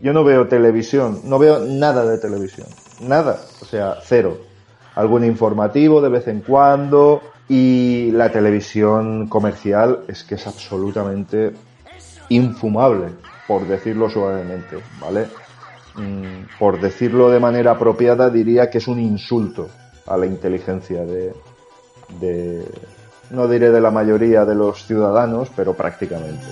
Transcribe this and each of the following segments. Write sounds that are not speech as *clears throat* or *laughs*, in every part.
Yo no veo televisión, no veo nada de televisión. Nada. O sea, cero. Algún informativo de vez en cuando. Y la televisión comercial es que es absolutamente infumable, por decirlo suavemente, ¿vale? Mm, por decirlo de manera apropiada, diría que es un insulto a la inteligencia de, de no diré de la mayoría de los ciudadanos, pero prácticamente.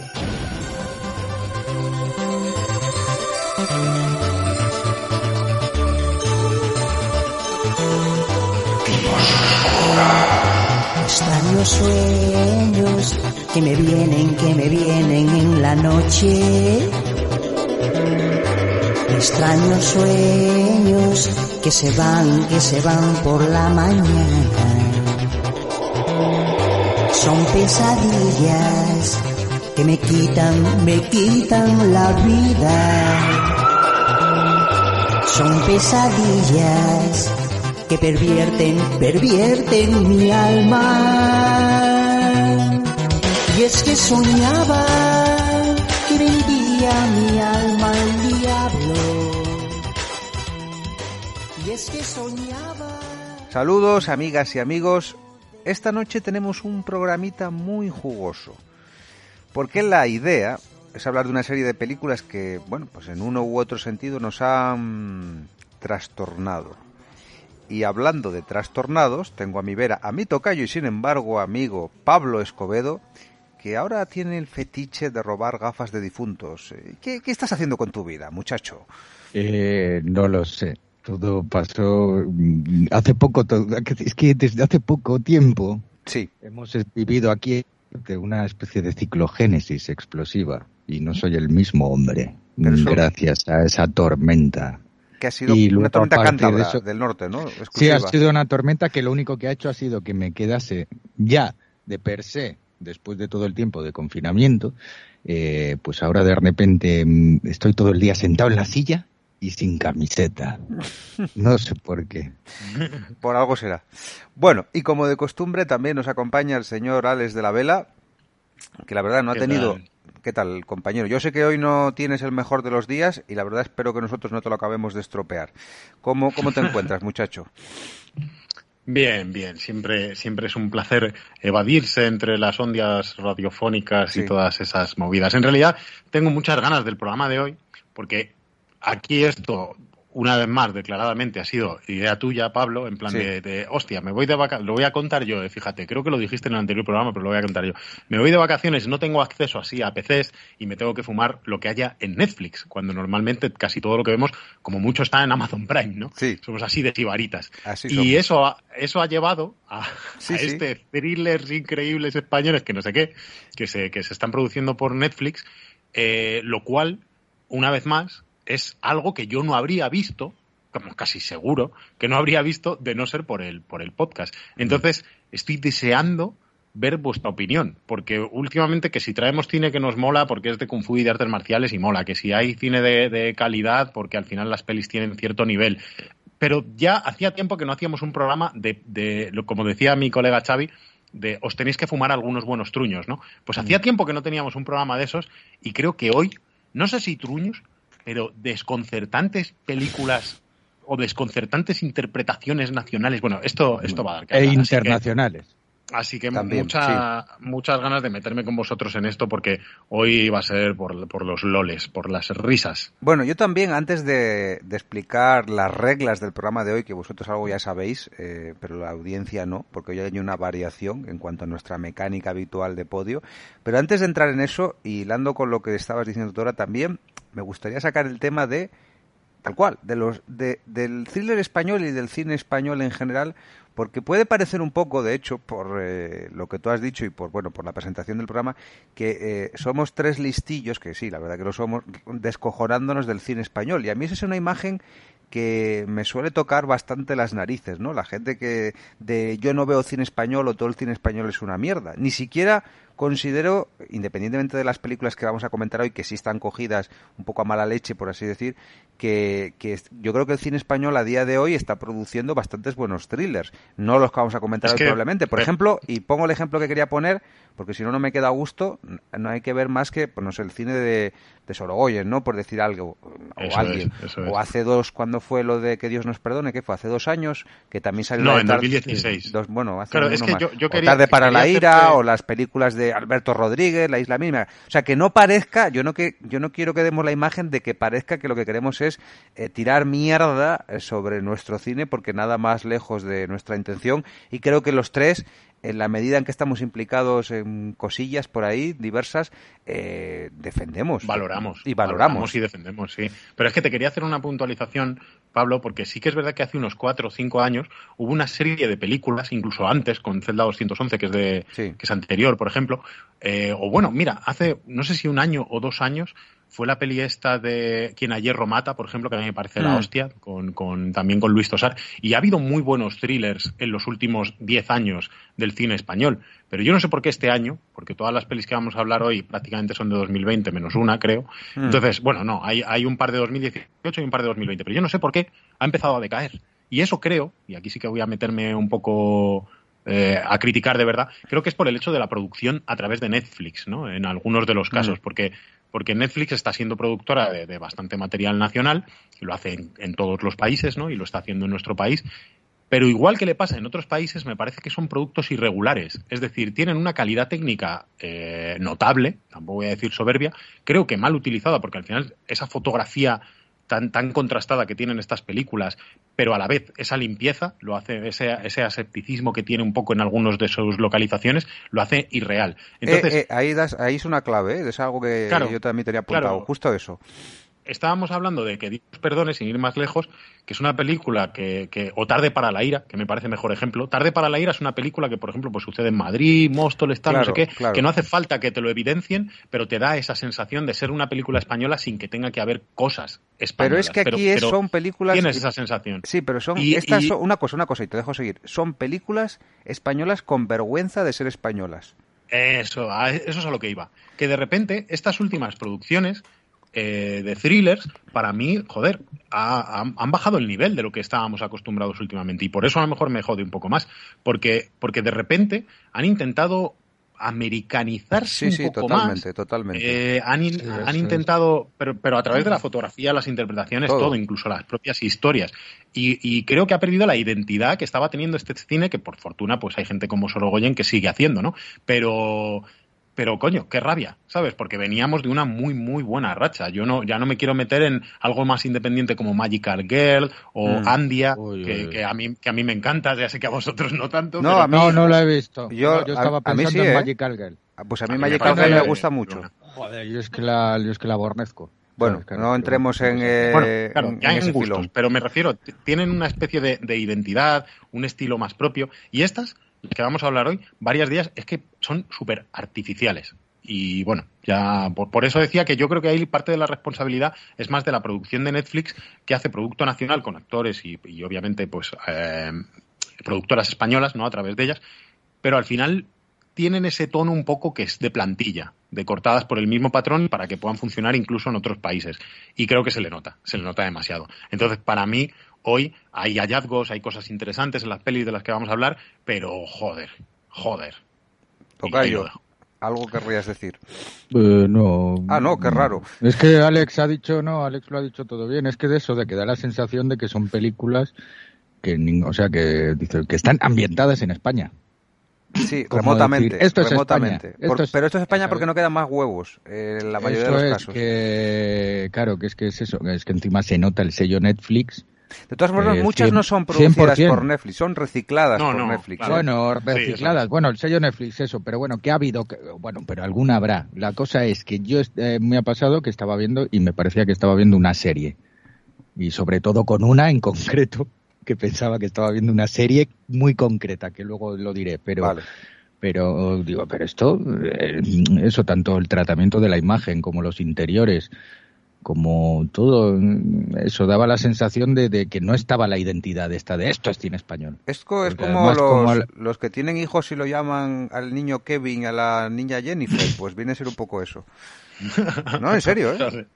Sueños que me vienen, que me vienen en la noche. Extraños sueños que se van, que se van por la mañana. Son pesadillas que me quitan, me quitan la vida. Son pesadillas que pervierten, pervierten mi alma. Y es que soñaba que vendía mi alma al diablo. Y es que soñaba. Saludos, amigas y amigos. Esta noche tenemos un programita muy jugoso. Porque la idea es hablar de una serie de películas que, bueno, pues en uno u otro sentido nos han trastornado y hablando de trastornados, tengo a mi vera a mi tocayo y sin embargo amigo Pablo Escobedo, que ahora tiene el fetiche de robar gafas de difuntos. ¿Qué, qué estás haciendo con tu vida, muchacho? Eh, no lo sé. Todo pasó mm, hace poco, es que desde hace poco tiempo sí. hemos vivido aquí de una especie de ciclogénesis explosiva y no soy el mismo hombre gracias a esa tormenta que ha sido una tormenta cántabra del norte, ¿no? Sí, ha sido una tormenta que lo único que ha hecho ha sido que me quedase ya de per se, después de todo el tiempo de confinamiento, eh, pues ahora de repente mm, estoy todo el día sentado en la silla y sin camiseta. *laughs* No sé por qué. Por algo será. Bueno, y como de costumbre también nos acompaña el señor Alex de la Vela, que la verdad no ha tenido... ¿Qué tal, compañero? Yo sé que hoy no tienes el mejor de los días y la verdad espero que nosotros no te lo acabemos de estropear. ¿Cómo, cómo te *laughs* encuentras, muchacho? Bien, bien. Siempre, siempre es un placer evadirse entre las ondas radiofónicas y todas esas movidas. En realidad, tengo muchas ganas del programa de hoy, porque aquí esto una vez más, declaradamente, ha sido idea tuya, Pablo, en plan de, hostia, me voy de vacaciones, lo voy a contar yo, eh, fíjate, creo que lo dijiste en el anterior programa, pero lo voy a contar yo. Me voy de vacaciones, no tengo acceso así a PCs y me tengo que fumar lo que haya en Netflix, cuando normalmente casi todo lo que vemos, como mucho, está en Amazon Prime, ¿no? Sí. Somos así de chibaritas. y eso ha, eso ha llevado a, este thrillers increíbles españoles que no sé qué, que se, que se están produciendo por Netflix, eh, lo cual, una vez más, es algo que yo no habría visto, como casi seguro, que no habría visto de no ser por el, por el podcast. Entonces, estoy deseando ver vuestra opinión, porque últimamente que si traemos cine que nos mola porque es de Kung Fu y de artes marciales y mola, que si hay cine de, calidad porque al final las pelis tienen cierto nivel, pero ya hacía tiempo que no hacíamos un programa de, de como decía mi colega Xavi, de os tenéis que fumar algunos buenos truños, ¿no? Pues hacía tiempo que no teníamos un programa de esos y creo que hoy, no sé si truños, pero desconcertantes películas o desconcertantes interpretaciones nacionales. Bueno, esto, esto va a dar que E internacionales. Así que, muchas ganas de meterme con vosotros en esto porque hoy va a ser por, los loles, por las risas. Bueno, yo también, antes de, explicar las reglas del programa de hoy, que vosotros algo ya sabéis, eh, pero la audiencia no, porque hoy hay una variación en cuanto a nuestra mecánica habitual de podio. Pero antes de entrar en eso, y hilando con lo que estabas diciendo ahora también, me gustaría sacar el tema de tal cual, de los de, del thriller español y del cine español en general, porque puede parecer un poco, de hecho, por eh, lo que tú has dicho y por bueno, por la presentación del programa, que eh, somos tres listillos, que sí, la verdad que lo somos, descojonándonos del cine español. Y a mí esa es una imagen que me suele tocar bastante las narices, ¿no? La gente que de yo no veo cine español o todo el cine español es una mierda. Ni siquiera considero, independientemente de las películas que vamos a comentar hoy, que sí están cogidas un poco a mala leche, por así decir, que, que, yo creo que el cine español a día de hoy está produciendo bastantes buenos thrillers. No los que vamos a comentar probablemente. Por ejemplo, y pongo el ejemplo que quería poner, porque si no, no me queda a gusto, no hay que ver más que, pues no sé, el cine de, de Sorogoyen, ¿no? Por decir algo, o alguien. O hace dos, cuando fue lo de Que Dios nos perdone, que fue hace dos años, que también salió... No, en 2016. bueno, hace claro, es que Yo, yo quería, Tarde para la ira, o las películas de Alberto Rodríguez, La Isla Misma. O sea, que no parezca, yo no, que, yo no quiero que demos la imagen de que parezca que lo que queremos es eh, tirar mierda eh, sobre nuestro cine, porque nada más lejos de nuestra intención, y creo que los tres en la medida en que estamos implicados en cosillas por ahí diversas, eh, defendemos. Valoramos. Y valoramos. y defendemos, sí. Pero es que te quería hacer una puntualización, Pablo, porque sí que es verdad que hace unos cuatro o cinco años hubo una serie de películas, incluso antes, con Zelda 211, que es, de, que es anterior, por ejemplo. Eh, o bueno, mira, hace no sé si un año o dos años fue la peli esta de Quien a hierro mata, por ejemplo, que a mí me parece la mm. hostia, con, con, también con Luis Tosar. Y ha habido muy buenos thrillers en los últimos 10 años del cine español. Pero yo no sé por qué este año, porque todas las pelis que vamos a hablar hoy prácticamente son de 2020, menos una, creo. Mm. Entonces, bueno, no, hay, hay un par de 2018 y un par de 2020. Pero yo no sé por qué ha empezado a decaer. Y eso creo, y aquí sí que voy a meterme un poco eh, a criticar de verdad, creo que es por el hecho de la producción a través de Netflix, ¿no? En algunos de los casos, mm. porque porque Netflix está siendo productora de, bastante material nacional, y lo hace en, todos los países, ¿no? Y lo está haciendo en nuestro país. Pero igual que le pasa en otros países, me parece que son productos irregulares. Es decir, tienen una calidad técnica eh, notable, tampoco voy a decir soberbia, creo que mal utilizada, porque al final esa fotografía tan, tan contrastada que tienen estas películas, pero a la vez esa limpieza, lo hace, ese, ese asepticismo que tiene un poco en algunos de sus localizaciones, lo hace irreal. Entonces, eh, eh, ahí, das, ahí es una clave, ¿eh? es algo que yo también tenía apuntado, justo eso estábamos hablando de que Dios perdone, sin ir más lejos, que es una película que, que, o Tarde para la ira, que me parece mejor ejemplo. Tarde para la ira es una película que, por ejemplo, pues sucede en Madrid, Móstoles, tal, no sé qué, que no hace falta que te lo evidencien, pero te da esa sensación de ser una película española sin que tenga que haber cosas españolas. Pero es que aquí son películas... Tienes esa sensación. Sí, pero son... estas Son, una cosa, una cosa, y te dejo seguir. Son películas españolas con vergüenza de ser españolas. Eso, eso es a lo que iba. Que de repente estas últimas producciones eh, de thrillers, para mí, joder, han bajado el nivel de lo que estábamos acostumbrados últimamente. Y por eso a lo mejor me jode un poco más. Porque, porque de repente han intentado americanizarse un poco totalmente, Totalmente, eh, han, han intentado, pero, pero a través de la fotografía, las interpretaciones, todo, incluso las propias historias. Y, y, creo que ha perdido la identidad que estaba teniendo este cine, que por fortuna, pues hay gente como Sorogoyen que sigue haciendo, ¿no? Pero pero coño, qué rabia, ¿sabes? Porque veníamos de una muy, muy buena racha. Yo no, ya no me quiero meter en algo más independiente como Magical Girl o mm. Andia, que, a mí, que a mí me encanta, ya sé que a vosotros no tanto. No, a mí, no, no lo he visto. Yo, estaba pensando en ¿eh? Magical Girl. Ah, pues a mí Magical Girl me gusta mucho. Joder, yo es que la, yo es que la aborrezco. Bueno, no entremos en. Eh, bueno, claro, ya en, gustos, pero me refiero, tienen una especie de, de, identidad, un estilo más propio, y estas que vamos a hablar hoy, varias días, es que son súper artificiales. Y bueno, ya por, eso decía que yo creo que ahí parte de la responsabilidad es más de la producción de Netflix, que hace producto nacional con actores y, obviamente pues eh, productoras españolas, ¿no? A través de ellas, pero al final tienen ese tono un poco que es de plantilla, de cortadas por el mismo patrón para que puedan funcionar incluso en otros países. Y creo que se le nota, se le nota demasiado. Entonces, para mí, hoy hay hallazgos, hay cosas interesantes en las pelis de las que vamos a hablar, pero joder, joder. Tocayo, ¿algo querrías decir? Eh, no. Ah, no, qué raro. Es que Alex ha dicho, no, Alex lo ha dicho todo bien, es que de eso, de que da la sensación de que son películas que, o sea, que, que están ambientadas en España. Sí, remotamente. esto es remotamente. pero esto es España porque no quedan más huevos en la mayoría de los casos. Que, claro, que es que es eso, es que encima se nota el sello Netflix de todas formas, eh, muchas no son producidas por Netflix, son recicladas por Netflix. Bueno, recicladas, bueno, el sello Netflix, eso, pero bueno, que ha habido, bueno, pero alguna habrá. La cosa es que yo eh, me ha pasado que estaba viendo y me parecía que estaba viendo una serie. Y sobre todo con una en concreto, *laughs* que pensaba que estaba viendo una serie muy concreta, que luego lo diré, pero... Pero digo, pero esto, eh, eso tanto el tratamiento de la imagen como los interiores, como todo eso daba la sensación de, que no estaba la identidad esta de esto es cine español. Esto es como los, los, que tienen hijos y lo llaman al niño Kevin, a la niña Jennifer, *laughs* pues viene a ser un poco eso. No, en serio, ¿eh?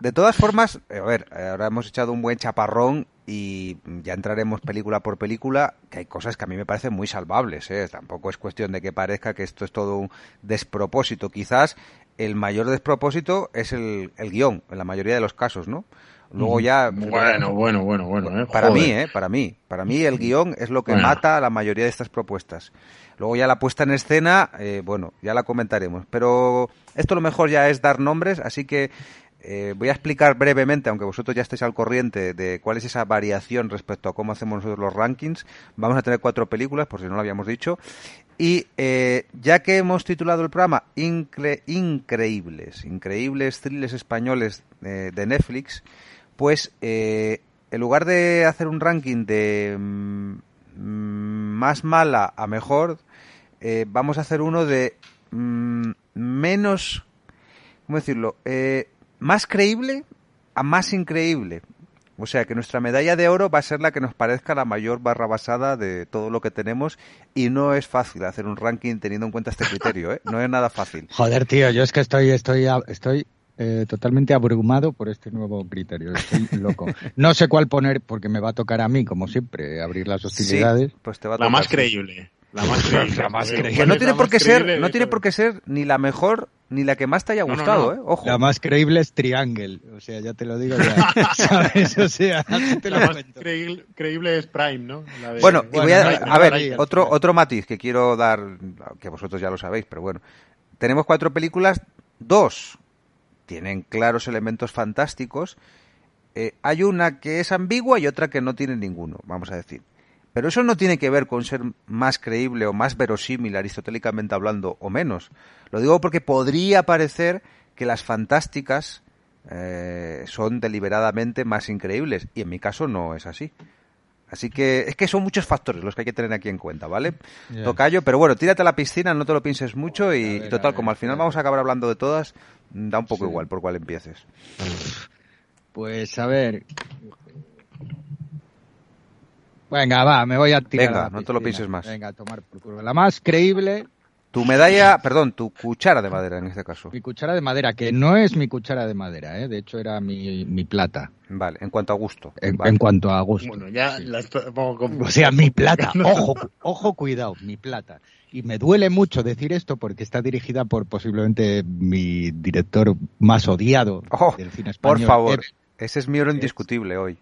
De todas formas, a ver, ahora hemos echado un buen chaparrón y ya entraremos película por película, que hay cosas que a mí me parecen muy salvables, ¿eh? Tampoco es cuestión de que parezca que esto es todo un despropósito. Quizás el mayor despropósito es el, el guion, en la mayoría de los casos, ¿no? Luego ya... Bueno, bueno, bueno, bueno. ¿eh? Para mí, ¿eh? Para mí. Para mí el guion es lo que mata a la mayoría de estas propuestas. Luego ya la puesta en escena, eh, bueno, ya la comentaremos. Pero esto lo mejor ya es dar nombres, así que eh, voy a explicar brevemente, aunque vosotros ya estéis al corriente de cuál es esa variación respecto a cómo hacemos nosotros los rankings. Vamos a tener cuatro películas, por si no lo habíamos dicho. Y eh, ya que hemos titulado el programa Increíbles, Increíbles thrillers españoles de Netflix, pues eh, en lugar de hacer un ranking de mm, más mala a mejor, eh, vamos a hacer uno de mm, menos, ¿cómo decirlo? Eh, más creíble a más increíble. O sea que nuestra medalla de oro va a ser la que nos parezca la mayor barra basada de todo lo que tenemos y no es fácil hacer un ranking teniendo en cuenta este criterio, ¿eh? No es nada fácil. *laughs* Joder, tío, yo es que estoy, estoy, estoy eh, totalmente abrumado por este nuevo criterio. Estoy *laughs* loco. No sé cuál poner porque me va a tocar a mí, como siempre, abrir las hostilidades. pues te va a la más creíble. La más *laughs* creíble. Que no tiene por qué ser, no tiene por qué ser ni la mejor ni la que más te haya gustado, ¿eh? Ojo. La más creíble es Triangle, o sea, ya te lo digo ya, *laughs* ¿sabes? O sea, la más creíble, es Prime, ¿no? Bueno, y voy a, a ver, otro, otro matiz que quiero dar, que vosotros ya lo sabéis, pero bueno. Tenemos cuatro películas, dos tienen claros elementos fantásticos. Eh, hay una que es ambigua y otra que no tiene ninguno, vamos a decir. Pero eso no tiene que ver con ser más creíble o más verosímil aristotélicamente hablando o menos. Lo digo porque podría parecer que las fantásticas eh, son deliberadamente más increíbles y en mi caso no es así. Así que es que son muchos factores los que hay que tener aquí en cuenta, ¿vale? Tocayo, pero bueno, tírate a la piscina, no te lo pienses mucho y, total, como al final vamos a acabar hablando de todas, da un poco igual por cuál empieces. Pues a ver. Venga, va, me voy a tirar. Venga, no te lo pienses más. Venga, a tomar por La más creíble tu medalla, perdón, tu cuchara de madera en este caso. Mi cuchara de madera, que no es mi cuchara de madera, ¿eh? de hecho era mi, mi plata. Vale, en cuanto a gusto. En, cuanto a gusto. Bueno, ya la O sea, mi plata, *laughs* ojo, ojo, cuidado, mi plata. Y me duele mucho decir esto porque está dirigida por posiblemente mi director más odiado oh, del cine español. Por favor, ese es mi oro indiscutible hoy.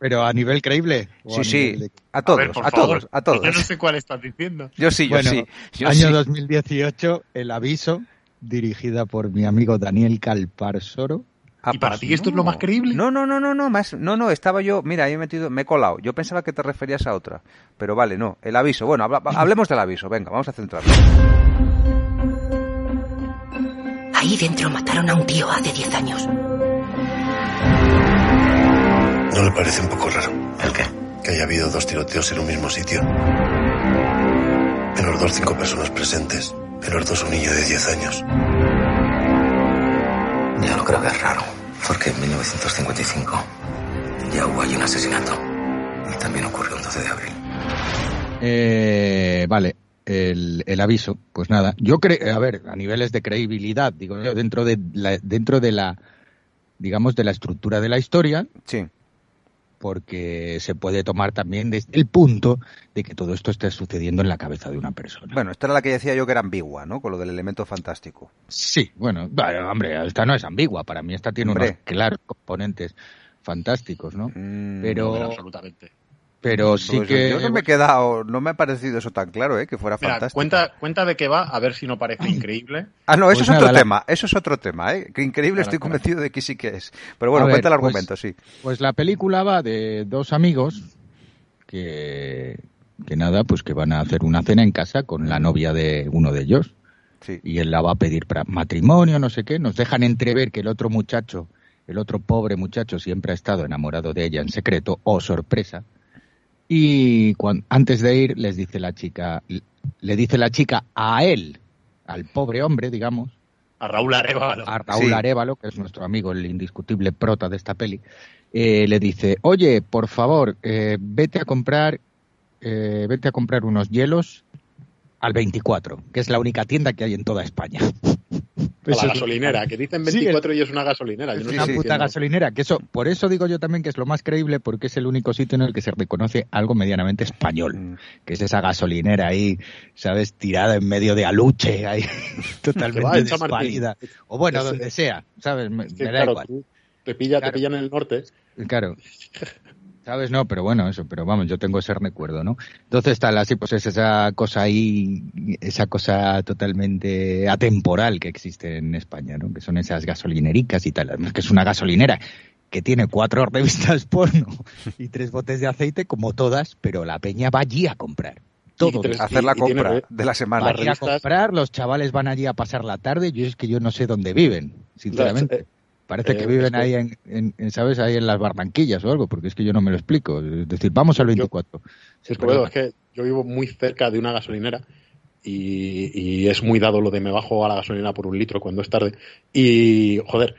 Pero a nivel creíble. Sí, sí, a, todos, a, todos, a todos. Yo no sé cuál estás diciendo. Yo sí, yo sí. año 2018, El Aviso, dirigida por mi amigo Daniel Calparsoro. ¿Y para ti esto es lo más creíble? No, no, no, no, no, más, no, no, estaba yo, mira, he metido, me he colado. Yo pensaba que te referías a otra, pero vale, no, el aviso. Bueno, hablemos del aviso, venga, vamos a centrarnos. Ahí dentro mataron a un tío hace 10 años. ¿No le parece un poco raro? ¿El qué? Que haya habido dos tiroteos en un mismo sitio. En los dos cinco personas presentes. En los dos un niño de 10 años. Ya no creo que es raro. Porque en 1955 ya hubo ahí un asesinato. Y también ocurrió el 12 de abril. Eh, vale. El, el, aviso, pues nada, yo creo, a ver, a niveles de credibilidad, digo dentro de la, dentro de la, digamos, de la estructura de la historia, sí porque se puede tomar también desde el punto de que todo esto esté sucediendo en la cabeza de una persona. Bueno, esta era la que decía yo que era ambigua, ¿no? Con lo del elemento fantástico. Sí, bueno, hombre, esta no es ambigua, para mí esta tiene unos claros componentes fantásticos, ¿no? Mm, pero absolutamente. Pero sí pues que. Yo no me he quedado, no me ha parecido eso tan claro, ¿eh? Que fuera fantástico. Cuenta, cuenta de qué va, a ver si no parece increíble. Ah, no, eso pues es otro tema, eso es otro tema, ¿eh? Que increíble estoy convencido de que sí que es. Pero bueno, cuenta el pues, argumento, sí. Pues la película va de dos amigos que, que nada, pues que van a hacer una cena en casa con la novia de uno de ellos. Sí. Y él la va a pedir para matrimonio, no sé qué. Nos dejan entrever que el otro muchacho, el otro pobre muchacho, siempre ha estado enamorado de ella en secreto, o oh, sorpresa y antes de ir les dice la chica, le dice la chica a él, al pobre hombre, digamos, a Raúl Arevalo, a Raúl Arevalo, que es nuestro amigo, el indiscutible prota de esta peli, eh, le dice, oye, por favor, eh, vete a comprar, eh, vete a comprar unos hielos al 24, que es la única tienda que hay en toda España. *laughs* la gasolinera, que dicen 24 y es una gasolinera. es una puta gasolinera. Que eso, por eso digo yo también que es lo más creíble, porque es el único sitio en el que se reconoce algo medianamente español. Mm. Que es esa gasolinera ahí, ¿sabes? Tirada en medio de aluche, ahí, *laughs* totalmente desvalida. O bueno, donde sea, ¿sabes? Me, da igual. te, pilla, te pillan en el norte. Claro. *laughs* ¿Sabes? No, pero bueno, eso, pero vamos, yo tengo ese recuerdo, ¿no? Entonces tal, así pues es esa cosa ahí, esa cosa totalmente atemporal que existe en España, ¿no? Que son esas gasolinericas y tal. que es una gasolinera que tiene cuatro *laughs* revistas porno y tres botes de aceite, como todas, pero la peña va allí a comprar. Todo. hacer la compra de la semana. Va a comprar, los chavales van allí a pasar la tarde, yo es que yo no sé dónde viven, sinceramente. Eh, Parece que eh, viven ahí en, ¿sabes? Ahí en las Barranquillas o algo, porque es que yo no me lo explico. Es decir, vamos al 24. es, es que yo vivo muy cerca de una gasolinera y, es muy dado lo de me bajo a la gasolina por un litro cuando es tarde. Y, joder.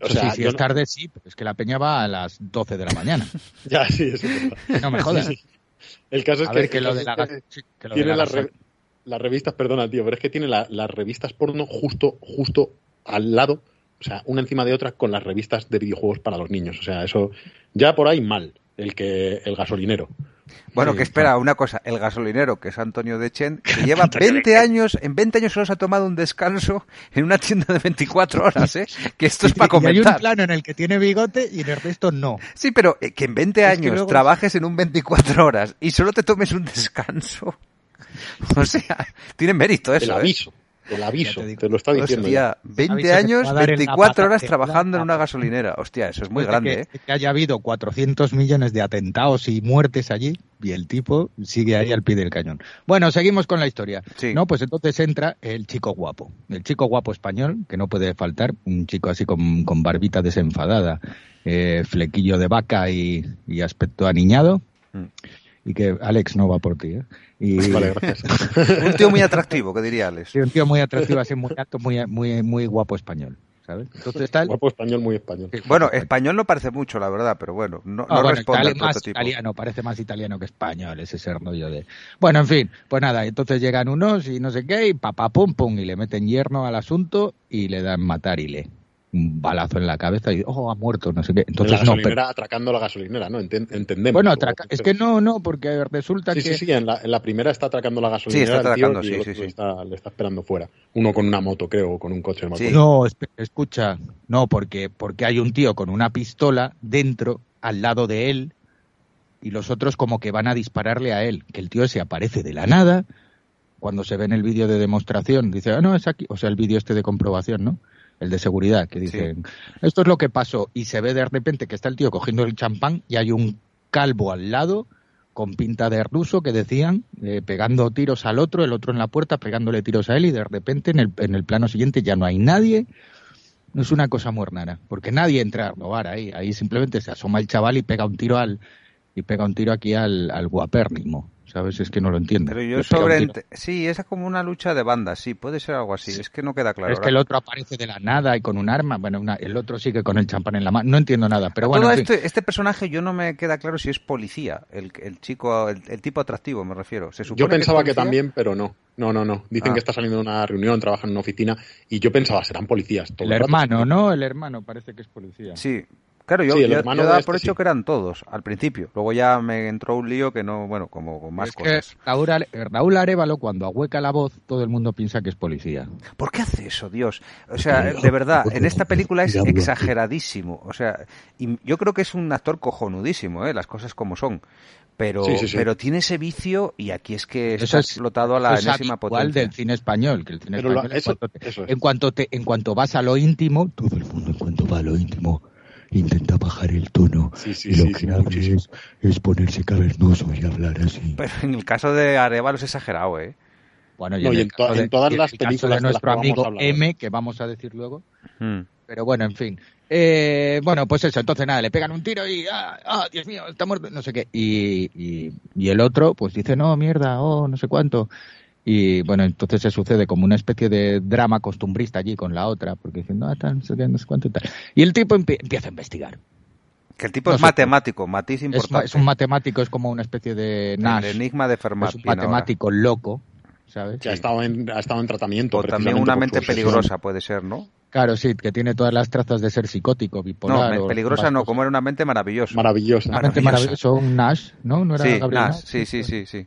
O sea, si es tarde, sí, pero es que la peña va a las 12 de la mañana. *laughs* ya, sí, eso No me jodas. El caso es que, lo de la, tiene las, revistas, perdona, tío, pero es que tiene las revistas porno justo, justo al lado o sea, una encima de otra con las revistas de videojuegos para los niños. O sea, eso ya por ahí mal, el que el gasolinero. Bueno, que espera, una cosa, el gasolinero, que es Antonio Dechen, que *laughs* lleva 20 años, en 20 años solo se ha tomado un descanso en una tienda de 24 horas, ¿eh? *laughs* Que esto es para comentar. Y hay un plano en el que tiene bigote y en el resto no. Sí, pero eh, que en 20 años trabajes en un 24 horas y solo te tomes un descanso. *laughs* O sea, tiene mérito eso, el ¿eh? El aviso, te, lo está diciendo. Hostia, 20 años, 24 horas trabajando en una gasolinera. Hostia, eso es muy grande, que, ¿eh? Que haya habido 400 millones de atentados y muertes allí y el tipo sigue ahí al pie del cañón. Bueno, seguimos con la historia. No, pues entonces entra el chico guapo. El chico guapo español, que no puede faltar, un chico así con, barbita desenfadada, eh, flequillo de vaca y, aspecto aniñado. Mm. Y que Alex no va por ti, ¿eh? Vale, *laughs* gracias. un tío muy atractivo, que diría Alex. Sí, un tío muy atractivo, así muy alto, muy, muy, muy guapo español. ¿sabes? Entonces está Guapo español, muy español. Bueno, español no parece mucho, la verdad, pero bueno, no, ah, responde al más italiano, parece más italiano que español, ese ser rollo de... Bueno, en fin, pues nada, entonces llegan unos y no sé qué, y papá pum pum, y le meten hierno al asunto y le dan matar y le un balazo en la cabeza y oh ha muerto no sé qué. Entonces la gasolinera atracando la gasolinera no entendemos bueno es que no no porque resulta que sí sí en la, en la, primera está atracando la gasolinera sí, está atracando, sí, sí, le está, le está esperando fuera. Uno con una moto creo o con un coche no escucha no porque porque hay un tío con una pistola dentro al lado de él y los otros como que van a dispararle a él que el tío se aparece de la nada. Cuando se ve en el vídeo de demostración dice ah no es aquí o sea el vídeo este de comprobación no el de seguridad, que dicen, esto es lo que pasó, y se ve de repente que está el tío cogiendo el champán y hay un calvo al lado con pinta de ruso que decían, eh, pegando tiros al otro, el otro en la puerta, pegándole tiros a él, y de repente en el, en el plano siguiente ya no hay nadie. No es una cosa muy porque nadie entra a robar ahí, ahí simplemente se asoma el chaval y pega un tiro al y pega un tiro aquí al, al guapérrimo. ¿Sabes? Es que no lo entiendo. Pero yo sobre... Sí, esa es como una lucha de bandas, sí, puede ser algo así, es que no queda claro. Es que el otro aparece de la nada y con un arma, bueno, el otro sigue con el champán en la mano, no entiendo nada, pero bueno... este, este, personaje yo no me queda claro si es policía, el, el chico, el, tipo atractivo me refiero. ¿Se yo pensaba que, también, pero no. No, no, no. Dicen ah. que está saliendo de una reunión, trabaja en una oficina y yo pensaba, serán policías. el hermano, ¿no? El hermano parece que es policía. Sí, Claro, yo, daba por este hecho que eran todos al principio. Luego ya me entró un lío que no, bueno, como con más cosas. Raúl, Arevalo, cuando ahueca la voz, todo el mundo piensa que es policía. ¿Por qué hace eso, Dios? O sea, de verdad, en esta película es exageradísimo. O sea, y yo creo que es un actor cojonudísimo, ¿eh? las cosas como son. Pero, pero tiene ese vicio y aquí es que está explotado a la enésima potencia. del cine español, que el cine español, en, cuanto te, en cuanto vas a lo íntimo, todo el mundo en cuanto va a lo íntimo intenta bajar el tono y lo que hace es, ponerse cavernoso y hablar así. Pero en el caso de Arevalo es exagerado, ¿eh? Bueno, y, en, todas las películas de nuestro amigo M, que vamos a decir luego. Hmm. Pero bueno, en fin. Eh, bueno, pues eso, entonces nada, le pegan un tiro y, ah, ah Dios mío, está muerto, no sé qué. Y, y, y, el otro, pues dice, no, mierda, oh, no sé cuánto. Y bueno, entonces se sucede como una especie de drama costumbrista allí con la otra, porque dicen, no, no sé cuánto y tal. Y el tipo empieza a investigar. Que el tipo es matemático, matiz importante. Es, un matemático, es como una especie de Nash. El enigma de Fermat. Es un matemático loco, Que ha, estado en, ha estado en tratamiento. O también una mente peligrosa puede ser, ¿no? Claro, sí, que tiene todas las trazas de ser psicótico, bipolar. No, peligrosa no, como era una mente maravillosa. Maravillosa. Una mente maravillosa, un Nash, ¿no? ¿No era sí, Nash, sí, sí, sí, sí.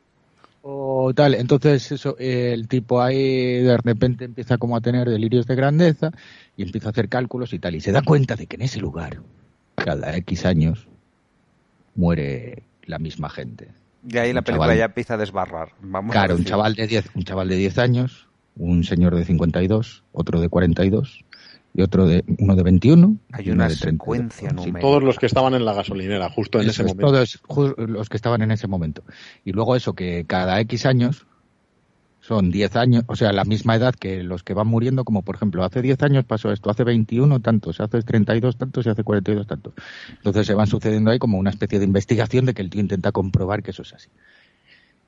O tal, entonces eso, el tipo ahí de repente empieza como a tener delirios de grandeza y empieza a hacer cálculos y tal, y se da cuenta de que en ese lugar, cada X años, muere la misma gente. Y ahí la película ya empieza a desbarrar. Vamos claro, un chaval de 10, un chaval de 10 años, un señor de 52, otro de 42 y otro de uno de 21. Hay una de secuencia numérica. Todos los que estaban en la gasolinera, justo en ese momento. Todos los que estaban en ese momento. Y luego eso, que cada X años son 10 años, o sea, la misma edad que los que van muriendo, como por ejemplo, hace 10 años pasó esto, hace 21 tantos, hace 32 tantos y hace 42 tantos. Entonces se van sucediendo ahí como una especie de investigación de que el tío intenta comprobar que eso es así.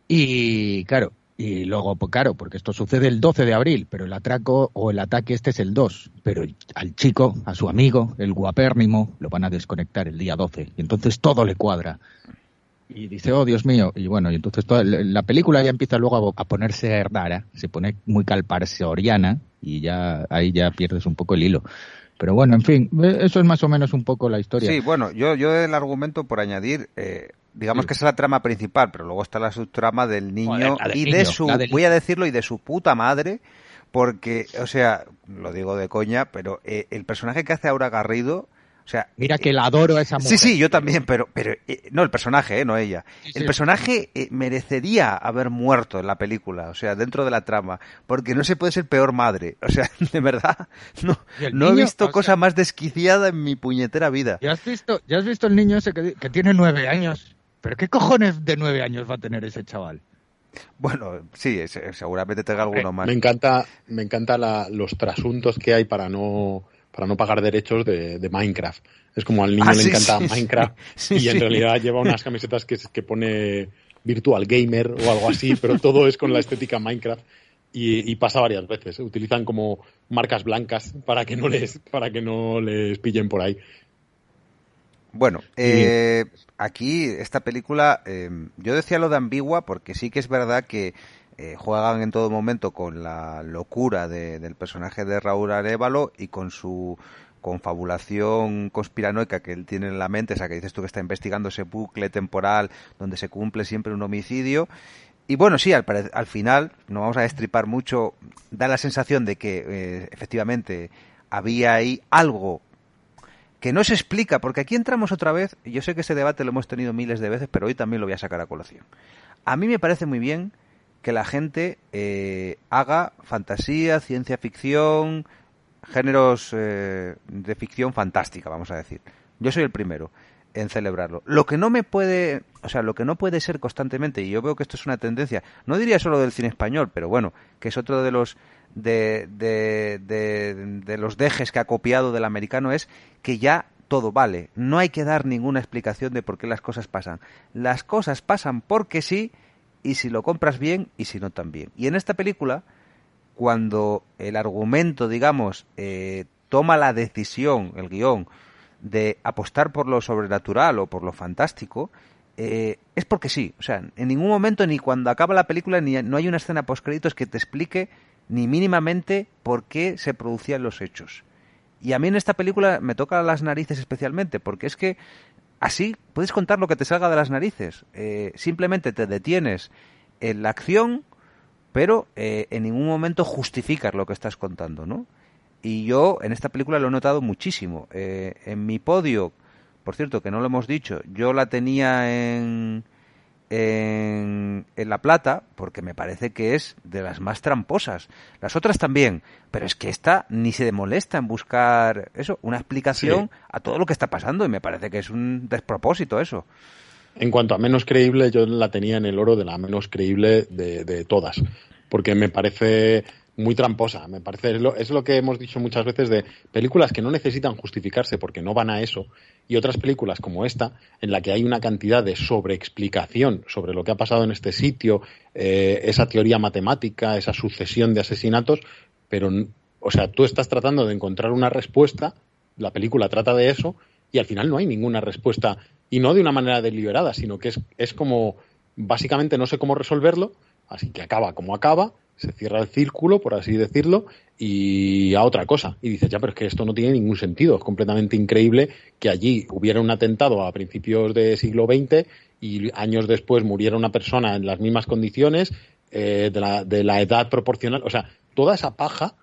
Y claro, y luego, pues claro, porque esto sucede el 12 de abril, pero el atraco o el ataque este es el 2. Pero al chico, a su amigo, el guapérrimo, lo van a desconectar el día 12. Y entonces todo le cuadra y dice, oh Dios mío, y bueno, y entonces toda, la película ya empieza luego a, ponerse rara, se pone muy calparsoriana y ya ahí ya pierdes un poco el hilo. Pero bueno, en fin, eh, eso es más o menos un poco la historia. Sí, bueno, yo, yo el argumento por añadir, eh, digamos que es la trama principal, pero luego está la subtrama del niño y de su, voy a decirlo, y de su puta madre, porque, o sea, lo digo de coña, pero eh, el personaje que hace Aura Garrido o sea, Mira que la adoro a esa mujer. Sí, sí, yo también, pero, pero eh, no el personaje, eh, no ella. el personaje eh, merecería haber muerto en la película, o sea, dentro de la trama, porque no se puede ser peor madre. O sea, *laughs* de verdad, no, no he visto cosa más desquiciada en mi puñetera vida. ¿Ya has visto, ya has visto el niño ese que, tiene nueve años? ¿Pero qué cojones de nueve años va a tener ese chaval? Bueno, sí, seguramente tenga alguno más. Me encanta, me encanta los trasuntos que hay para no para no pagar derechos de, Minecraft. Es como al niño ah, le encanta Minecraft *laughs* y en realidad lleva unas camisetas que, que pone Virtual Gamer o algo así, pero todo es con la estética Minecraft. Y, pasa varias veces. Utilizan como marcas blancas para que no les, para que no les pillen por ahí. Bueno, eh, aquí esta película, eh, yo decía lo de ambigua porque sí que es verdad que eh, juegan en todo momento con la locura del personaje de Raúl Arevalo y con su confabulación conspiranoica que él tiene en la mente, esa que dices tú que está investigando ese bucle temporal donde se cumple siempre un homicidio. Y bueno, sí, al, al final, no vamos a destripar mucho, da la sensación de que eh, efectivamente había ahí algo que no se explica, porque aquí entramos otra vez, y yo sé que ese debate lo hemos tenido miles de veces, pero hoy también lo voy a sacar a colación. A mí me parece muy bien que la gente eh, haga fantasía, ciencia ficción, géneros eh, de ficción fantástica, vamos a decir. Yo soy el primero en celebrarlo. Lo que no me puede, o sea, lo que no puede ser constantemente, y yo veo que esto es una tendencia, no diría solo del cine español, pero bueno, que es otro de los de, de, de los dejes que ha copiado del americano, es que ya todo vale. No hay que dar ninguna explicación de por qué las cosas pasan. Las cosas pasan porque sí y si lo compras bien y si no también. Y en esta película, cuando el argumento, digamos, eh, toma la decisión, el guion, de apostar por lo sobrenatural o por lo fantástico, eh, es porque sí. O sea, en ningún momento, ni cuando acaba la película, ni no hay una escena post créditos que te explique ni mínimamente por qué se producían los hechos. Y a mí en esta película me toca las narices especialmente, porque es que Así puedes contar lo que te salga de las narices. Eh, simplemente te detienes en la acción, pero eh, en ningún momento justificas lo que estás contando, ¿no? Y yo en esta película lo he notado muchísimo. Eh, en mi podio, por cierto, que no lo hemos dicho, yo la tenía en en, La Plata, porque me parece que es de las más tramposas. Las otras también, pero es que esta ni se molesta en buscar eso, una explicación a todo lo que está pasando y me parece que es un despropósito eso. En cuanto a menos creíble, yo la tenía en el oro de la menos creíble de, de todas, porque me parece muy tramposa. Me parece, es lo, es lo, que hemos dicho muchas veces de películas que no necesitan justificarse porque no van a eso, y otras películas como esta, en la que hay una cantidad de sobreexplicación sobre lo que ha pasado en este sitio, eh, esa teoría matemática, esa sucesión de asesinatos, pero, o sea, tú estás tratando de encontrar una respuesta, la película trata de eso, y al final no hay ninguna respuesta, y no de una manera deliberada, sino que es, es como, básicamente no sé cómo resolverlo, así que acaba como acaba, se cierra el círculo, por así decirlo, y a otra cosa. Y dices, ya, pero es que esto no tiene ningún sentido. Es completamente increíble que allí hubiera un atentado a principios del siglo XX y años después muriera una persona en las mismas condiciones, eh, de, la, de la edad proporcional. O sea, toda esa paja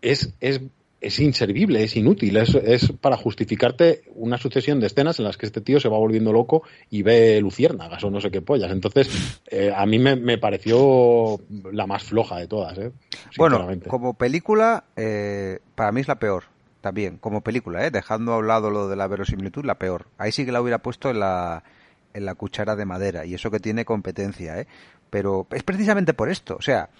es, es es inservible, es inútil, es, es, para justificarte una sucesión de escenas en las que este tío se va volviendo loco y ve luciérnagas o no sé qué pollas. Entonces, eh, a mí me, pareció la más floja de todas. ¿eh? Bueno, como película, eh, para mí es la peor. También, como película, ¿eh? dejando a un lado lo de la verosimilitud, la peor. Ahí sí que la hubiera puesto en la, en la cuchara de madera, y eso que tiene competencia, ¿eh? Pero es precisamente por esto. O sea,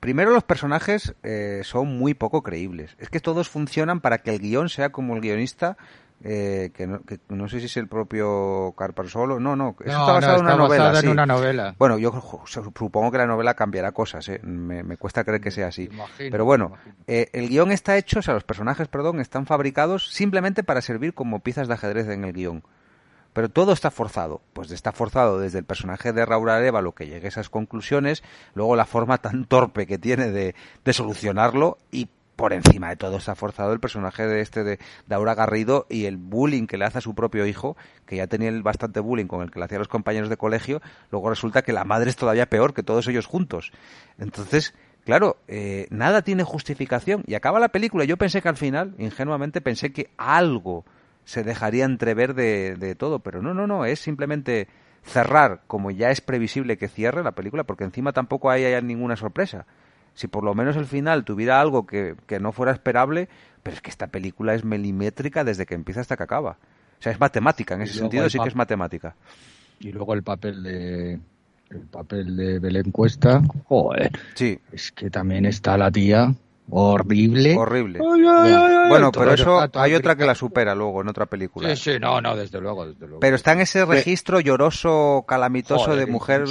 primero los personajes eh, son muy poco creíbles. Es que todos funcionan para que el guion sea como el guionista, eh, que, no, sé si es el propio Solo. No, no, eso está basado, en, una novela, Bueno, yo supongo que la novela cambiará cosas, ¿eh? me, cuesta creer que sea así. Pero bueno, el guion está hecho, o sea, los personajes, perdón, están fabricados simplemente para servir como piezas de ajedrez en el guion. Pero todo está forzado. Pues está forzado desde el personaje de Raúl lo que llegue a esas conclusiones, luego la forma tan torpe que tiene de, solucionarlo y por encima de todo está forzado el personaje de este de, Aura Garrido y el bullying que le hace a su propio hijo, que ya tenía el bastante bullying con el que le hacían los compañeros de colegio, luego resulta que la madre es todavía peor que todos ellos juntos. Entonces, claro, eh, nada tiene justificación y acaba la película. Yo pensé que al final, ingenuamente, pensé que algo se dejaría entrever de, de todo, pero no, no, no, es simplemente cerrar como ya es previsible que cierre la película, porque encima tampoco hay, hay ninguna sorpresa. Si por lo menos el final tuviera algo que, que, no fuera esperable, pero es que esta película es milimétrica desde que empieza hasta que acaba. O sea, es matemática, en ese sentido sí que es matemática. Y luego el papel de el papel de Belén Cuesta, joder, sí. es que también está la tía horrible. Horrible. bueno, pero eso hay otra que la supera luego en otra película. Sí, sí, no, no, desde luego, desde luego. Pero está en ese registro lloroso, calamitoso de mujer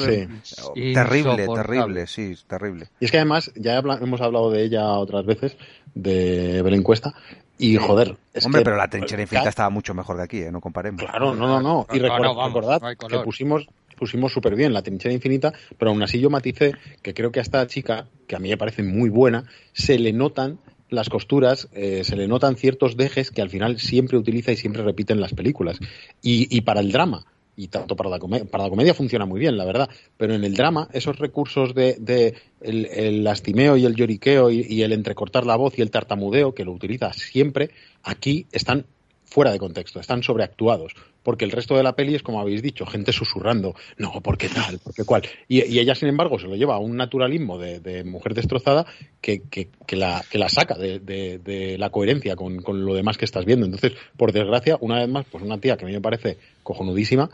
terrible, terrible, sí, terrible. Y es que además, ya hemos hablado de ella otras veces, de Belén Cuesta, y joder. Hombre, pero la trinchera infinita estaba mucho mejor de aquí, ¿eh? no comparemos. Claro, no, no, no. Y recordad que pusimos pusimos súper bien la trinchera infinita, pero aún así yo maticé que creo que a esta chica, que a mí me parece muy buena, se le notan las costuras, eh, se le notan ciertos dejes que al final siempre utiliza y siempre repite en las películas. Y, para el drama, y tanto para la, comedia, para la comedia funciona muy bien, la verdad, pero en el drama esos recursos de, el, lastimeo y el lloriqueo y, el entrecortar la voz y el tartamudeo, que lo utiliza siempre, aquí están fuera de contexto, están sobreactuados, porque el resto de la peli es como habéis dicho, gente susurrando, no, ¿por qué tal? ¿Por qué cual? Y, ella, sin embargo, se lo lleva a un naturalismo de, mujer destrozada que, la, saca de, la coherencia con, lo demás que estás viendo. Entonces, por desgracia, una vez más, pues una tía que a mí me parece cojonudísima,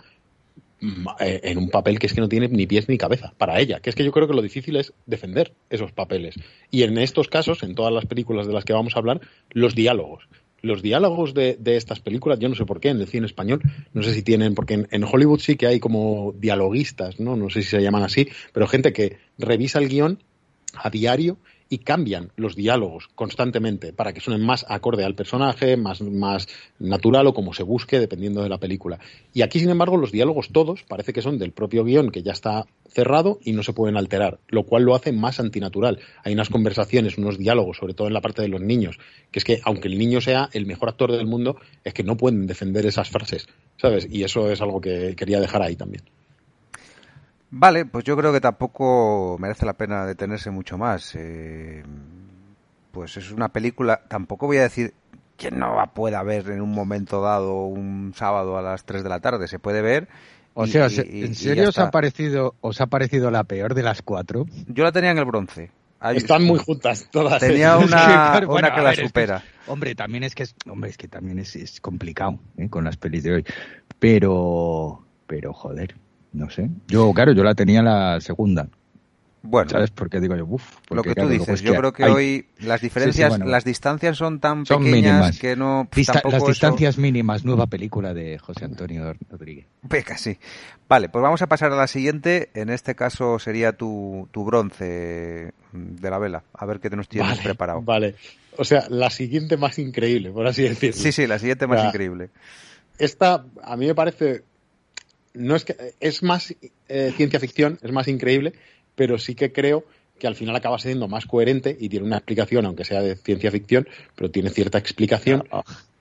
eh, en un papel que es que no tiene ni pies ni cabeza para ella, que es que yo creo que lo difícil es defender esos papeles. Y en estos casos, en todas las películas de las que vamos a hablar, los diálogos los diálogos de, estas películas, yo no sé por qué, en el cine español, no sé si tienen, porque en, Hollywood sí que hay como dialoguistas, ¿no? No sé si se llaman así, pero gente que revisa el guion a diario y cambian los diálogos constantemente para que suenen más acorde al personaje, más, más natural o como se busque, dependiendo de la película. Y aquí, sin embargo, los diálogos todos parece que son del propio guion que ya está cerrado y no se pueden alterar, lo cual lo hace más antinatural. Hay unas conversaciones, unos diálogos, sobre todo en la parte de los niños, que es que aunque el niño sea el mejor actor del mundo, es que no pueden defender esas frases, ¿sabes? Y eso es algo que quería dejar ahí también. Vale, pues yo creo que tampoco merece la pena detenerse mucho más. Eh, pues es una película, tampoco voy a decir que no la pueda ver en un momento dado, un sábado a las 3 de la tarde, se puede ver. O sea, ¿en serio os ha, parecido, os ha parecido la peor de las cuatro? Yo la tenía en el bronce. Están muy juntas todas. Tenía *laughs* una, que la supera. hombre, también es que es, hombre, es que también es, es complicado ¿eh? con las pelis de hoy. Pero, pero joder, no sé. Yo, claro, yo la tenía la segunda. Bueno, ¿sabes por qué digo yo? Uf, lo que tú dices, yo creo que hoy las diferencias, las distancias son tan pequeñas que no. las distancias mínimas, nueva película de José Antonio Rodríguez. Peca, sí. Vale, pues vamos a pasar a la siguiente. En este caso sería tu, tu bronce de la vela. A ver qué te nos tienes preparado. Vale. O sea, la siguiente más increíble, por así decirlo. Sí, sí, la siguiente más increíble. Esta, a mí me parece no es que es más eh, ciencia ficción, es más increíble, pero sí que creo que al final acaba siendo más coherente y tiene una explicación, aunque sea de ciencia ficción, pero tiene cierta explicación.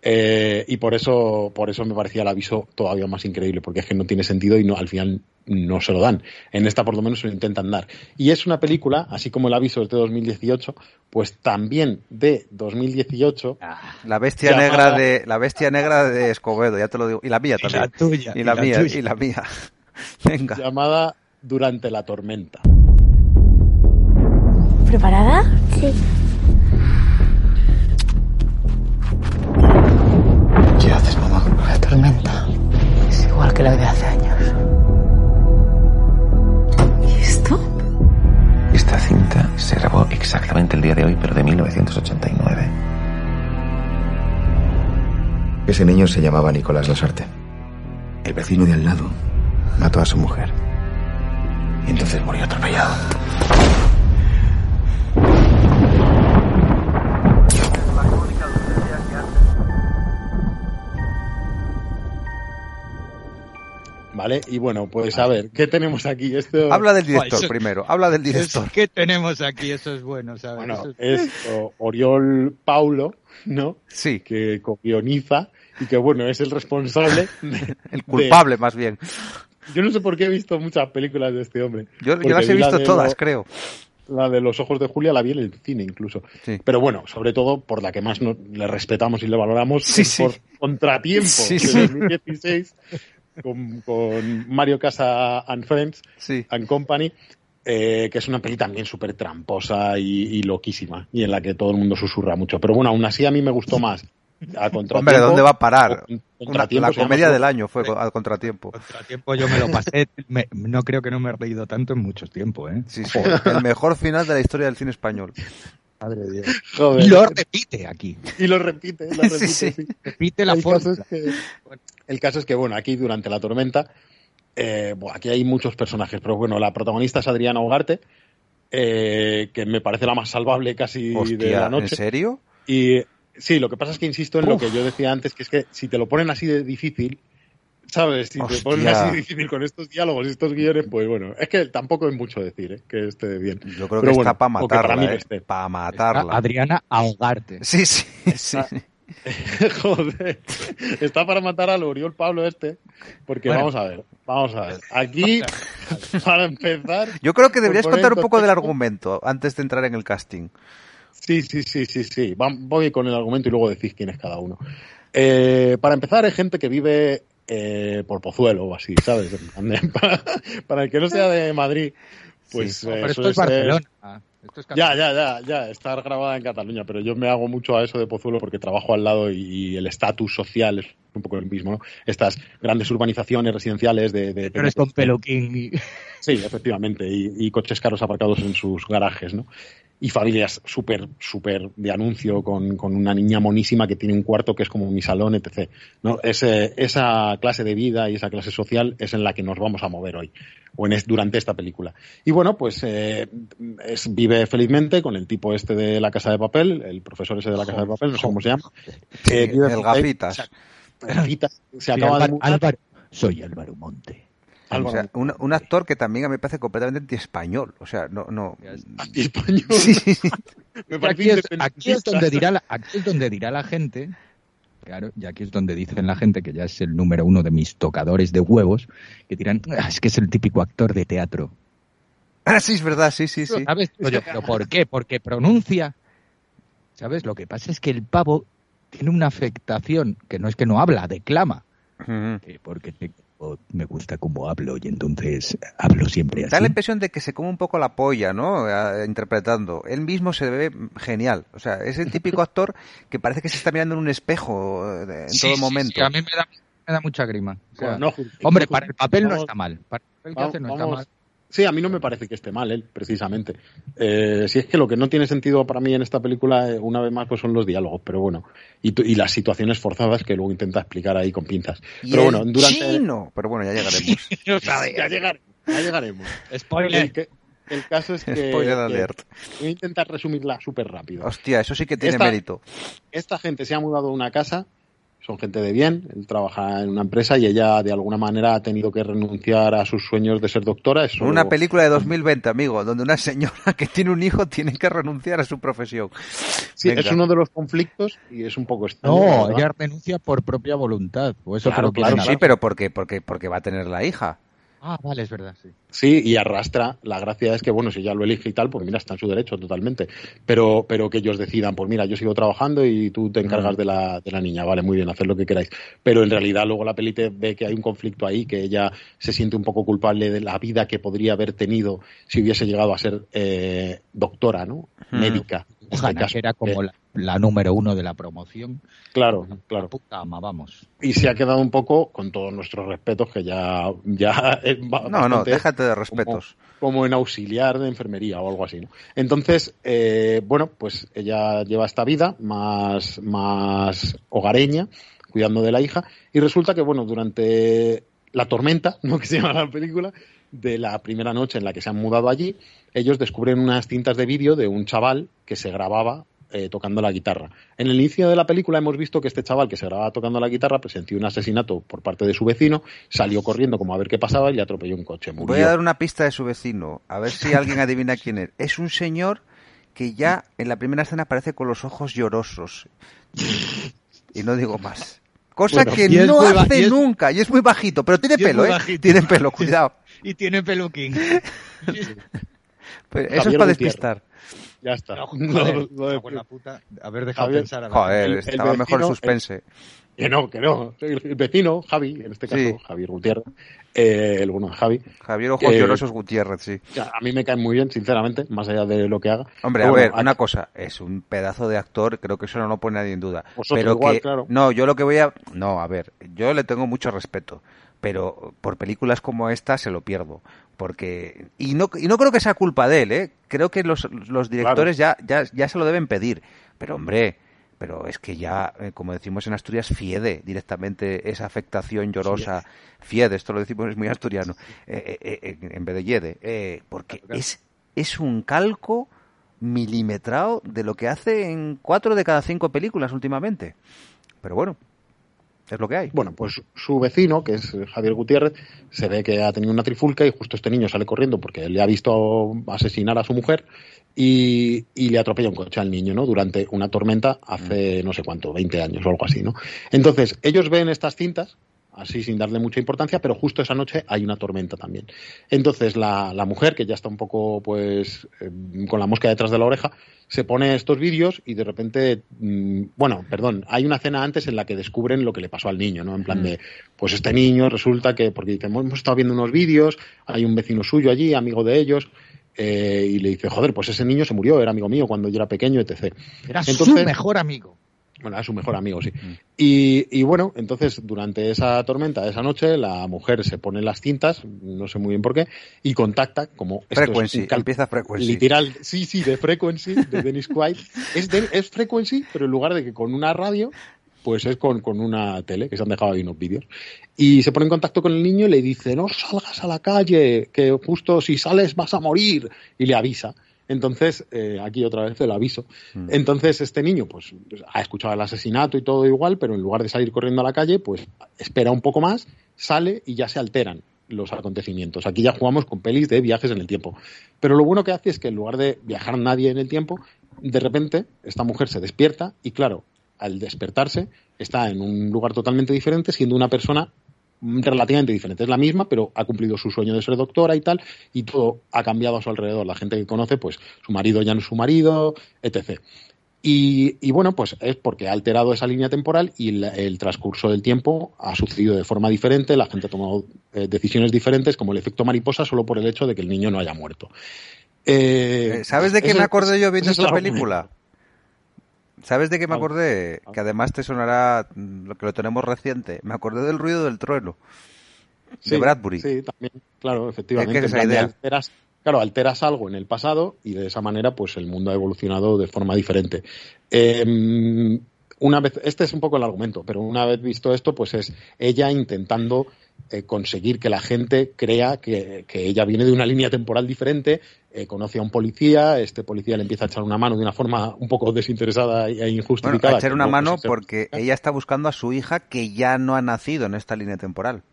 Eh, y por eso, por eso me parecía el aviso todavía más increíble, porque es que no tiene sentido y no, al final no se lo dan. En esta por lo menos se lo intentan dar. Y es una película, así como el aviso es de 2018, pues también de 2018. Ah, la bestia negra de la bestia negra de Escobedo, ya te lo digo. Y la mía también. Y la tuya. Y la, mía, y la mía. Venga. Llamada Durante la tormenta. ¿Preparada? Sí. Igual que la de hace años. ¿Y esto? Esta cinta se grabó exactamente el día de hoy, pero de 1989. Ese niño se llamaba Nicolás Lasarte. El vecino de al lado mató a su mujer. Y entonces murió atropellado. ¿Vale? Y bueno, pues a ver, ¿qué tenemos aquí? Esto... Habla del director primero, habla del director. ¿Qué tenemos aquí? Eso es bueno, ¿sabes? Bueno, es Oriol Paulo, ¿no? Sí. Que co-guioniza y que, bueno, es el responsable. *laughs* el culpable, más bien. Yo no sé por qué he visto muchas películas de este hombre. Yo, las he visto todas, creo. La de los ojos de Julia la vi en el cine incluso. Sí. Pero bueno, sobre todo por la que más le respetamos y le valoramos, sí, por Contratiempo de 2016, *laughs* con, Mario Casa and Friends and Company, eh, que es una peli también súper tramposa y, loquísima, y en la que todo el mundo susurra mucho. Pero bueno, aún así a mí me gustó más. A Hombre, ¿dónde va a parar? la comedia del año fue al contratiempo. Contratiempo yo me lo pasé, no creo que no me he reído tanto en mucho tiempo, ¿eh? Sí, sí, el mejor final de la historia del cine español. Madre Dios. Y lo repite aquí. Y lo repite, lo *laughs* repite, sí, Repite la fuerza. El caso es que, bueno, aquí durante la tormenta, eh, aquí hay muchos personajes, pero bueno, la protagonista es Adriana Ugarte, eh, que me parece la más salvable casi de la noche. ¿En serio? Y sí, lo que pasa es que insisto en lo que yo decía antes, que es que si te lo ponen así de difícil, ¿sabes? Si te ponen así difícil con estos diálogos y estos guiones, pues bueno, es que tampoco es mucho decir, ¿eh? que esté bien. Yo creo que está para matarla, ¿eh? para matarla. Adriana Ahogarte. Sí, sí, sí. *laughs* Joder, está para matar al Oriol Pablo este, porque vamos a ver, vamos a ver. Aquí, *laughs* para empezar... Yo creo que deberías contar un poco del argumento antes de entrar en el casting. Sí, sí, sí, sí, sí. Voy con el argumento y luego decís quién es cada uno. Eh, para empezar, hay gente que vive eh, por Pozuelo o así, ¿sabes? *laughs* para, el que no sea de Madrid, pues... Eh, esto es Barcelona. Ya, ya, ya, ya, está grabada en Cataluña, pero yo me hago mucho a eso de Pozuelo porque trabajo al lado y, el estatus social es un poco el mismo, ¿no? Estas grandes urbanizaciones residenciales de... de pero es con peluquín. *laughs* Sí, efectivamente, y, y, coches caros aparcados en sus garajes, ¿no? y familias súper, súper de anuncio con, con, una niña monísima que tiene un cuarto que es como mi salón, etc. ¿no? Ese, esa clase de vida y esa clase social es en la que nos vamos a mover hoy, o en durante esta película. Y bueno, pues eh, es, vive felizmente con el tipo este de la casa de papel, el profesor ese de la casa de papel, no sé cómo se llama. Eh, el Gafitas. Se, acaba de soy Álvaro Monte un, actor que también a mí me parece completamente anti-español. O sea, no. no... ¿Anti-español? *laughs* aquí, es, donde dirá la, aquí es donde dirá la gente. Claro, y aquí es donde dicen la gente que ya es el número uno de mis tocadores de huevos, que dirán, ah, es que es el típico actor de teatro. Ah, sí, es verdad, sí, sí, sí. ¿Sabes? ¿pero por qué? Porque pronuncia. ¿Sabes? Lo que pasa es que el pavo tiene una afectación que no es que no habla, declama. Porque me gusta cómo hablo y entonces hablo siempre así. Da la impresión de que se come un poco la polla, ¿no? interpretando. Él mismo se ve genial. O sea, es el típico *laughs* actor que parece que se está mirando en un espejo eh, en todo momento. a mí me da, mucha grima. hombre, para el papel no está mal. Para el papel que hace no está mal. Sí, a mí no me parece que esté mal él, precisamente. Eh, si es que lo que no tiene sentido para mí en esta película, eh, una vez más, pues son los diálogos, pero bueno, y, las situaciones forzadas que luego intenta explicar ahí con pinzas. pero bueno, durante. Pero bueno, ya llegaremos. *laughs* ya, llegaremos. Ya llegaremos. Spoiler. El, caso es que. Spoiler alert. voy a intentar resumirla súper rápido. Hostia, eso sí que tiene mérito. Esta gente se ha mudado a una casa son gente de bien, él trabaja en una empresa y ella de alguna manera ha tenido que renunciar a sus sueños de ser doctora. Es Una película de 2020, amigo, donde una señora *laughs* que tiene un hijo tiene que renunciar a su profesión. Sí, es uno de los conflictos y es un poco extraño. No, ella renuncia por propia voluntad. O eso claro, claro, sí, pero porque, porque, porque va a tener la hija. Ah, vale, es verdad, sí. Sí, y arrastra. La gracia es que, bueno, si ya lo elige y tal, pues mira, está en su derecho totalmente. Pero, pero que ellos decidan, pues mira, yo sigo trabajando y tú te encargas de, la, de la niña, vale, muy bien, haced lo que queráis. Pero en realidad luego la peli te ve que hay un conflicto ahí, que ella se siente un poco culpable de la vida que podría haber tenido si hubiese llegado a ser eh, doctora, ¿no? Médica. Este era como la, número uno de la promoción. Claro, claro. puta ama, vamos. Y se ha quedado un poco, con todos nuestros respetos, que ya. ya no, no, déjate de respetos. Como, en auxiliar de enfermería o algo así, ¿no? Entonces, eh, bueno, pues ella lleva esta vida más, más hogareña, cuidando de la hija, y resulta que, bueno, durante la tormenta, *laughs* ¿no? que se llama la película, de la primera noche en la que se han mudado allí, ellos descubren unas cintas de vídeo de un chaval que se grababa eh, tocando la guitarra. En el inicio de la película hemos visto que este chaval que se grababa tocando la guitarra presenció un asesinato por parte de su vecino, salió corriendo como a ver qué pasaba y le atropelló un coche. Voy a dar una pista de su vecino, a ver si alguien adivina quién es. Es un señor que ya en la primera escena aparece con los ojos llorosos. Y no digo más. Cosa que no hace nunca, y es muy bajito, pero tiene pelo, ¿eh? Tiene pelo, cuidado. Y tiene peluquín. *laughs* pues eso es para despistar. Ya está. A ver, deja pensar. A joder, estaba mejor el suspense. Que no, que no. El vecino, Javi, en este caso, Javier Gutiérrez, eh, el bueno, Javi. Javier Ojos eh, Llorosos Gutiérrez, sí. A mí me cae muy bien, sinceramente, más allá de lo que haga. Hombre, a ver, una cosa, es un pedazo de actor, creo que eso no lo pone nadie en duda. pero igual, claro. No, yo lo que voy a... No, a ver, yo le tengo mucho respeto, pero por películas como esta se lo pierdo. Porque... Y no, y no creo que sea culpa de él, ¿eh? Creo que los, los directores ya, ya, ya se lo deben pedir. Pero, hombre pero es que ya, eh, como decimos en Asturias, fiede directamente esa afectación llorosa. Fiede, esto lo decimos es muy asturiano, eh, eh, en vez de yede, porque es, es un calco milimetrado de lo que hace en cuatro de cada cinco películas últimamente. Pero bueno, es lo que hay. Bueno, pues su vecino, que es Javier Gutiérrez, se ve que ha tenido una trifulca y justo este niño sale corriendo porque le ha visto asesinar a su mujer y, le atropella un coche al niño, ¿no? Durante una tormenta hace no sé cuánto, 20 años o algo así, ¿no? Entonces, ellos ven estas cintas así sin darle mucha importancia, pero justo esa noche hay una tormenta también. Entonces la, la mujer, que ya está un poco pues eh, con la mosca detrás de la oreja, se pone estos vídeos y de repente, mm, bueno, perdón, hay una cena antes en la que descubren lo que le pasó al niño, ¿no? En plan de, pues este niño resulta que, porque dicen, hemos estado viendo unos vídeos, hay un vecino suyo allí, amigo de ellos, eh, y le dice, joder, pues ese niño se murió, era amigo mío cuando yo era pequeño, etc. Era su mejor amigo. Bueno, era su mejor amigo, sí. Mm. Y, bueno, entonces durante esa tormenta, esa noche, la mujer se pone las cintas, no sé muy bien por qué, y contacta como... Frequency, empieza Frequency. Literal, sí, sí, de Frequency, de Dennis Quaid. *laughs* Es, es Frequency, pero en lugar de que con una radio, pues es con, con, una tele, que se han dejado ahí unos vídeos. Y se pone en contacto con el niño y le dice, no salgas a la calle, que justo si sales vas a morir. Y le avisa. Entonces, eh, aquí otra vez el aviso. Mm. Entonces, este niño, pues, ha escuchado el asesinato y todo igual, pero en lugar de salir corriendo a la calle, pues espera un poco más, sale y ya se alteran los acontecimientos. Aquí ya jugamos con pelis de viajes en el tiempo. Pero lo bueno que hace es que en lugar de viajar nadie en el tiempo, de repente esta mujer se despierta y claro, al despertarse está en un lugar totalmente diferente, siendo una persona relativamente diferente. Es la misma, pero ha cumplido su sueño de ser doctora y tal, y todo ha cambiado a su alrededor. La gente que conoce, pues su marido ya no es su marido, etc. Y, bueno, pues es porque ha alterado esa línea temporal y el, transcurso del tiempo ha sucedido de forma diferente, la gente ha tomado eh, decisiones diferentes, como el efecto mariposa, solo por el hecho de que el niño no haya muerto. Eh, ¿Sabes de qué me acordé yo viendo esta película? *laughs* ¿Sabes de qué me acordé? Que además te sonará mm, lo que lo tenemos reciente. Me acordé del ruido del trueno. de Bradbury. Sí, también, claro, efectivamente. Alteras, claro, alteras algo en el pasado y de esa manera, pues el mundo ha evolucionado de forma diferente. Em, una vez, este es un poco el argumento, pero una vez visto esto, pues es ella intentando eh, conseguir que la gente crea que, ella viene de una línea temporal diferente eh, conoce a un policía, este policía le empieza a echar una mano de una forma un poco desinteresada e injustificada. a echar una mano porque ella está buscando a su hija que ya no ha nacido en esta línea temporal.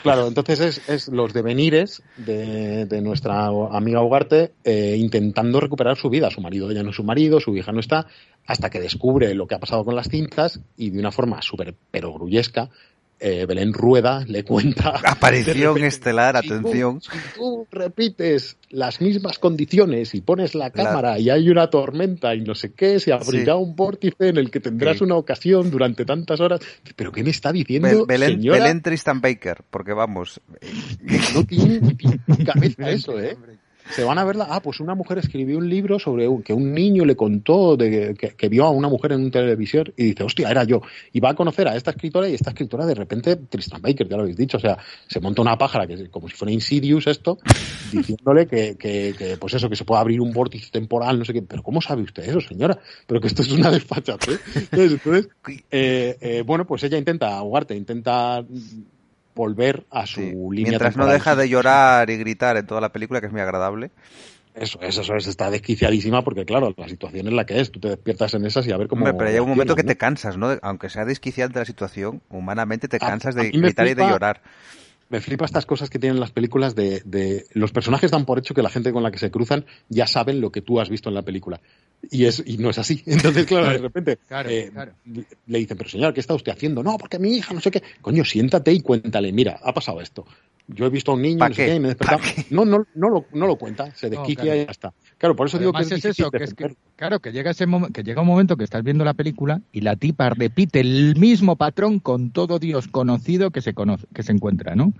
Claro, entonces es, es los devenires de, nuestra amiga Ugarte eh, intentando recuperar su vida. Su marido ya no es su marido, su hija no está, hasta que descubre lo que ha pasado con las cintas y de una forma súper perogrullesca eh, Belén Rueda le cuenta. *laughs* Aparición estelar, atención. si tú repites las mismas condiciones y pones la cámara y hay una tormenta y no sé qué, se abrirá un vórtice en el que tendrás una ocasión durante tantas horas. ¿Pero qué me está diciendo? Belén, Belén Tristan Baker, porque vamos. No tiene, cabeza *laughs* eso, ¿eh? Se van a verla. Ah, pues una mujer escribió un libro sobre que un niño le contó de que, vio a una mujer en un televisor y dice, hostia, era yo. Y va a conocer a esta escritora y esta escritora de repente, Tristan Baker, ya lo habéis dicho, o sea, se monta una pájara que como si fuera Insidious esto, diciéndole que, que, pues eso, que se puede abrir un vórtice temporal, no sé qué. Pero ¿cómo sabe usted eso, señora? Pero que esto es una despachate. Entonces, eh, eh, bueno, pues ella intenta ahogarte, intenta volver a su línea Mientras no deja de llorar y gritar en toda la película, que es muy agradable. Eso, eso, eso está desquiciadísima porque, claro, la situación es la que es. Tú te despiertas en esas y a ver cómo. pero hay un momento que te cansas, ¿no? Aunque sea desquiciante la situación, humanamente te cansas de gritar y de llorar me flipa estas cosas que tienen las películas de, de, los personajes dan por hecho que la gente con la que se cruzan ya saben lo que tú has visto en la película. Y es y no es así. *laughs* Entonces claro de repente eh, le dicen pero señor qué está usted haciendo no porque mi hija no sé qué coño siéntate y cuéntale mira ha pasado esto. Yo he visto a un niño no sé qué, y me he no no no lo, no lo cuenta se desquicia y ya está Claro, por eso digo que es, eso, que, claro, que llega ese que llega un momento que estás viendo la película y la tipa repite el mismo patrón con todo Dios conocido que se conoce, que se encuentra, ¿no?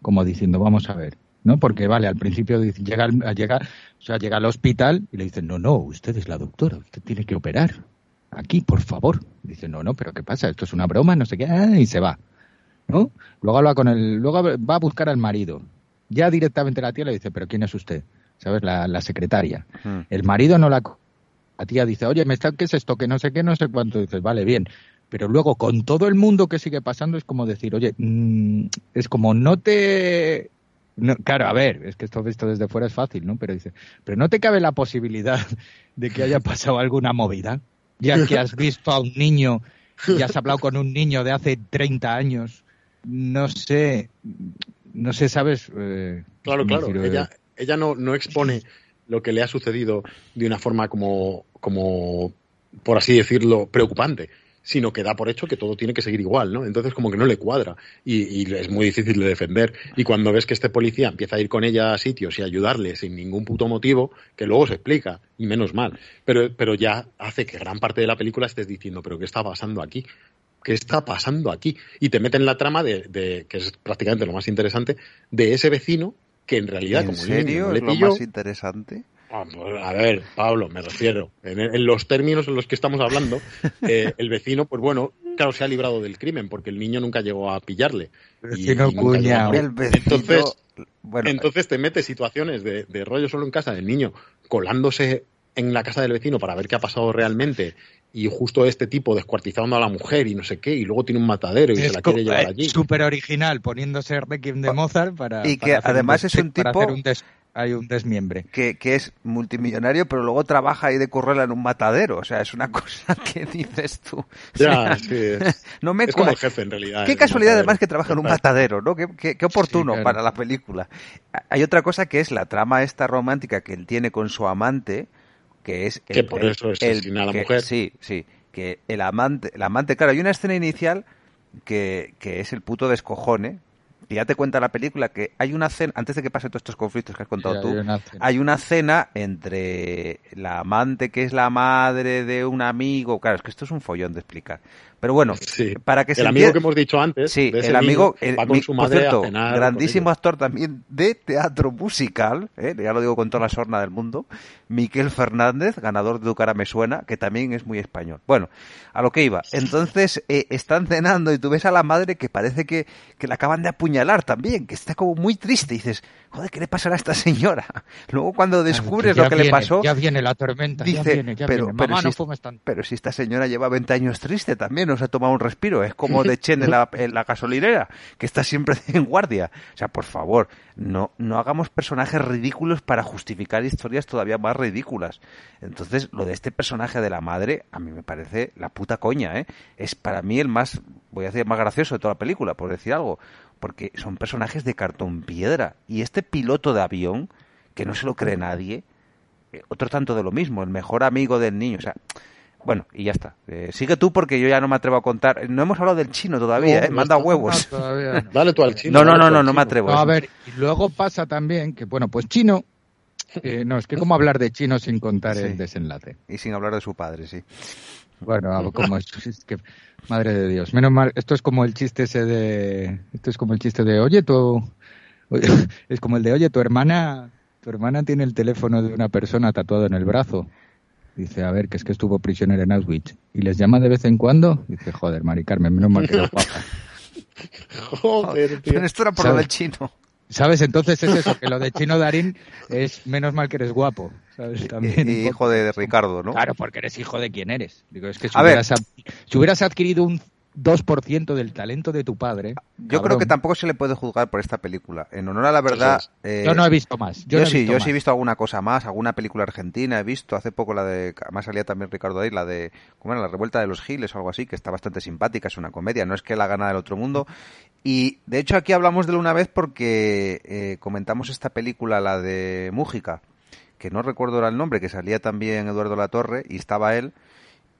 Como diciendo, vamos a ver, ¿no? Porque vale, al principio llega, llega, o sea, llega al hospital y le dicen, no, no, usted es la doctora, usted tiene que operar. Aquí, por favor. Dice, no, no, pero ¿qué pasa? Esto es una broma, no sé qué, ah, y se va. ¿No? Luego habla con el, luego va a buscar al marido. Ya directamente la tía le dice, pero ¿quién es usted? ¿Sabes? La, secretaria. Hmm. El marido no la... La tía dice, oye, ¿me está, ¿qué es esto? Que no sé qué, no sé cuánto. Dices, vale, bien. Pero luego, con todo el mundo que sigue pasando, es como decir, oye, mm, es como no te... claro, a ver, es que esto visto desde fuera es fácil, ¿no? Pero dice, pero no te cabe la posibilidad *laughs* de que haya pasado alguna movida, ya que has visto a un niño y has hablado con un niño de hace 30 años. No sé, no sé, ¿sabes? Eh, claro, claro. ella, ella no, no expone lo que le ha sucedido de una forma como, como, por así decirlo, preocupante, sino que da por hecho que todo tiene que seguir igual, ¿no? Entonces como que no le cuadra y, es muy difícil de defender. Y cuando ves que este policía empieza a ir con ella a sitios y ayudarle sin ningún puto motivo, que luego se explica, y menos mal, pero, pero ya hace que gran parte de la película estés diciendo, pero ¿qué está pasando aquí? ¿Qué está pasando aquí? Y te meten la trama de, de, que es prácticamente lo más interesante, de ese vecino que en realidad, como serio? ¿Es lo más interesante? A ver, Pablo, me refiero. En, los términos en los que estamos hablando, *laughs* eh, el vecino, pues bueno, claro, se ha librado del crimen porque el niño nunca llegó a pillarle. Y, el entonces, bueno, entonces te metes situaciones de, de rollo solo en casa del niño colándose en la casa del vecino para ver qué ha pasado realmente y justo este tipo descuartizando a la mujer y no sé qué, y luego tiene un matadero y se la quiere llevar allí. Súper original, poniéndose Requiem de Mozart para. Y que además es un tipo. hay un desmiembre. Que, que, es multimillonario, pero luego trabaja ahí de correrla en un matadero. O sea, es una *laughs* cosa que dices tú. Ya, sí, es, *laughs* no me como el jefe, en realidad. Qué casualidad, además, que trabaja en un matadero, ¿no? Qué, qué, oportuno para la película. Hay otra cosa que es la trama esta romántica que él tiene con su amante que es el, que por eso el, a la mujer. Sí, sí, que el amante, el amante, claro, hay una escena inicial que, que es el puto descojone, y ya te cuenta la película que hay una cena, antes de que pase todos estos conflictos que has contado tú, hay una, cena entre la amante que es la madre de un amigo, claro, es que esto es un follón de explicar, pero bueno, para que el amigo que hemos dicho antes, sí, el amigo, con su madre cierto, grandísimo actor también de teatro musical, ¿eh? ya lo digo con toda la sorna del mundo, Miquel Fernández, ganador de Ducara me suena, que también es muy español. Bueno, a lo que iba. Entonces eh, están cenando y tú ves a la madre que parece que, que la acaban de apuñalar también, que está como muy triste. Y dices, joder, ¿qué le pasará a esta señora? *laughs* Luego cuando descubres lo que le pasó, ya viene la tormenta, dice, ya viene, ya pero, viene. Mamá, pero, si, pero si esta señora lleva 20 años triste también no se ha tomado un respiro. Es como *laughs* de Chen en la, gasolinera, que está siempre *laughs* en guardia. O sea, por favor, no, no hagamos personajes ridículos para justificar historias todavía más ridículas. Entonces, lo de este personaje de la madre, a mí me parece la puta coña, ¿eh? Es para mí el más, voy a decir, más gracioso de toda la película, por decir algo. Porque son personajes de cartón piedra. Y este piloto de avión, que no se lo cree nadie, eh, otro tanto de lo mismo, el mejor amigo del niño. O sea, bueno, y ya está. Eh, sigue tú porque yo ya no me atrevo a contar. No hemos hablado del chino todavía, ¿eh? Manda huevos. *laughs* Dale tú al chino. No, no, no, no, me atrevo. a ver, y luego pasa también que, bueno, pues chino. Eh, no, es que cómo hablar de chino sin contar el desenlace. Y sin hablar de su padre, sí. Bueno, como es, que, madre de Dios. Menos mal, esto es como el chiste ese de, esto es como el chiste de, oye, tú, *laughs* es como el de, oye, tu hermana, tu hermana tiene el teléfono de una persona tatuado en el brazo. Dice, a ver, que es que estuvo prisionero en Auschwitz. ¿Y les llama de vez en cuando? Dice, joder, Mari Carmen, menos mal que no guapa. *laughs* joder, tío. esto era por lo del chino. ¿Sabes? Entonces es eso, que lo de Chino Darín es menos mal que eres guapo. ¿sabes? También, y, hijo de Ricardo, ¿no? Claro, porque eres hijo de quién eres. Digo, es que si, hubieras, si hubieras adquirido un 2% del talento de tu padre. Yo creo que tampoco se le puede juzgar por esta película. En honor a la verdad. Eh, yo no he visto más. Yo, sí, yo sí he visto alguna cosa más, alguna película argentina he visto. Hace poco la de. Además salía también Ricardo ahí, la de. ¿Cómo era? La Revuelta de los Giles o algo así, que está bastante simpática, es una comedia, no es que la gana del otro mundo. Y de hecho aquí hablamos de él una vez porque eh, comentamos esta película, la de Mújica, que no recuerdo era el nombre, que salía también Eduardo Latorre y estaba él.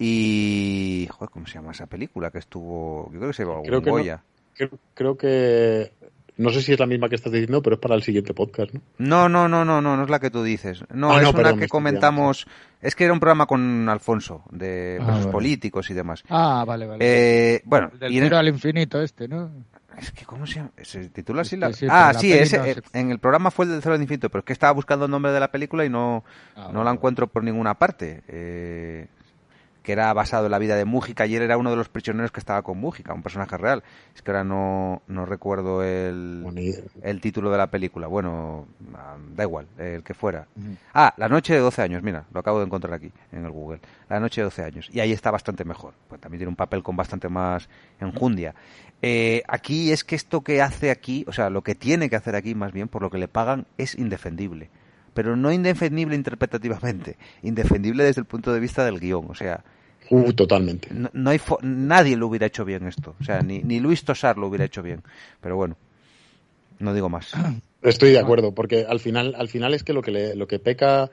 Y. Joder, ¿cómo se llama esa película que estuvo.? Yo creo que se llama creo Goya. Que creo, que. No sé si es la misma que estás diciendo, pero es para el siguiente podcast, ¿no? No, no, no, no, no, no es la que tú dices. No, ah, es una que comentamos. Es que era un programa con Alfonso, de ah, los políticos y demás. Ah, vale, vale. Eh, bueno, del y al infinito este, ¿no? Es que, ¿cómo se llama? ¿Se titula así? La... ah, sí, ese, eh, en el programa fue el del Cero al Infinito, pero es que estaba buscando el nombre de la película y no, ah, no la encuentro por ninguna parte. Eh, que era basado en la vida de Mújica y él era uno de los prisioneros que estaba con Mújica, un personaje real. Es que ahora no, no recuerdo el, el título de la película. Bueno, da igual, el que fuera. Ah, La noche de 12 años, mira, lo acabo de encontrar aquí en el Google. La noche de 12 años. Y ahí está bastante mejor. Pues también tiene un papel con bastante más enjundia. Eh, aquí es que esto que hace aquí, o sea, lo que tiene que hacer aquí más bien, por lo que le pagan, es indefendible pero no indefendible interpretativamente, indefendible desde el punto de vista del guion. O sea, uh, totalmente. No, hay nadie lo hubiera hecho bien esto. O sea, ni, ni Luis Tosar lo hubiera hecho bien. Pero bueno, no digo más. *clears throat* Estoy de acuerdo, porque al final, al final es que lo que, le, lo que peca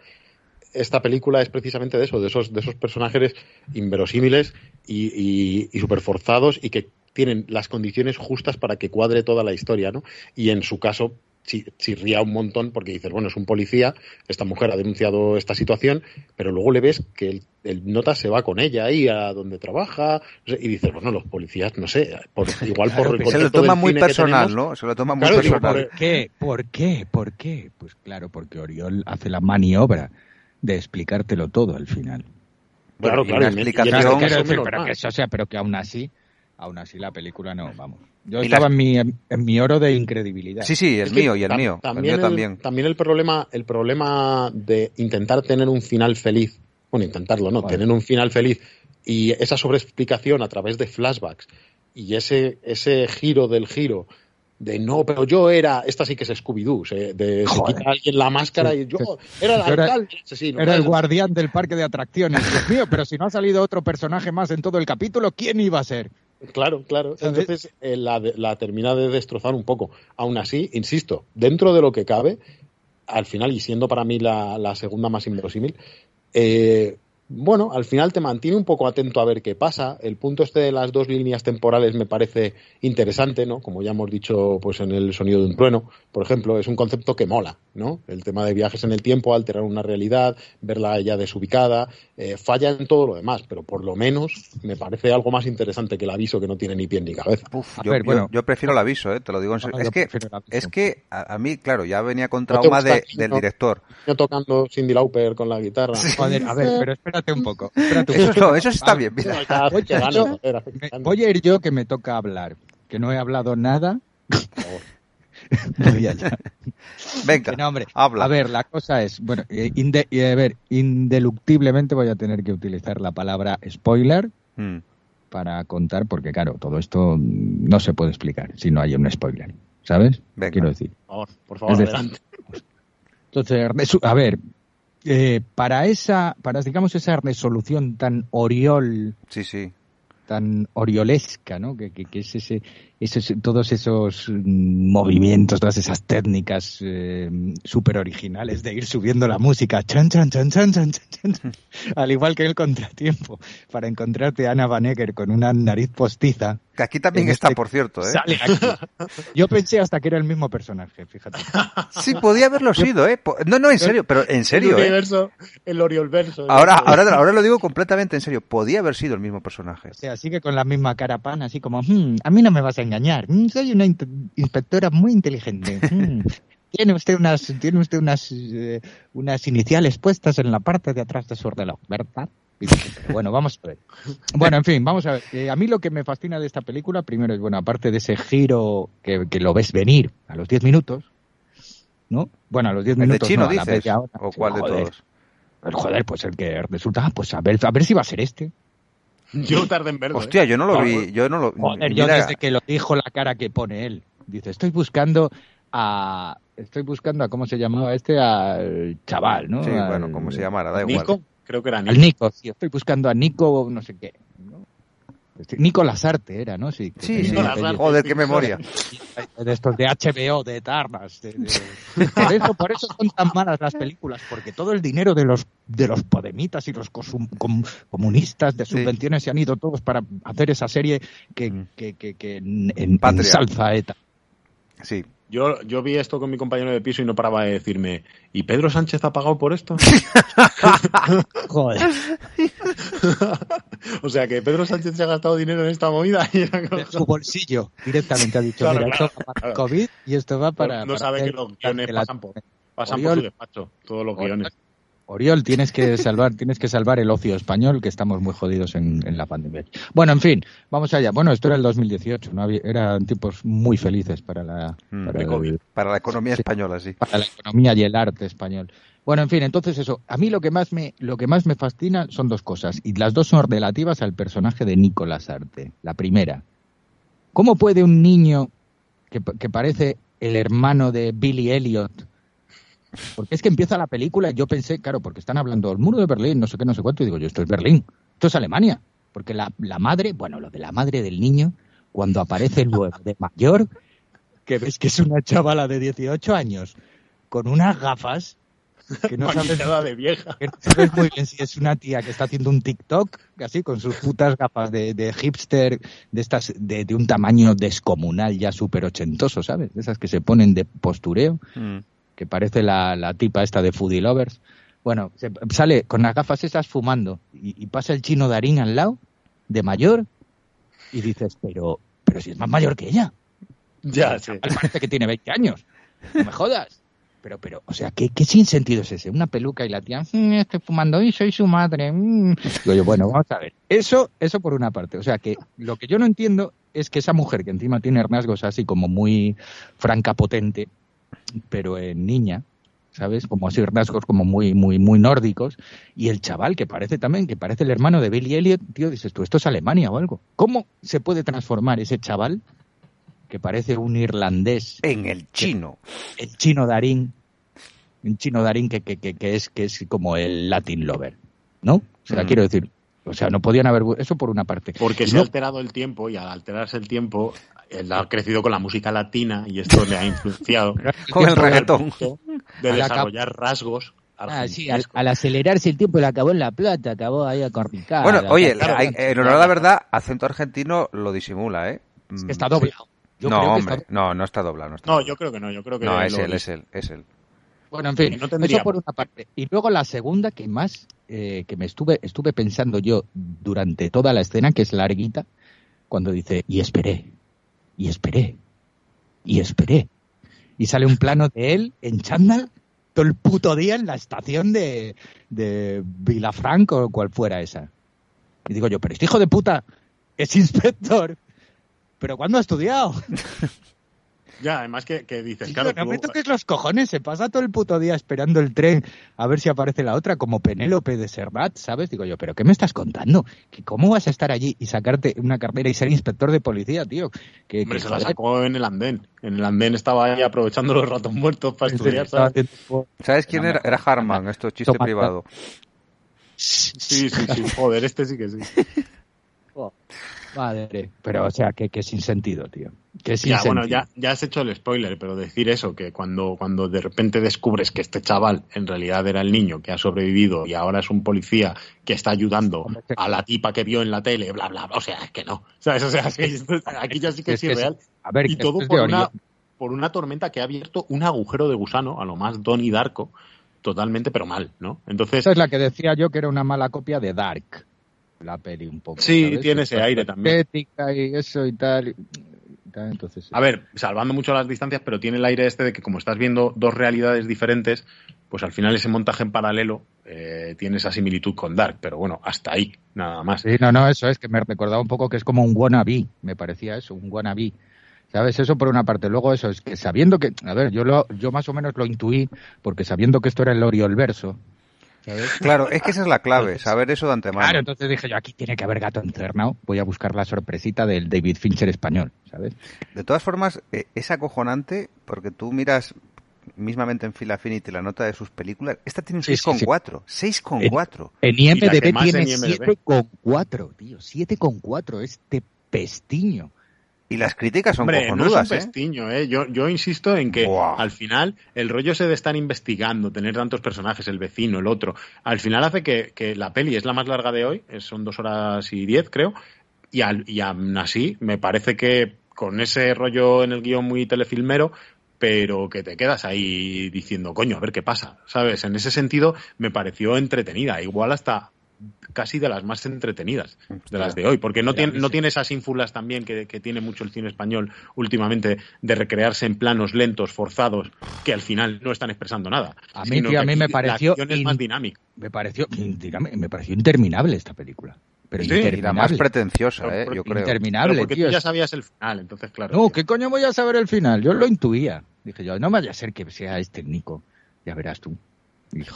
esta película es precisamente de eso, de esos, de esos personajes inverosímiles y, y, y super forzados y que tienen las condiciones justas para que cuadre toda la historia, ¿no? Y en su caso, chirría un montón porque dices, bueno, es un policía, esta mujer ha denunciado esta situación, pero luego le ves que el, nota se va con ella ahí a donde trabaja y dices, bueno, los policías, no sé, por, *laughs* igual por Se lo toma muy personal, ¿no? Se lo toma muy personal. ¿Por qué? ¿Por qué? ¿Por qué? Pues claro, porque Oriol hace la maniobra de explicártelo todo al final. Claro, claro. explicación... pero, que eso sea, pero que aún así Aún así, la película no, vamos. Yo estaba en, mi, en, mi oro de incredibilidad. Sí, sí, el mío y el mío. También el, también. también el problema, el problema de intentar tener un final feliz, bueno, intentarlo, ¿no? Tener un final feliz y esa sobreexplicación a través de flashbacks y ese, ese giro del giro de no, pero yo era, esta sí que es Scooby-Doo, de se quita alguien la máscara y yo era el alcalde. Era el guardián del parque de atracciones. Dios mío, pero si no ha salido otro personaje más en todo el capítulo, ¿quién iba a ser? Claro, claro. Entonces eh, la, la, termina de destrozar un poco. Aún así, insisto, dentro de lo que cabe, al final, y siendo para mí la, la segunda más inverosímil, eh, bueno, al final te mantiene un poco atento a ver qué pasa. El punto este de las dos líneas temporales me parece interesante, ¿no? Como ya hemos dicho, pues en el sonido de un trueno, por ejemplo, es un concepto que mola, ¿no? El tema de viajes en el tiempo, alterar una realidad, verla ya desubicada, eh, falla en todo lo demás, pero por lo menos me parece algo más interesante que el aviso que no tiene ni pie ni cabeza. yo, bueno, yo, prefiero el aviso, ¿eh? te lo digo en serio. es, que, es que a, mí, claro, ya venía con trauma de, del director. Yo tocando Cindy Lauper con la guitarra. a ver, pero espera un poco. *laughs* eso, eso está bien. voy, a ir yo que me toca hablar, que no he hablado nada. *laughs* Venga, hombre, habla. A ver, la cosa es, bueno, eh, a ver, indeluctiblemente voy a tener que utilizar la palabra spoiler. Hmm. para contar, porque claro, todo esto no se puede explicar si no hay un spoiler, ¿sabes? Quiero decir. Por favor, por favor, adelante. Entonces, a ver, eh, para esa, para digamos esa resolución tan oriol, sí, sí. tan oriolesca, ¿no? Que, que, que es ese, esos, todos esos mm, movimientos, todas esas técnicas eh, súper originales de ir subiendo la música, chan, chan, chan, chan, chan, chan, *laughs* al igual que el contratiempo, para encontrarte a Ana Van con una nariz postiza. Que aquí también está, este por cierto, ¿eh? Yo pensé hasta que era el mismo personaje, fíjate. *laughs* Sí, podía haberlo sido, ¿eh? No, no, en serio, pero en serio, el ¿eh? universo, El Oriolverso. Ahora, ahora, ahora lo digo completamente en serio, podía haber sido el mismo personaje. O sea, sigue con la misma cara pan, así como, hmm, a mí no me vas a engañar. Mm, soy una inspectora muy inteligente. Mm. *laughs* Tiene usted unas, tiene usted unas, eh, unas iniciales puestas en la parte de atrás de su reloj, ¿verdad? Bueno, vamos a ver. Bueno, en fin, vamos a ver. Eh, a mí lo que me fascina de esta película, primero es, bueno, aparte de ese giro que, lo ves venir a los 10 minutos, ¿no? Bueno, a los 10 minutos. chino, no, dices, ¿O cuál de todos? joder, pues el que resulta, ah, pues a ver, a ver si va a ser este. Yo tardé en verlo. Hostia, ¿eh? yo no lo vi. Yo no lo. Joder, yo desde que lo dijo la cara que pone él. Dice, estoy buscando a. Estoy buscando a cómo se llamaba este, al chaval, ¿no? Sí, bueno, como se llamara, da igual. Nico, creo que era Nico. Al Nico, sí, estoy buscando a Nico, no sé qué. Nico Lasarte era, ¿no? Sí, sí, sí. Joder, qué memoria. De estos de HBO, de Tarnas. *laughs* Por, eso, por eso son tan malas las películas, porque todo el dinero de los de los podemitas y los comunistas de subvenciones se han ido todos para hacer esa serie que, mm. que, que, que en, en, salsa ETA. Sí, yo, yo vi esto con mi compañero de piso y no paraba de decirme, ¿y Pedro Sánchez ha pagado por esto? *laughs* Joder. *laughs* o sea que Pedro Sánchez se ha gastado dinero en esta movida. Y su bolsillo directamente ha dicho, mira, esto va para COVID y esto va para... No, sabe que los guiones pasan por, pasan por su despacho, todos los guiones. Oriol, tienes que salvar, tienes que salvar el ocio español, que estamos muy jodidos en, la pandemia. Bueno, en fin, vamos allá. Bueno, esto era el 2018, ¿no? eran tiempos muy felices para la, mm, para, la economía española, sí. Para la economía y el arte español. Bueno, en fin, entonces eso. A mí lo que más me, lo que más me fascina son dos cosas, y las dos son relativas al personaje de Nicolás Arte. La primera, ¿cómo puede un niño que, que parece el hermano de Billy Elliot porque es que empieza la película y yo pensé, claro, porque están hablando del muro de Berlín, no sé qué, no sé cuánto, y digo, yo esto es Berlín, esto es Alemania. Porque la, la madre, bueno, lo de la madre del niño, cuando aparece luego de mayor, que ves que es una chavala de 18 años, con unas gafas, que no *laughs* sabes, de vieja. Que no sabes muy bien si es una tía que está haciendo un TikTok, así, con sus putas gafas de, de hipster, de estas, de, de, un tamaño descomunal ya súper ochentoso, ¿sabes? De esas que se ponen de postureo. Mm que parece la, tipa esta de Foodie Lovers. Bueno, sale con las gafas esas fumando y, pasa el chino Darín al lado, de mayor, y dices, pero, pero si es más mayor que ella. Ya, sí. Parece que tiene 20 años. No me jodas. Pero, pero, o sea, ¿qué, qué sin sentido es ese? Una peluca y la tía, mm, estoy fumando y soy su madre. Mm". Digo yo, bueno, vamos a ver. Eso, eso por una parte. O sea, que lo que yo no entiendo es que esa mujer que encima tiene rasgos así como muy franca, potente, pero en niña, ¿sabes? Como así rasgos como muy, muy, muy nórdicos. Y el chaval, que parece también, que parece el hermano de Billy Elliot, tío, dices tú, esto es Alemania o algo. ¿Cómo se puede transformar ese chaval, que parece un irlandés? En el chino. el chino Darín. Un chino Darín que, que, que, es, que es como el Latin Lover, ¿no? O sea, mm. quiero decir, o sea, no podían haber. Eso por una parte. Porque se ha alterado el tiempo y al alterarse el tiempo, él ha crecido con la música latina y esto le ha influenciado. *laughs* *laughs* con el reggaetón. De desarrollar rasgos Ah, sí, al, acelerarse el tiempo le acabó en La Plata, acabó ahí a Corricar. Bueno, oye, en honor a la verdad, acento argentino lo disimula, ¿eh? Es que está doblado. no, hombre, no, no está doblado. No, yo creo que no, yo creo que No, es él, es él, es él. Bueno, en fin, eso por una parte. Y luego la segunda que más eh, que me estuve estuve pensando yo durante toda la escena, que es larguita, cuando dice, y esperé, y esperé, y esperé. Y sale un plano de él en chándal todo el puto día en la estación de, de Vilafranco o cual fuera esa. Y digo yo, pero este hijo de puta es inspector. ¿Pero cuándo ha estudiado? *laughs* Ya, además que, que dices, claro. No me toques los cojones, se pasa todo el puto día esperando el tren a ver si aparece la otra, como Penélope de Servat, ¿sabes? Digo yo, ¿pero qué me estás contando? ¿Cómo vas a estar allí y sacarte una carrera y ser inspector de policía, tío? Que, Hombre, se la sacó en el andén. En el andén estaba ahí aprovechando los ratos muertos para estudiar, ¿sabes? ¿Sabes quién era? Era Harman, esto es chiste privado. Sí, sí, sí, joder, este sí que sí. *laughs* Madre, pero o sea, que, que sin sentido, tío. Que sin ya, bueno, ya, ya has hecho el spoiler, pero decir eso, que cuando, cuando de repente descubres que este chaval en realidad era el niño que ha sobrevivido y ahora es un policía que está ayudando a la tipa que vio en la tele, bla, bla, bla, o sea, es que no. ¿Sabes? O sea, aquí ya sí que es, irreal. a ver, y todo por una, por una tormenta que ha abierto un agujero de gusano a lo más Donnie Darko, totalmente, pero mal, ¿no? Entonces. Esa es la que decía yo que era una mala copia de Dark la peli un poco. Sí, tiene ese aire también. Ética y eso y tal. Entonces, A ver, salvando mucho las distancias, pero tiene el aire este de que como estás viendo dos realidades diferentes, pues al final ese montaje en paralelo eh, tiene esa similitud con Dark, pero bueno, hasta ahí, nada más. Sí, no, no, eso es que me recordaba un poco que es como un wannabe, me parecía eso, un wannabe. ¿Sabes? Eso por una parte. Luego eso es que sabiendo que, a ver, yo lo, yo más o menos lo intuí, porque sabiendo que esto era el Oriol verso, Claro, es que esa es la clave, saber eso de antemano. Claro, entonces dije yo, aquí tiene que haber gato encerrado, voy a buscar la sorpresita del David Fincher español, ¿sabes? De todas formas, eh, es acojonante porque tú miras mismamente en Phil Affinity la nota de sus películas, esta tiene un 6,4, 6,4. En, en IMDB tiene 7,4, tío, 7,4, este pestiño. Y las críticas son Hombre, no es un ¿eh? pestiño, ¿eh? Yo, yo insisto en que al final el rollo se de estar investigando, tener tantos personajes, el vecino, el otro, al final hace que, que la peli es la más larga de hoy, son dos horas y diez, creo, y, al, y aún así me parece que con ese rollo en el guion muy telefilmero, pero que te quedas ahí diciendo, coño, a ver qué pasa, ¿sabes? En ese sentido me pareció entretenida, igual hasta casi de las más entretenidas de las de hoy, porque no tiene, no tiene esas ínfulas también que, tiene mucho el cine español últimamente de recrearse en planos lentos, forzados, que al final no están expresando nada. A mí, a mí me pareció más dinámica. Me pareció, me pareció interminable esta película. Pero la más pretenciosa, eh, yo creo. Interminable, porque tú ya sabías el final, entonces claro. No, ¿qué coño voy a saber el final? Yo lo intuía. Dije yo, no vaya a ser que sea este Nico. Ya verás tú.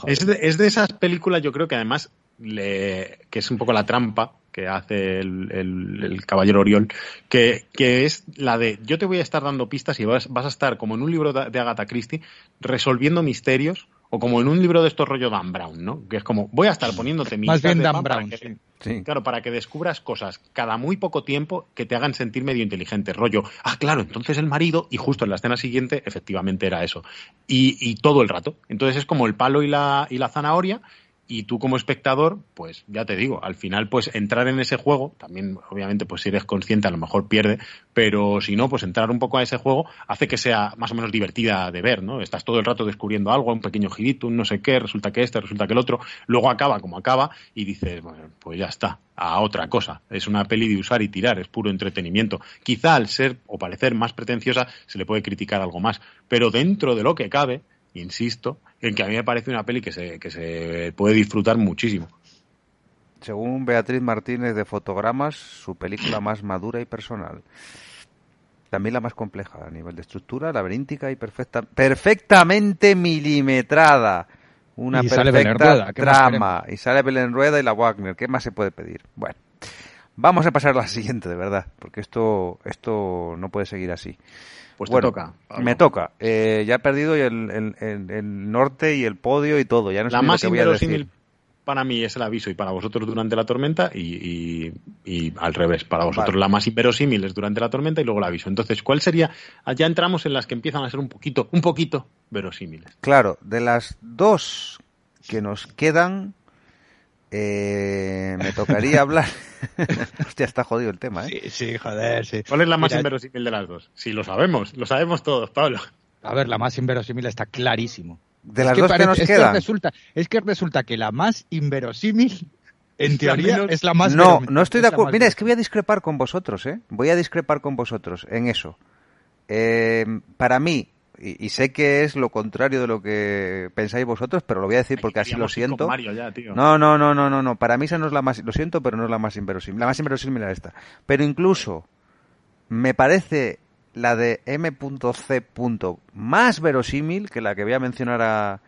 Es de, es de, esas películas, yo creo que además le, que es un poco la trampa que hace el, caballero Oriol, que, que, es la de yo te voy a estar dando pistas y vas, vas a estar como en un libro de, Agatha Christie resolviendo misterios o como en un libro de estos rollo Dan Brown, ¿no? Que es como voy a estar poniéndote Más bien Dan Brown, Claro, para que descubras cosas cada muy poco tiempo que te hagan sentir medio inteligente. Rollo, ah, claro, entonces el marido, y justo en la escena siguiente, efectivamente era eso. Y, y todo el rato. Entonces es como el palo y la, y la zanahoria, y tú como espectador, pues ya te digo, al final pues entrar en ese juego, también obviamente pues si eres consciente a lo mejor pierde, pero si no, pues entrar un poco a ese juego hace que sea más o menos divertida de ver, ¿no? Estás todo el rato descubriendo algo, un pequeño girito, un no sé qué, resulta que este, resulta que el otro, luego acaba como acaba y dices, bueno, pues ya está, a otra cosa. Es una peli de usar y tirar, es puro entretenimiento. Quizá al ser o parecer más pretenciosa se le puede criticar algo más, pero dentro de lo que cabe, insisto, en que a mí me parece una peli que se, que se puede disfrutar muchísimo. Según Beatriz Martínez de Fotogramas, su película más madura y personal. También la más compleja a nivel de estructura, laberíntica y perfecta, perfectamente milimetrada. Una perfecta trama. Y sale Belén Rueda y la Wagner. ¿Qué más se puede pedir? Bueno, vamos a pasar a la siguiente, de verdad, porque esto, esto no puede seguir así. Pues te toca. Me toca. Eh, ya he perdido el, el, norte y el podio y todo. Ya no la más inverosímil para mí es el aviso y para vosotros durante la tormenta y, y, al revés. Para vosotros la más inverosímil es durante la tormenta y luego el aviso. Entonces, ¿cuál sería? Ya entramos en las que empiezan a ser un poquito, un poquito verosímiles. Claro, de las dos que nos quedan, eh, me tocaría hablar. *laughs* Hostia, está jodido el tema, ¿eh? Sí, sí, joder, sí. ¿Cuál es la más inverosímil de las dos? Sí, lo sabemos, lo sabemos todos, Pablo. A ver, la más inverosímil está clarísimo. De las dos que nos quedan. resulta, es que resulta que la más inverosímil, en teoría, es la más. No, no estoy de acuerdo. Mira, es que voy a discrepar con vosotros, ¿eh? Voy a discrepar con vosotros en eso. Eh, para mí, y, sé que es lo contrario de lo que pensáis vosotros, pero lo voy a decir porque así lo siento. No, no, no, no, no, no. Para mí esa no es la más, lo siento, pero no es la más inverosímil. La más inverosímil era esta. Pero incluso me parece la de M.C. más verosímil que la que voy a mencionar a,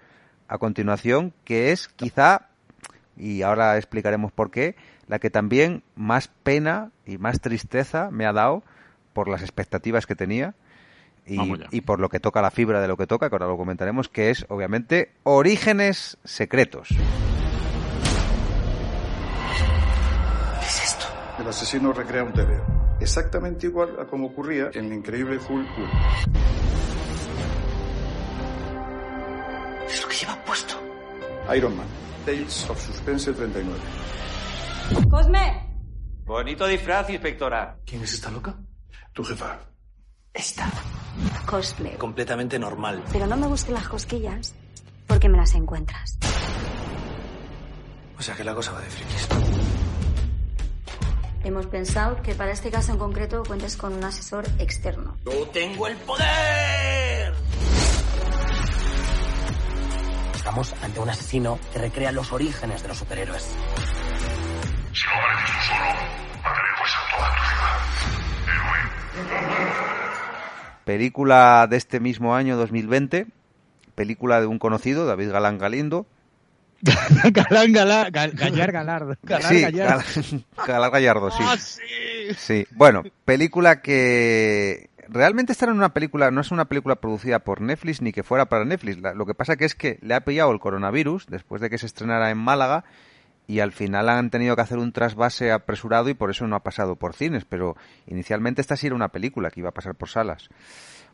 a continuación, que es quizá, y ahora explicaremos por qué, la que también más pena y más tristeza me ha dado por las expectativas que tenía y, por lo que toca la fibra de lo que toca, que ahora lo comentaremos, que es obviamente Orígenes Secretos. ¿Qué es esto? El asesino recrea un TV, exactamente igual a como ocurría en el increíble Hulk 1. Es lo que lleva puesto. Iron Man, Tales of Suspense 39. ¡Cosme! Bonito disfraz, inspectora. ¿Quién es esta loca? Tu jefa. Esta. Cosplay. Completamente normal. Pero no me busques las cosquillas porque me las encuentras. O sea que la cosa va de frikis. Hemos pensado que para este caso en concreto cuentes con un asesor externo. ¡Yo tengo el poder! Estamos ante un asesino que recrea los orígenes de los superhéroes. Película de este mismo año, 2020. Película de un conocido, David Galán Galindo. *laughs* Galán *laughs* Galán, Gallar Galardo. Galar sí, Gallardo. Galar Gallardo, sí. Ah, sí. Sí, bueno, película que realmente esta en una película, no es una película producida por Netflix ni que fuera para Netflix. Lo que pasa que es que le ha pillado el coronavirus después de que se estrenara en Málaga y al final han tenido que hacer un trasvase apresurado y por eso no ha pasado por cines, pero inicialmente esta sí era una película que iba a pasar por salas.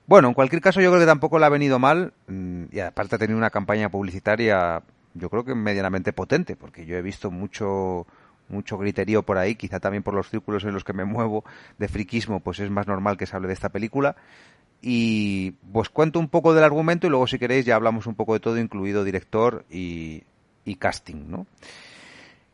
Bueno, en cualquier caso yo creo que tampoco le ha venido mal mm, y aparte ha tenido una campaña publicitaria yo creo que medianamente potente, porque yo he visto mucho mucho griterío por ahí, quizá también por los círculos en los que me muevo de friquismo, pues es más normal que se hable de esta película. Y pues cuento un poco del argumento y luego si queréis ya hablamos un poco de todo, incluido director y, y casting, ¿no?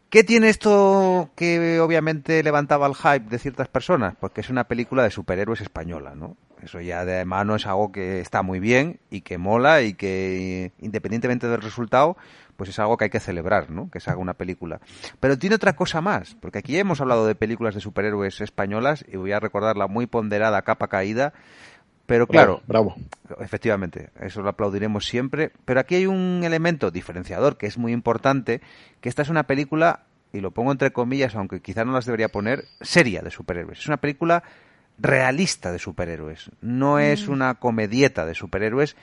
¿Qué tiene esto que obviamente levantaba el hype de ciertas personas? Porque pues es una película de superhéroes española, ¿no? Eso ya de mano es algo que está muy bien y que mola y que independientemente del resultado, pues es algo que hay que celebrar, ¿no? Que se haga una película. Pero tiene otra cosa más, porque aquí hemos hablado de películas de superhéroes españolas y voy a recordar la muy ponderada Capa Caída, pero claro, bravo, efectivamente, eso lo aplaudiremos siempre. Pero aquí hay un elemento diferenciador que es muy importante, que esta es una película, y lo pongo entre comillas, aunque quizá no las debería poner, seria de superhéroes. Es una película realista de superhéroes. No es mm. una comedieta de superhéroes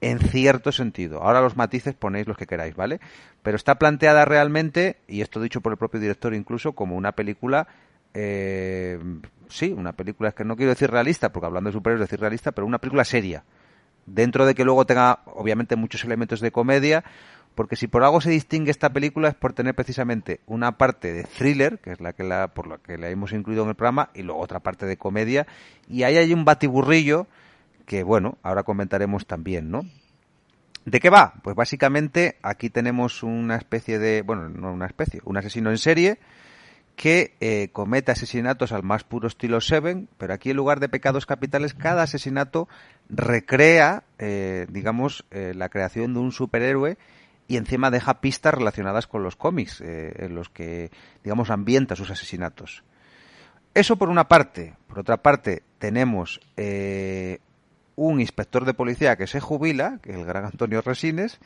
en cierto sentido. Ahora los matices ponéis los que queráis, ¿vale? Pero está planteada realmente, y esto dicho por el propio director incluso, como una película eh, sí, una película, es que no quiero decir realista, porque hablando de superhéroes decir realista, pero una película seria. Dentro de que luego tenga, obviamente, muchos elementos de comedia, porque si por algo se distingue esta película es por tener precisamente una parte de thriller, que es la que la, por la que la hemos incluido en el programa, y luego otra parte de comedia, y ahí hay un batiburrillo que, bueno, ahora comentaremos también, ¿no? ¿De qué va? Pues básicamente aquí tenemos una especie de, bueno, no una especie, un asesino en serie, que eh, comete asesinatos al más puro estilo Seven, pero aquí en lugar de pecados capitales, cada asesinato recrea, eh, digamos, eh, la creación de un superhéroe y encima deja pistas relacionadas con los cómics en los que, digamos, ambienta sus asesinatos. Eso por una parte. Por otra parte, tenemos un inspector de policía que se jubila, que es el gran Antonio Resines,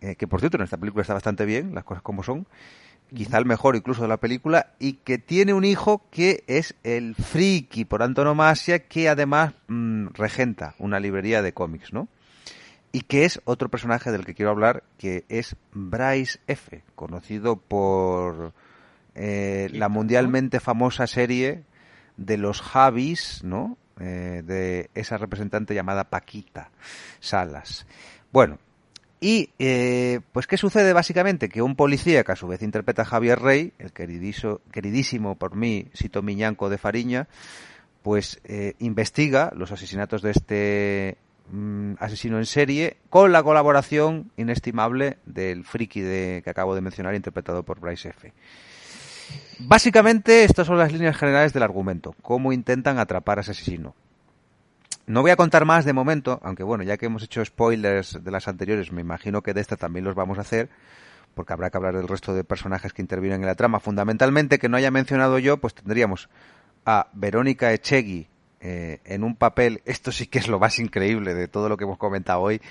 que por cierto en esta película está bastante bien, las cosas como son, quizá el mejor incluso de la película, y que tiene un hijo que es el friki por antonomasia, que además mm, regenta una librería de cómics, ¿no? Y que es otro personaje del que quiero hablar, que es Bryce F., conocido por eh, la mundialmente famosa serie de los Javis, ¿no? Eh, de esa representante llamada Paquita Salas. Bueno, y, eh, pues, ¿qué sucede básicamente? Que un policía, que a su vez interpreta a Javier Rey, el queridísimo por mí, Sito Miñanco de Fariña, pues eh, investiga los asesinatos de este mm, asesino en serie con la colaboración inestimable del friki de, que acabo de mencionar, interpretado por Bryce F. Básicamente, estas son las líneas generales del argumento, cómo intentan atrapar a ese asesino. No voy a contar más de momento, aunque bueno, ya que hemos hecho spoilers de las anteriores, me imagino que de esta también los vamos a hacer, porque habrá que hablar del resto de personajes que intervienen en la trama. Fundamentalmente, que no haya mencionado yo, pues tendríamos a Verónica Echegui eh, en un papel, esto sí que es lo más increíble de todo lo que hemos comentado hoy,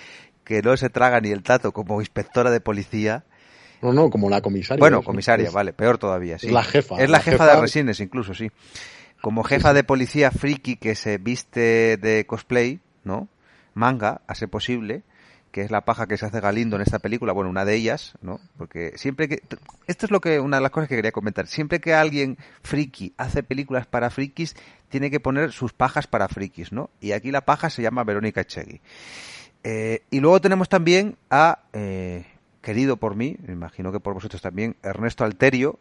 que no se traga ni el tato como inspectora de policía. No, no, como la comisaria. Bueno, comisaria, vale, peor todavía, sí. Es la jefa. Es la, jefa, de Resines, incluso, sí. Como jefa de policía friki que se viste de cosplay, ¿no? Manga, a ser posible, que es la paja que se hace Galindo en esta película, bueno, una de ellas, ¿no? Porque siempre que... Esto es lo que una de las cosas que quería comentar. Siempre que alguien friki hace películas para frikis, tiene que poner sus pajas para frikis, ¿no? Y aquí la paja se llama Verónica Echegui. Eh, y luego tenemos también a, eh, querido por mí, me imagino que por vosotros también, Ernesto Alterio,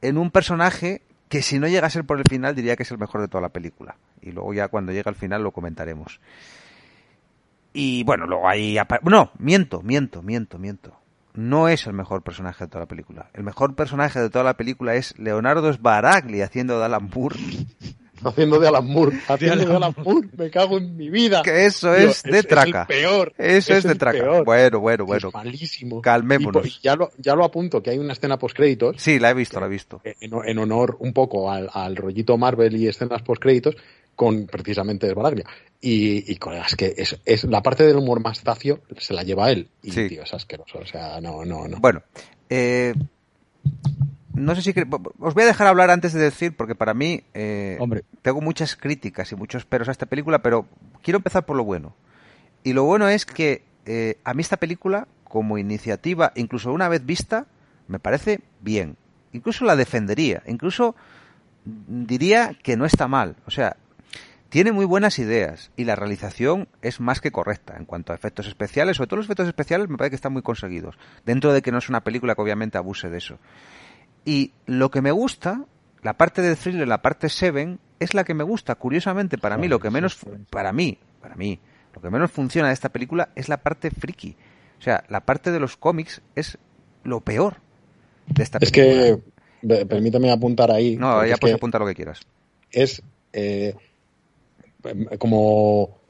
en un personaje que si no llega a ser por el final diría que es el mejor de toda la película. Y luego ya cuando llegue al final lo comentaremos. Y bueno, luego hay... No, miento, miento, miento, miento. No es el mejor personaje de toda la película. El mejor personaje de toda la película es Leonardo Sbaragli haciendo de Alan. Haciendo de Alan Moore. Haciendo de Alan Moore. Me cago en mi vida. Que eso es de traca. Es peor. Eso es, de traca. Bueno, bueno, bueno. Es malísimo. Calmémonos. ya, lo, ya lo apunto, que hay una escena post-créditos. Sí, la he visto, la he visto. En, honor un poco al, al rollito Marvel y escenas post-créditos, con precisamente Esbaraglia. Y, y es que es, es, la parte del humor más zafio se la lleva él. Y tío, es asqueroso. O sea, no, no, no. Bueno, eh, no sé si os voy a dejar hablar antes de decir, porque para mí eh, Hombre. tengo muchas críticas y muchos peros a esta película, pero quiero empezar por lo bueno. Y lo bueno es que eh, a mí esta película, como iniciativa, incluso una vez vista, me parece bien. Incluso la defendería. Incluso diría que no está mal. O sea, tiene muy buenas ideas y la realización es más que correcta en cuanto a efectos especiales. Sobre todo los efectos especiales me parece que están muy conseguidos. Dentro de que no es una película que obviamente abuse de eso. Y lo que me gusta, la parte de thriller, la parte Seven, es la que me gusta. Curiosamente, para mí, lo que menos, para mí, para mí, lo que menos funciona de esta película es la parte friki. O sea, la parte de los cómics es lo peor de esta película. Es que, permítame apuntar ahí. No, ya puedes apuntar lo que quieras. Es, eh, como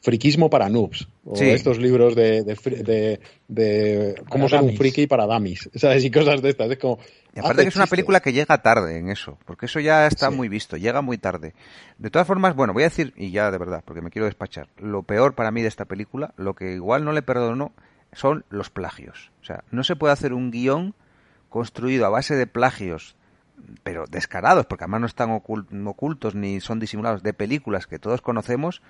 friquismo para noobs. O estos libros de, de, de, cómo ser un friki para dummies. *laughs* ¿Sabes? Y cosas de estas. Es como. Y aparte que es una película que llega tarde en eso, porque eso ya está muy visto, llega muy tarde. De todas formas, bueno, voy a decir, y ya de verdad, porque me quiero despachar, lo peor para mí de esta película, lo que igual no le perdono, son los plagios. O sea, no se puede hacer un guion construido a base de plagios pero descarados, porque además no están ocultos ni son disimulados, de películas que todos conocemos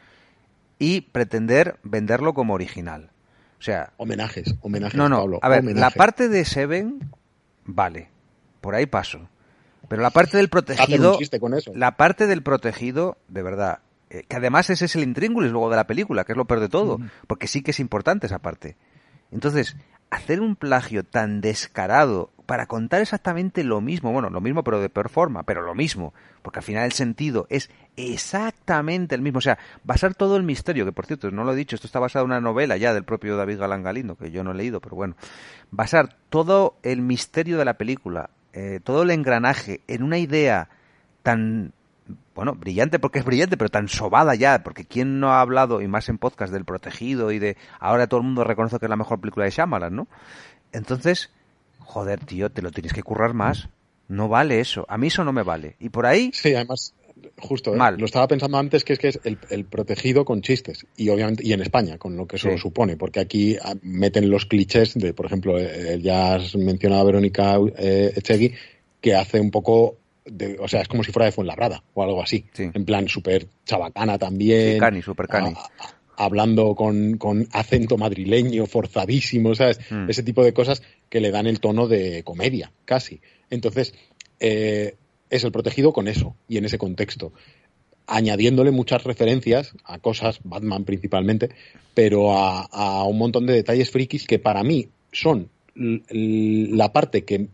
y pretender venderlo como original. O sea, homenajes, homenajes. No, no, a ver, la parte de Seven, vale, por ahí paso. Pero la parte del protegido, la parte del protegido, de verdad, eh, que además ese es el intríngulis luego de la película, que es lo peor de todo, porque sí que es importante esa parte. Entonces, hacer un plagio tan descarado para contar exactamente lo mismo, bueno, lo mismo pero de peor forma, pero lo mismo, porque al final el sentido es exactamente el mismo, o sea, basar todo el misterio, que por cierto, no lo he dicho, esto está basado en una novela ya del propio David Galán Galindo, que yo no he leído, pero bueno, basar todo el misterio de la película, eh, todo el engranaje en una idea tan bueno, brillante porque es brillante, pero tan sobada ya, porque quién no ha hablado, y más en podcast, del protegido y de ahora todo el mundo reconoce que es la mejor película de Shyamalan, ¿no? Entonces, joder, tío, te lo tienes que currar más. No vale eso. A mí eso no me vale. Y por ahí. Sí, además, justo, ¿eh? lo estaba pensando antes que es que es el, protegido con chistes. Y obviamente, y en España, con lo que eso supone, porque aquí ah, meten los clichés de, por ejemplo, eh, eh, ya has mencionado a Verónica Echegui, que hace un poco. De, o sea, es como si fuera de Fuenlabrada o algo así. En plan, súper chabacana también. Sí, cani, súper cani. Ah, hablando con, con, acento madrileño, forzadísimo, ¿sabes? Mm. Ese tipo de cosas que le dan el tono de comedia, casi. Entonces, eh, es el protegido con eso y en ese contexto. Añadiéndole muchas referencias a cosas, Batman principalmente, pero a, a un montón de detalles frikis que para mí son la parte que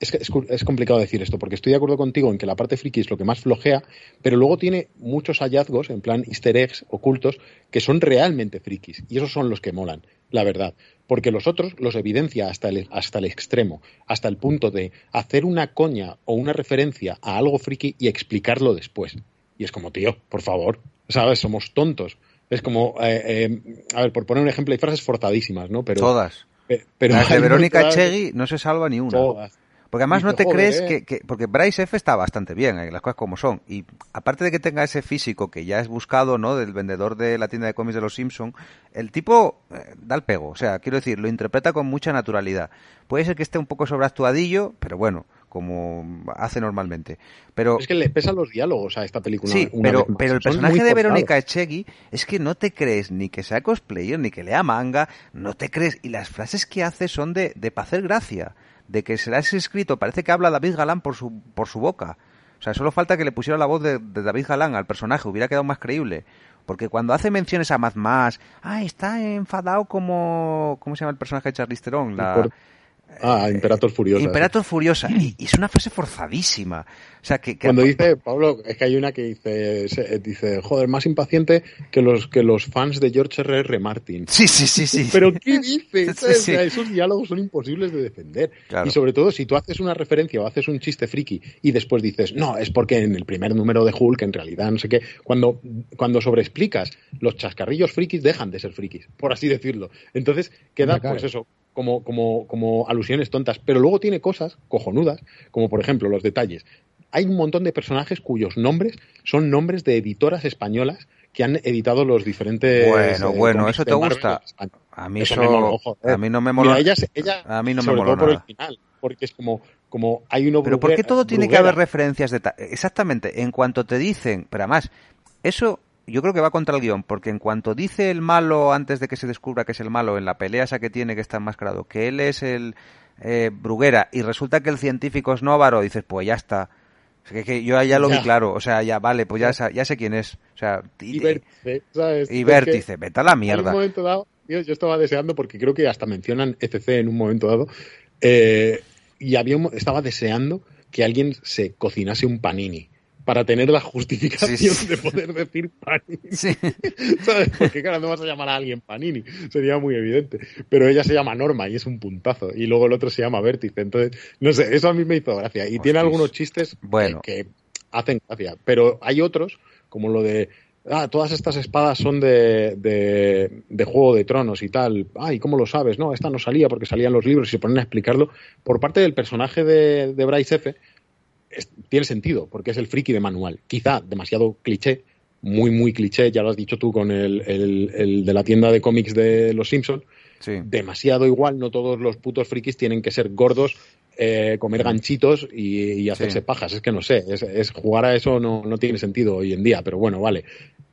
es, es, es, complicado decir esto, porque estoy de acuerdo contigo en que la parte friki es lo que más flojea, pero luego tiene muchos hallazgos, en plan easter eggs ocultos, que son realmente frikis, y esos son los que molan, la verdad. Porque los otros los evidencia hasta el, hasta el extremo, hasta el punto de hacer una coña o una referencia a algo friki y explicarlo después. Y es como, tío, por favor, ¿sabes? Somos tontos. Es como, eh, eh, a ver, por poner un ejemplo, hay frases forzadísimas, ¿no? Pero, Todas. pero Las de Verónica Chegui no se salva ni una. Todas. Porque además no te crees que, que, Porque Bryce F está bastante bien, eh, las cosas como son. Y aparte de que tenga ese físico que ya es buscado, ¿no? Del vendedor de la tienda de cómics de los Simpson, el tipo eh, da el pego. O sea, quiero decir, lo interpreta con mucha naturalidad. Puede ser que esté un poco sobreactuadillo, pero bueno, como hace normalmente. Pero es que le pesan los diálogos a esta película. Sí, pero, pero el personaje de Verónica Echegui es que no te crees ni que sea cosplayer ni que lea manga, no te crees y las frases que hace son de de pa hacer gracia, de que se la has escrito, parece que habla David Galán por su por su boca. O sea, solo falta que le pusiera la voz de, David Galán al personaje, hubiera quedado más creíble. Porque cuando hace menciones a Mad Más, ah, está enfadado como. ¿Cómo se llama el personaje de Charlize Theron? La, Ah, eh, Imperator Furiosa. Imperator Furiosa. Y, es una frase forzadísima. O sea, que, Cuando dice, Pablo, es que hay una que dice, dice, joder, más impaciente que los, que los fans de George R. R. Martin. Sí, sí, sí, sí. Pero ¿qué dice? *laughs* esos diálogos son imposibles de defender. Y sobre todo, si tú haces una referencia o haces un chiste friki y después dices, no, es porque en el primer número de Hulk, en realidad, no sé qué, cuando, cuando sobreexplicas, los chascarrillos frikis dejan de ser frikis, por así decirlo. Entonces, queda, pues eso, como, como, como alusiones tontas, pero luego tiene cosas cojonudas, como por ejemplo los detalles. Hay un montón de personajes cuyos nombres son nombres de editoras españolas que han editado los diferentes. Bueno, eh, bueno, eso te gusta. A mí eso, a mí no me mola. ella, a mí no me por el final, porque es como como hay uno. Pero ¿por qué todo tiene que haber referencias de exactamente en cuanto te dicen, pero además eso yo creo que va contra el guion, porque en cuanto dice el malo, antes de que se descubra que es el malo, en la pelea esa que tiene que está enmascarado, que él es el eh, Bruguera, y resulta que el científico es Nóvaro, dices, pues ya está. que, yo ya lo vi claro, o sea, ya vale, pues ya, ya sé quién es. O sea, y, vértice, ¿sabes? Y vértice, vete a la mierda. En un momento dado, yo, estaba deseando, porque creo que hasta mencionan ECC en un momento dado, eh, y había estaba deseando que alguien se cocinase un panini para tener la justificación de poder decir Panini. *laughs* *laughs* ¿Sabes? Porque claro, no vas a llamar a alguien Panini, sería muy evidente. Pero ella se llama Norma y es un puntazo. Y luego el otro se llama Vértice. Entonces, no sé, eso a mí me hizo gracia. Y tiene algunos chistes bueno. que, hacen gracia. Pero hay otros, como lo de ah, todas estas espadas son de, de, Juego de Tronos y tal. Ay, ¿cómo lo sabes? No, esta no salía porque salían los libros y se ponen a explicarlo. Por parte del personaje de, de Bryce F., tiene sentido, porque es el friki de manual. Quizá demasiado cliché, muy, muy cliché, ya lo has dicho tú con el, el, de la tienda de cómics de Los Simpsons. Demasiado igual, no todos los putos frikis tienen que ser gordos, eh, comer ganchitos y, hacerse pajas. Es que no sé, es, jugar a eso no, no tiene sentido hoy en día, pero bueno, vale.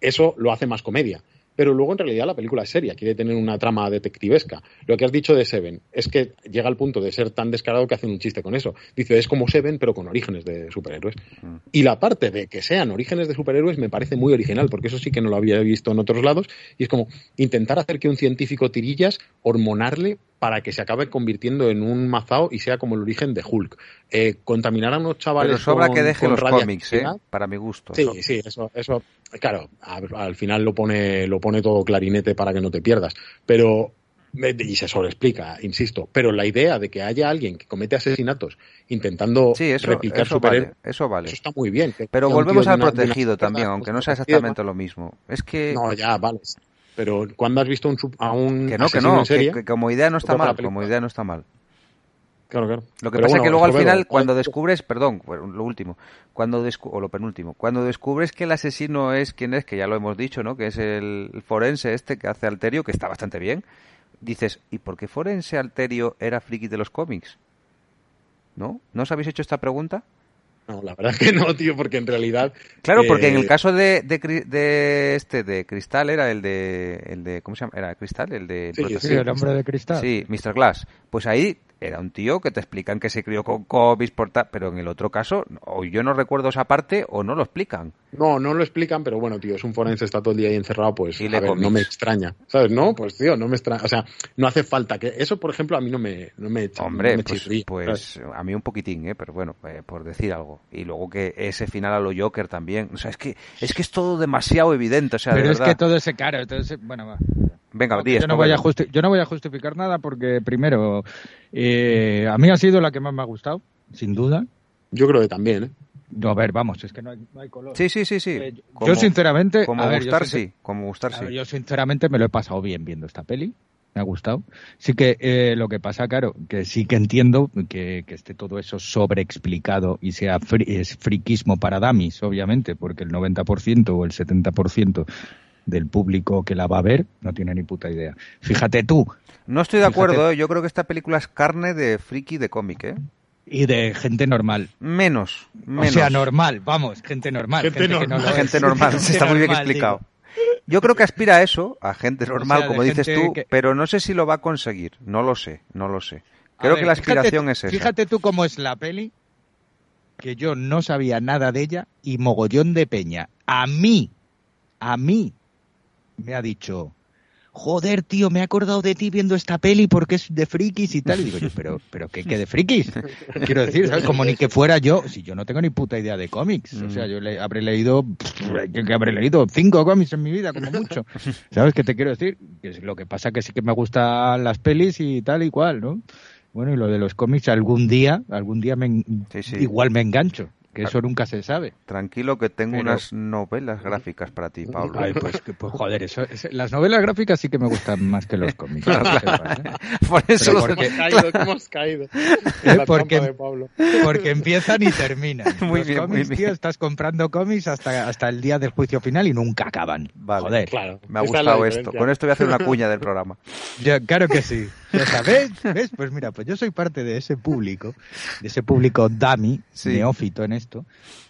Eso lo hace más comedia pero luego en realidad la película es seria, quiere tener una trama detectivesca. Lo que has dicho de Seven es que llega al punto de ser tan descarado que hacen un chiste con eso. Dice, es como Seven, pero con orígenes de superhéroes. Mm. Y la parte de que sean orígenes de superhéroes me parece muy original, porque eso sí que no lo había visto en otros lados, y es como intentar hacer que un científico tirillas hormonarle para que se acabe convirtiendo en un mazao y sea como el origen de Hulk. Eh, contaminar a unos chavales. Pero sobra que deje los cómics, ¿eh? para mi gusto. Sí, sí, eso, eso claro, al, final lo pone, lo pone todo clarinete para que no te pierdas. Pero y se sobreexplica, insisto, pero la idea de que haya alguien que comete asesinatos intentando replicar su vale, eso vale. Eso está muy bien. Pero volvemos al protegido también, aunque no sea exactamente lo mismo. Es que No, ya, vale pero cuando has visto un, a un que no que no que, como idea no está mal como idea no está mal. Claro claro. Lo que pasa es que luego al final cuando descubres perdón lo último cuando o lo penúltimo cuando descubres que el asesino es quien es que ya lo hemos dicho no que es el, forense este que hace Alterio que está bastante bien dices y por qué forense Alterio era friki de los cómics no no os habéis hecho esta pregunta no, la verdad es que no, tío, porque en realidad. Claro, porque en el eh, caso de, de, este de Cristal era el de el de ¿cómo se llama? Era Cristal, el de sí, el hombre de Cristal. Sí, Mr. Glass. Pues ahí era un tío que te explican que se crió con cómics, pero en el otro caso, o yo no recuerdo esa parte o no lo explican. No, no lo explican, pero bueno, tío, es un forense, está todo el día ahí encerrado, pues a ver, no me extraña. ¿Sabes? No, pues tío, no me extraña. O sea, no hace falta que. Eso, por ejemplo, a mí no me, no me Hombre, pues, pues a mí un poquitín, ¿eh? Pero bueno, eh, por decir algo. Y luego que ese final a lo Joker también. O sea, es que es, que es todo demasiado evidente. O sea, pero es que todo ese caro, entonces, bueno, va. Venga, yo, no voy a yo no voy a justificar nada porque, primero, eh, a mí ha sido la que más me ha gustado, sin duda. Yo creo que también, ¿eh? No, a ver, vamos, es que no hay, no hay color. Sí, sí, sí, sí. Eh, yo sinceramente... Como gustar, sí. Como gustar, sí. Yo sinceramente me lo he pasado bien viendo esta peli. me ha gustado. Sí que eh, lo que pasa, claro, que sí que entiendo que, esté todo eso sobreexplicado y sea es friquismo para damis, obviamente, porque el 90% o el 70% del público que la va a ver no tiene ni puta idea. Fíjate tú. No estoy de acuerdo, ¿eh? yo creo que esta película es carne de friki de cómic, ¿eh? Y de gente normal. Menos, menos. O sea, normal, vamos, gente normal. Gente, normal. gente normal, está muy bien explicado. Yo creo que aspira a eso, a gente normal, como dices tú, pero no sé si lo va a conseguir. No lo sé, no lo sé. Creo que la aspiración es esa. Fíjate tú cómo es la peli, que yo no sabía nada de ella y mogollón de peña. A mí, a mí, me ha dicho, joder, tío, me he acordado de ti viendo esta peli porque es de frikis y tal. Y digo yo, pero, pero ¿qué, qué de frikis? Quiero decir, ¿sabes? Como ni que fuera yo, si yo no tengo ni puta idea de cómics. O sea, yo le, habré leído, que habré leído cinco cómics en mi vida, como mucho. ¿Sabes qué te quiero decir? Que lo que pasa que sí que me gustan las pelis y tal y cual, ¿no? Bueno, y lo de los cómics, algún día, algún día me, igual me engancho que eso nunca se sabe. Tranquilo que tengo unas novelas gráficas para ti, Pablo. Ay, pues, pues joder, eso, las novelas gráficas sí que me gustan más que los cómics. *laughs* ¿eh? *laughs* Por eso los hemos caído, hemos caído. ¿Eh? *laughs* Porque, porque empiezan y terminan. Muy los bien, cómics, tío, estás comprando cómics hasta, hasta el día del juicio final y nunca acaban. Vale, joder. Claro, me ha gustado esto. Con esto voy a hacer una cuña del programa. claro que sí. ¿Ves? ¿Ves? Pues mira, pues yo soy parte de ese público, de ese público dummy, neófito en esto,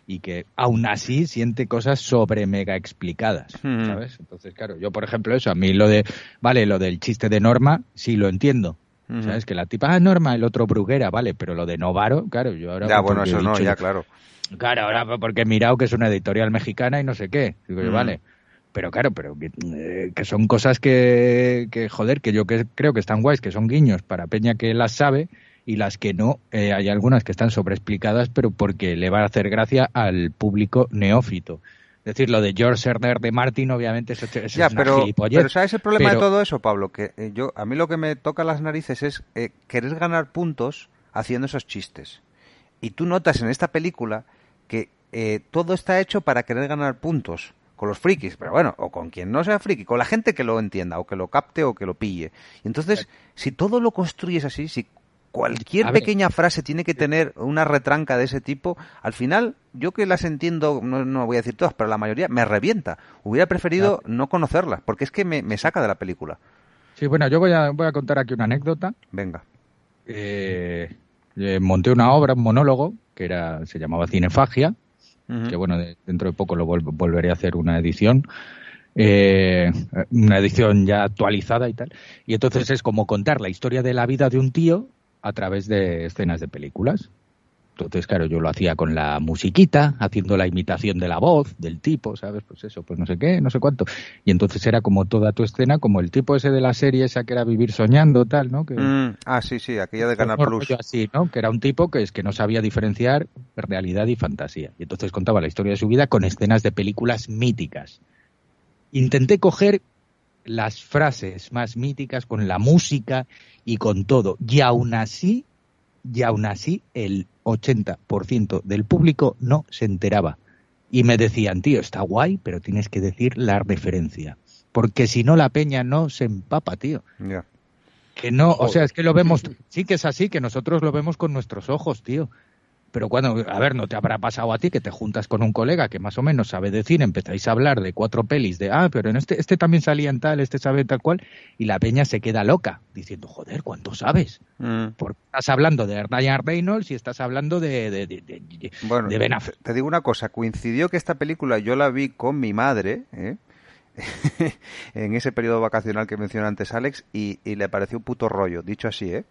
y que aún así siente cosas sobre mega explicadas, ¿sabes? Entonces, claro, yo por ejemplo eso, a mí lo de, vale, lo del chiste de Norma, sí lo entiendo. ¿Sabes? Que la tipa, ah, Norma, el otro Bruguera, vale, pero lo de Novaro, claro, yo ahora... Ya, bueno, eso no, ya, claro. Claro, ahora porque he mirado que es una editorial mexicana y no sé qué. Digo yo, vale pero claro, pero eh, que, son cosas que, que, joder, que yo que, creo que están guays, que son guiños para Peña que las sabe y las que no, eh, hay algunas que están sobreexplicadas, pero porque le va a hacer gracia al público neófito. Es decir, lo de George Serner de Martin, obviamente, eso, es ya, pero, pero ¿sabes el problema de todo eso, Pablo? Que eh, yo, a mí lo que me toca las narices es querer ganar puntos haciendo esos chistes. Y tú notas en esta película que todo está hecho para querer ganar puntos con los frikis, pero bueno, o con quien no sea friki, con la gente que lo entienda, o que lo capte, o que lo pille. Y entonces, si todo lo construyes así, si cualquier pequeña frase tiene que tener una retranca de ese tipo, al final, yo que las entiendo, no, voy a decir todas, pero la mayoría me revienta. Hubiera preferido no conocerlas, porque es que me, saca de la película. Sí, bueno, yo voy a, voy a contar aquí una anécdota. Venga. Eh, eh, monté una obra, un monólogo, que era se llamaba Cinefagia, que bueno, dentro de poco lo volveré a hacer una edición. Eh, una edición ya actualizada y tal. Y entonces es como contar la historia de la vida de un tío a través de escenas de películas. Entonces, claro, yo lo hacía con la musiquita, haciendo la imitación de la voz del tipo, ¿sabes? Pues eso, pues no sé qué, no sé cuánto. Y entonces era como toda tu escena, como el tipo ese de la serie esa que era Vivir Soñando, tal, ¿no? Que, mm, ah, sí, sí, aquella de Canal Plus. Así, ¿no? Que era un tipo que es que no sabía diferenciar realidad y fantasía. Y entonces contaba la historia de su vida con escenas de películas míticas. Intenté coger las frases más míticas con la música y con todo. Y aún así y aún así el 80% del público no se enteraba. Y me decían, tío, está guay, pero tienes que decir la referencia. Porque si no, la peña no se empapa, tío. Que no, o sea, es que lo vemos, sí que es así, que nosotros lo vemos con nuestros ojos, tío. Pero cuando, a ver, no te habrá pasado a ti que te juntas con un colega que más o menos sabe decir, empezáis a hablar de cuatro pelis, de, ah, pero en este, este también salía en tal, este sabe tal cual, y la peña se queda loca, diciendo, joder, ¿cuánto sabes? Mm. Porque estás hablando de Ryan Reynolds y estás hablando de, de, de, bueno, Ben Affleck. Te digo una cosa, coincidió que esta película yo la vi con mi madre, ¿eh? *laughs* en ese periodo vacacional que mencionó antes Alex, y, y le pareció un puto rollo, dicho así, ¿eh?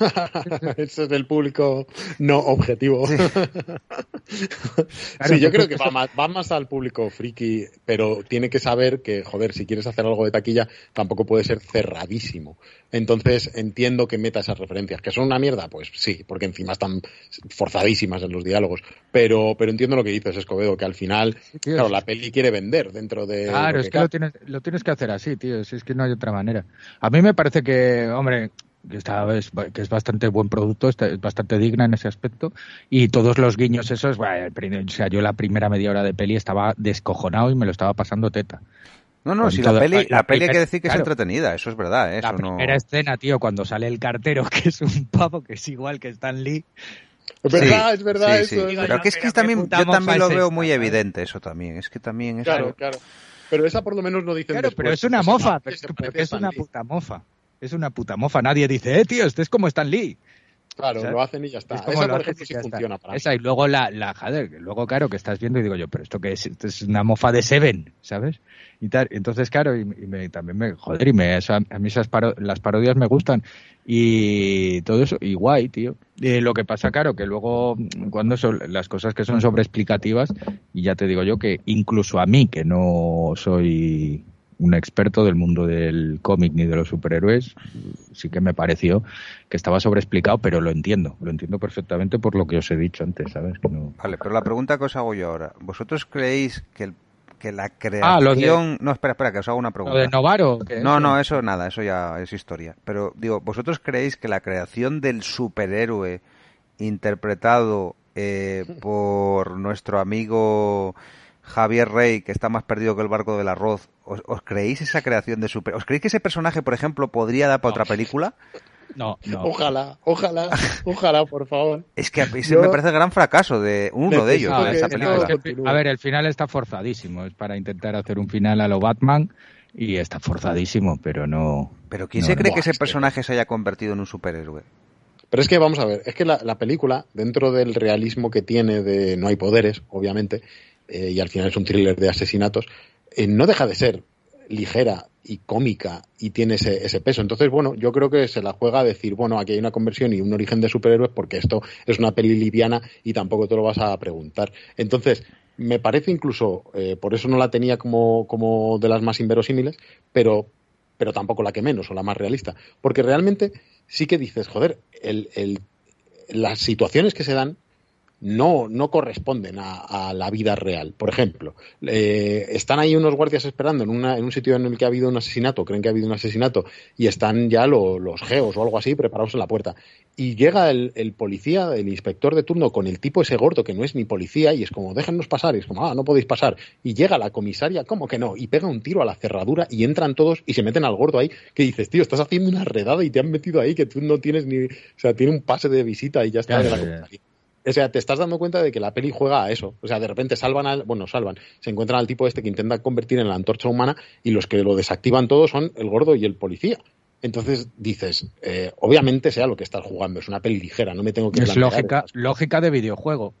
*laughs* Ese es el público no objetivo. Sí, *laughs* yo creo que va más, al público friki, pero tiene que saber que, joder, si quieres hacer algo de taquilla, tampoco puede ser cerradísimo. Entonces entiendo que meta esas referencias. ¿Que son una mierda? Pues sí, porque encima están forzadísimas en los diálogos. Pero, pero entiendo lo que dices, Escobedo, que al final, claro, la peli quiere vender dentro de. Claro, es que lo tienes, lo tienes que hacer así, tío. Si es que no hay otra manera. A mí me parece que, hombre, que, está, es, que es bastante buen producto, está, es bastante digna en ese aspecto. Y todos los guiños esos, bueno, o sea, yo la primera media hora de peli estaba descojonado y me lo estaba pasando teta. No, no, si la peli, la, peli hay que decir que es entretenida, eso es verdad. ¿eh? Eso la primera escena, tío, cuando sale el cartero, *laughs* que es un pavo que es igual que Stan Lee. Es verdad, es verdad eso. Pero que es que también, yo también lo veo muy evidente eso también. Es que también eso... Claro, claro. Pero esa por lo menos no dice Claro, pero es una mofa. es una puta mofa. Es una puta mofa. Nadie dice, eh, tío, este es como Stan Lee. Claro, lo hacen y ya está. Esa, por ejemplo, sí funciona para Esa, y luego la, la joder, luego, claro, que estás viendo y digo yo, pero esto que es, esto es una mofa de Seven, ¿sabes? Y tal, entonces, claro, y, me, también me, joder, y me, a mí esas las parodias me gustan y todo eso, y guay, tío. Lo que pasa, claro, que luego, cuando son las cosas que son sobreexplicativas, y ya te digo yo que incluso a mí, que no soy un experto del mundo del cómic ni de los superhéroes, sí que me pareció que estaba sobreexplicado, pero lo entiendo, lo entiendo perfectamente por lo que os he dicho antes, ¿sabes? Vale, pero la pregunta que os hago yo ahora, ¿vosotros creéis que que la ah, creación... No, espera, espera, que os hago una pregunta. ¿Lo de Novaro? No, no, eso nada, eso ya es historia. Pero digo, ¿vosotros creéis que la creación del superhéroe interpretado eh, *laughs* por nuestro amigo Javier Rey, que está más perdido que el barco del arroz, ¿os, creéis esa creación de super... ¿Os creéis que ese personaje, por ejemplo, podría dar para otra película? No, no. Ojalá, ojalá, *laughs* ojalá, por favor. Es que me parece el gran fracaso de uno de ellos, esa película. a ver, el final está forzadísimo. Es para intentar hacer un final a lo Batman y está forzadísimo, pero no. ¿Pero quién se cree que ese personaje se haya convertido en un superhéroe? Pero es que vamos a ver, es que la, película, dentro del realismo que tiene de no hay poderes, obviamente, eh, y al final es un thriller de asesinatos, eh, no deja de ser ligera y cómica y tiene ese, ese, peso. Entonces, bueno, yo creo que se la juega a decir, bueno, aquí hay una conversión y un origen de superhéroes porque esto es una peli liviana y tampoco te lo vas a preguntar. Entonces, me parece incluso, eh, por eso no la tenía como, como de las más inverosímiles, pero, pero tampoco la que menos o la más realista. Porque realmente sí que dices, joder, el, el, las situaciones que se dan no, no corresponden a, la vida real. Por ejemplo, eh, están ahí unos guardias esperando en, una, en, un sitio en el que ha habido un asesinato, creen que ha habido un asesinato, y están ya los geos o algo así preparados en la puerta. Y llega el, policía, el inspector de turno, con el tipo ese gordo que no es ni policía, y es como, déjennos pasar, y es como, ah, no podéis pasar. Y llega la comisaria, ¿cómo que no? Y pega un tiro a la cerradura y entran todos y se meten al gordo ahí, que dices, tío, estás haciendo una redada y te han metido ahí, que tú no tienes ni. O sea, tiene un pase de visita y ya está en la comisaría. O sea, te estás dando cuenta de que la peli juega a eso. O sea, de repente salvan al, bueno, salvan, se encuentran al tipo este que intenta convertir en la antorcha humana y los que lo desactivan todos son el gordo y el policía. Entonces dices, eh, obviamente sea lo que estás jugando, es una peli ligera, no me tengo que Es lógica, lógica de videojuego.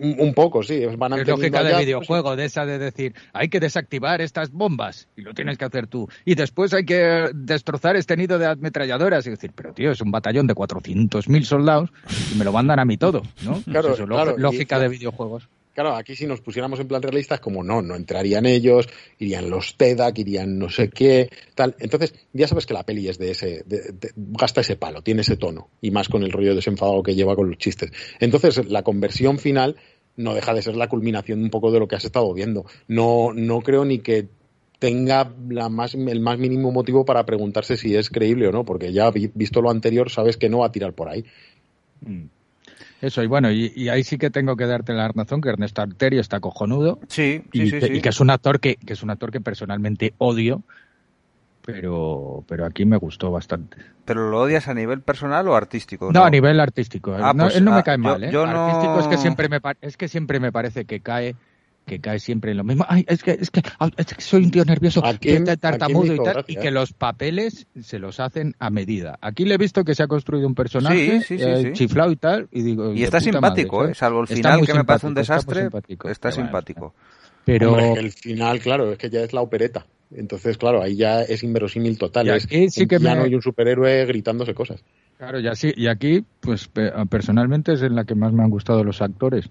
Un poco, sí. Van es lógica de videojuego, de esa de decir, hay que desactivar estas bombas y lo tienes que hacer tú. Y después hay que destrozar este nido de ametralladoras y decir, pero tío, es un batallón de 400.000 soldados y me lo mandan a mí todo, ¿no? Claro, claro lógica de videojuegos. Claro, aquí si nos pusiéramos en plan realista es como no, no entrarían ellos, irían los TEDAC, irían no sé qué, tal. Entonces, ya sabes que la peli es de ese, gasta ese palo, tiene ese tono, y más con el rollo desenfadado que lleva con los chistes. Entonces, la conversión final no deja de ser la culminación un poco de lo que has estado viendo. No, no creo ni que tenga el más mínimo motivo para preguntarse si es creíble o no, porque ya visto lo anterior sabes que no va a tirar por ahí. Mm. Eso, y bueno, y, ahí sí que tengo que darte la razón que Ernesto Arterio está cojonudo. Sí, y, sí, sí, y que es un actor que, que es un actor que personalmente odio, pero, pero aquí me gustó bastante. ¿Pero lo odias a nivel personal o artístico? No, a nivel artístico. Ah, no, pues, él no me ah, cae mal, ¿eh? Yo artístico es que siempre me es que siempre me parece que cae que cae siempre en lo mismo. Ay, es que, es que, es que soy un tío nervioso, aquí, tartamudo y tal, y que los papeles se los hacen a medida. Aquí le he visto que se ha construido un personaje eh, chiflado y tal, y digo... Y está simpático, ¿eh? salvo el final que me parece un desastre, está, simpático. Pero... el final, claro, es que ya es la opereta. Entonces, claro, ahí ya es inverosímil total. es sí que ya no hay un superhéroe gritándose cosas. Claro, ya sí. Y aquí, pues personalmente es en la que más me han gustado los actores.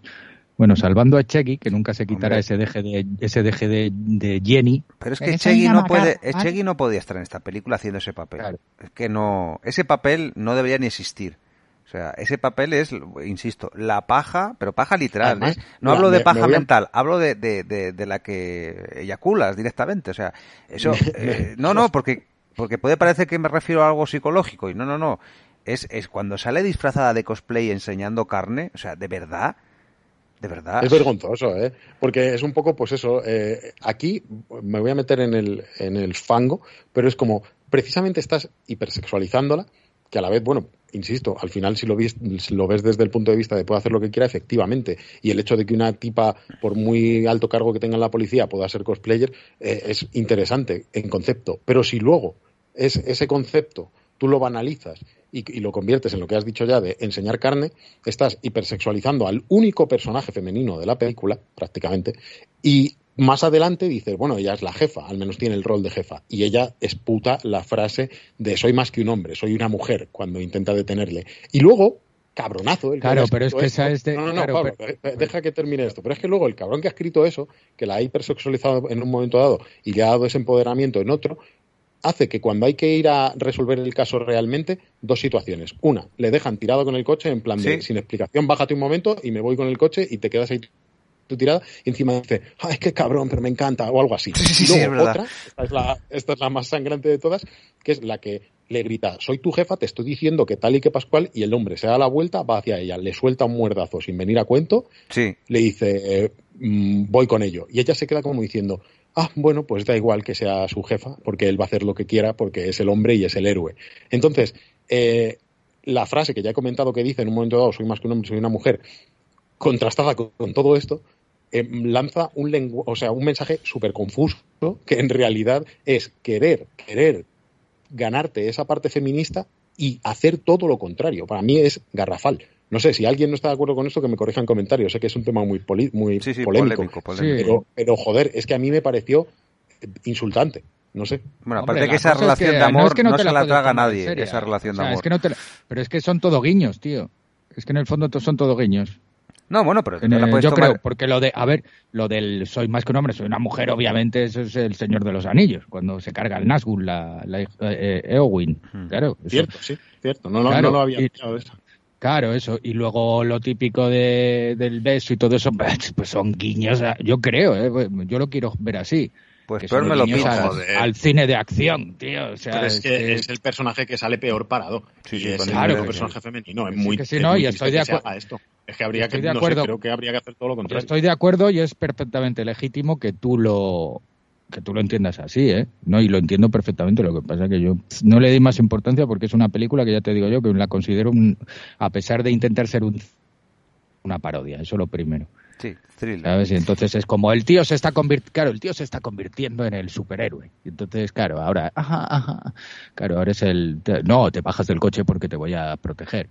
Bueno, salvando a Cheggy, que nunca se quitará ese deje de ese deje de, Jenny. Pero es que Cheggy no puede, Cheggy no podía estar en esta película haciendo ese papel. Es que no, ese papel no debería ni existir. O sea, ese papel es, insisto, la paja, pero paja literal. ¿eh? No hablo de paja mental, hablo de, de, de, la que eyaculas directamente. O sea, eso, *laughs* eh, no, no, porque, porque puede parecer que me refiero a algo psicológico y no, no, no. Es, es cuando sale disfrazada de cosplay enseñando carne, o sea, de verdad, De verdad. Es vergonzoso, ¿eh? Porque es un poco, pues eso, eh, aquí me voy a meter en el, en el fango, pero es como, precisamente estás hipersexualizándola, que a la vez, bueno, insisto, al final si lo, ves, lo ves desde el punto de vista de puede hacer lo que quiera, efectivamente, y el hecho de que una tipa, por muy alto cargo que tenga en la policía, pueda ser cosplayer, eh, es interesante en concepto. Pero si luego es, ese concepto tú lo banalizas y, lo conviertes en lo que has dicho ya de enseñar carne, estás hipersexualizando al único personaje femenino de la película, prácticamente, y más adelante dices, bueno, ella es la jefa, al menos tiene el rol de jefa, y ella esputa la frase de soy más que un hombre, soy una mujer, cuando intenta detenerle. Y luego, cabronazo. El claro, pero es que esa es de... No, no, no, deja que termine esto. Pero es que luego el cabrón que ha escrito eso, que la ha hipersexualizado en un momento dado y le ha dado ese empoderamiento en otro, hace que cuando hay que ir a resolver el caso realmente, dos situaciones. Una, le dejan tirado con el coche en plan de sin explicación, bájate un momento y me voy con el coche y te quedas ahí tu tirada y encima dice, ay, qué cabrón, pero me encanta, o algo así. Sí, sí, otra, esta es, la, esta es la más sangrante de todas, que es la que le grita, soy tu jefa, te estoy diciendo que tal y que Pascual, y el hombre se da la vuelta, va hacia ella, le suelta un muerdazo sin venir a cuento, sí. le dice, eh, mm, voy con ello. Y ella se queda como diciendo, ah, bueno, pues da igual que sea su jefa, porque él va a hacer lo que quiera, porque es el hombre y es el héroe. Entonces, eh, la frase que ya he comentado que dice en un momento dado, soy más que un hombre, soy una mujer, contrastada con, todo esto, eh, lanza un, o sea, un mensaje súper confuso, que en realidad es querer, querer ganarte esa parte feminista y hacer todo lo contrario. Para mí es garrafal. No sé, si alguien no está de acuerdo con esto, que me corrija en comentarios. Sé que es un tema muy, muy polémico. Pero, joder, es que a mí me pareció insultante. No sé. Bueno, aparte que esa relación de amor no, se la, traga nadie, esa relación de amor. Pero es que son todo guiños, tío. Es que en el fondo son todo guiños. No, bueno, pero yo creo, porque lo de, a ver, lo del soy más que un hombre, soy una mujer, obviamente, eso es el Señor de los Anillos, cuando se carga el Nazgûl, la, la eh, Eowyn, hmm. claro. Cierto, sí, cierto, no, no, lo había escuchado eso. Claro, eso. Y luego lo típico de, del beso y todo eso, pues, *laughs* pues son guiños, yo creo, ¿eh? yo lo quiero ver así. Pues peor me lo pienso. Al, cine de acción, tío. O sea, Pero es que es el personaje que sale peor parado. Sí, sí, es el personaje femenino. Es muy, sí, no, y estoy de acuerdo. Es que habría que, no sé, creo que habría que hacer todo lo contrario. Estoy de acuerdo y es perfectamente legítimo que tú lo que tú lo entiendas así, ¿eh? No, y lo entiendo perfectamente. Lo que pasa es que yo no le di más importancia porque es una película que ya te digo yo que la considero, un, a pesar de intentar ser un, una parodia, eso lo primero. Sí, thriller. Y entonces es como el tío se está convirtiendo, claro, el tío se está convirtiendo en el superhéroe. Y entonces, claro, ahora, ajá, ajá, claro, ahora es el, no, te bajas del coche porque te voy a proteger.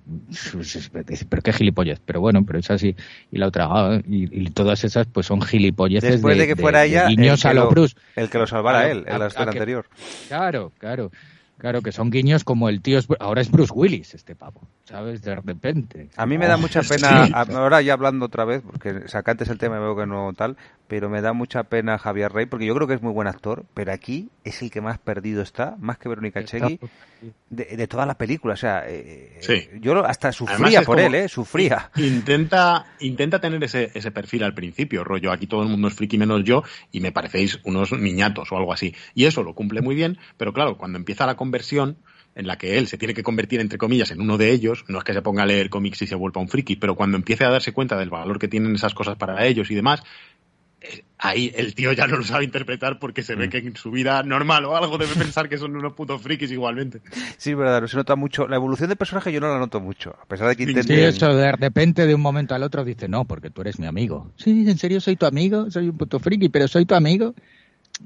Pero qué gilipollas. Pero bueno, pero es así. Y la otra, ah, y, todas esas pues son gilipolleces Después de, que fuera ella, niños a lo, Bruce. El que lo salvara él, en la escena anterior. Claro, claro. Claro, que son guiños como el tío. ahora es Bruce Willis, este pavo, ¿sabes? De repente. A mí me da mucha *laughs* pena, ahora ya hablando otra vez, porque sacantes el tema y veo que no tal, pero me da mucha pena Javier Rey, porque yo creo que es muy buen actor, pero aquí es el que más perdido está, más que Verónica Chegui, de, de toda la película. O sea, eh, yo hasta sufría por él, ¿eh? Sufría. Intenta, intenta tener ese, ese perfil al principio, rollo, aquí todo el mundo es friki menos yo y me parecéis unos niñatos o algo así. Y eso lo cumple muy bien, pero claro, cuando empieza la conversión, en la que él se tiene que convertir, entre comillas, en uno de ellos, no es que se ponga a leer cómics y se vuelva un friki, pero cuando empiece a darse cuenta del valor que tienen esas cosas para ellos y demás, ahí el tío ya no lo sabe interpretar porque se ve mm. que en su vida normal o algo debe pensar que son unos putos frikis igualmente. Sí, es verdad, se nota mucho. La evolución del personaje yo no la noto mucho, a pesar de que intente... Sí, eso de repente de un momento al otro dice, no, porque tú eres mi amigo. Sí, ¿en serio soy tu amigo? Soy un puto friki, pero soy tu amigo.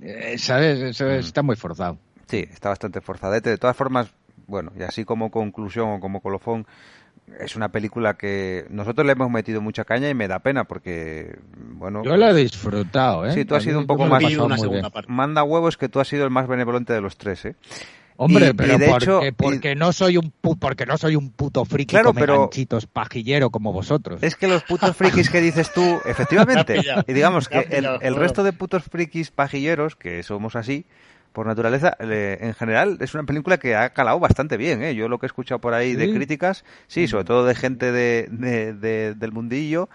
Eh, ¿Sabes? Eso mm. está muy forzado. Sí, está bastante forzadete. De todas formas, bueno, y así como conclusión o como colofón, es una película que nosotros le hemos metido mucha caña y me da pena porque, bueno... Yo la he disfrutado, ¿eh? Sí, tú has sido un poco más... Manda huevos que tú has sido el más benevolente de los tres, ¿eh? Hombre, pero de hecho, porque no soy un porque no soy un puto friki claro, pero pajillero como vosotros. Es que los putos frikis que dices tú, *laughs* efectivamente, y digamos que el, el resto de putos frikis pajilleros, que somos así, por naturaleza, en general es una película que ha calado bastante bien. ¿eh? Yo lo que he escuchado por ahí de críticas, sí, sobre todo de gente de, del mundillo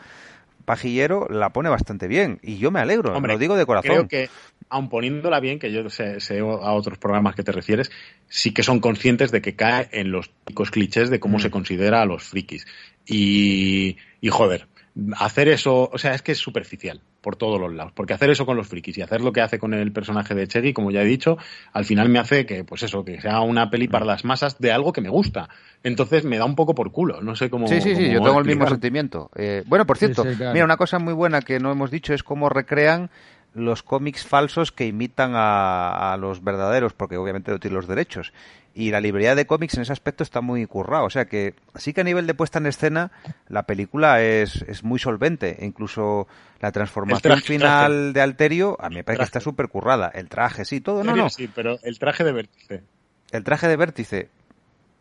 pajillero, la pone bastante bien. Y yo me alegro, lo digo de corazón. Creo que, aun poniéndola bien, que yo sé, a otros programas que te refieres, sí que son conscientes de que cae en los típicos clichés de cómo mm. se considera a los frikis. Y, y joder, hacer eso, o sea, es que es superficial por todos los lados, porque hacer eso con los frikis y hacer lo que hace con el personaje de Cheggy, como ya he dicho, al final me hace que, pues eso, que sea una peli para las masas de algo que me gusta. Entonces me da un poco por culo, no sé cómo. Sí, sí, sí, yo tengo el mismo sentimiento. Eh, bueno, por cierto, mira, una cosa muy buena que no hemos dicho es cómo recrean los cómics falsos que imitan a, a los verdaderos, porque obviamente no tienen los derechos y la librería de cómics en ese aspecto está muy currada. O sea que sí que a nivel de puesta en escena la película es, es muy solvente. E incluso la transformación final de Alterio a mí me parece que está súper currada. El traje, sí, todo. No, no. Sí, pero el traje de vértice. El traje de vértice.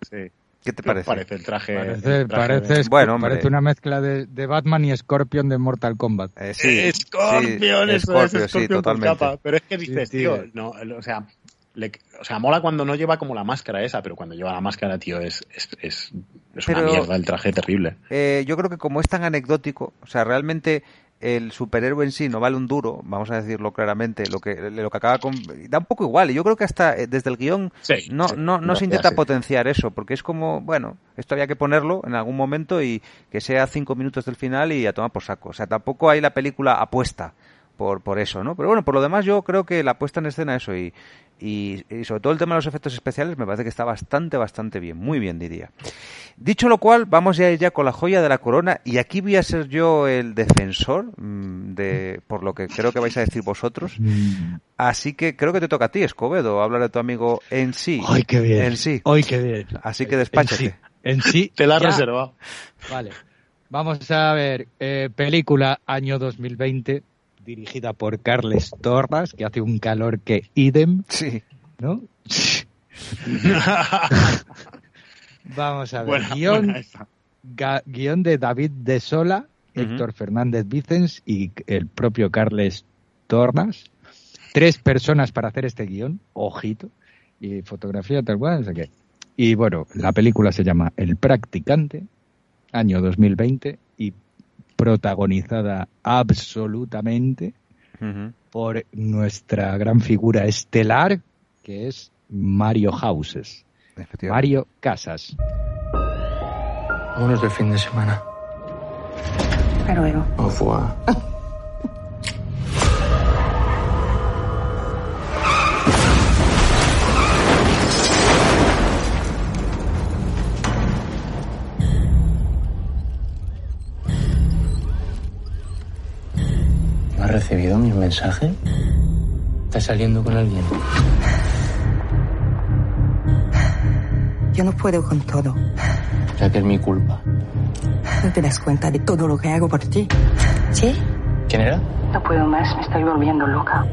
Sí. ¿Qué te parece? Parece el traje. Parece, parece, bueno, parece una mezcla de, de, Batman y Scorpion de Mortal Kombat. Eh, sí, Scorpion, eso es Scorpion sí, totalmente. Pero es que dices, tío, no, o sea, o sea, mola cuando no lleva como la máscara esa, pero cuando lleva la máscara, tío, es, es, es, una mierda, el traje terrible. Eh, yo creo que como es tan anecdótico, o sea, realmente el superhéroe en sí no vale un duro, vamos a decirlo claramente, lo que, lo que acaba con... Da un poco igual, y yo creo que hasta eh, desde el guion no, no, no, se intenta potenciar eso, porque es como, bueno, esto había que ponerlo en algún momento y que sea cinco minutos del final y a tomar por saco. O sea, tampoco hay la película apuesta por, por eso, ¿no? Pero bueno, por lo demás yo creo que la puesta en escena eso y, y, sobre todo el tema de los efectos especiales me parece que está bastante, bastante bien, muy bien diría. Dicho lo cual, vamos ya ya con la joya de la corona y aquí voy a ser yo el defensor mm, de por lo que creo que vais a decir vosotros. Así que creo que te toca a ti, Escobedo, hablar de tu amigo en sí. ¡Ay, qué bien! En sí. ¡Ay, qué bien! Así que despáchate. En sí. *laughs* te la reservado. Vale. Vamos a ver, eh, película año 2020, dirigida por Carles Torras, que hace un calor que idem. Sí. ¿No? *laughs* Vamos a ver. guion, guion de David de Sola, Héctor Fernández Vicens y el propio Carles Tornas. Tres personas para hacer este guion, ojito, y fotografía tal cual, no sé qué. Y bueno, la película se llama El Practicante, año 2020, y protagonizada absolutamente por nuestra gran figura estelar, que es Mario Houses. Mario Casas. Vámonos del fin de semana. Hasta luego. Au revoir. *laughs* recibido mi mensaje? ¿Estás saliendo con alguien? Yo no puedo con todo. Ya que es mi culpa. ¿No te das cuenta de todo lo que hago por ti? ¿Sí? ¿Quién era? No puedo más, me estoy volviendo loca.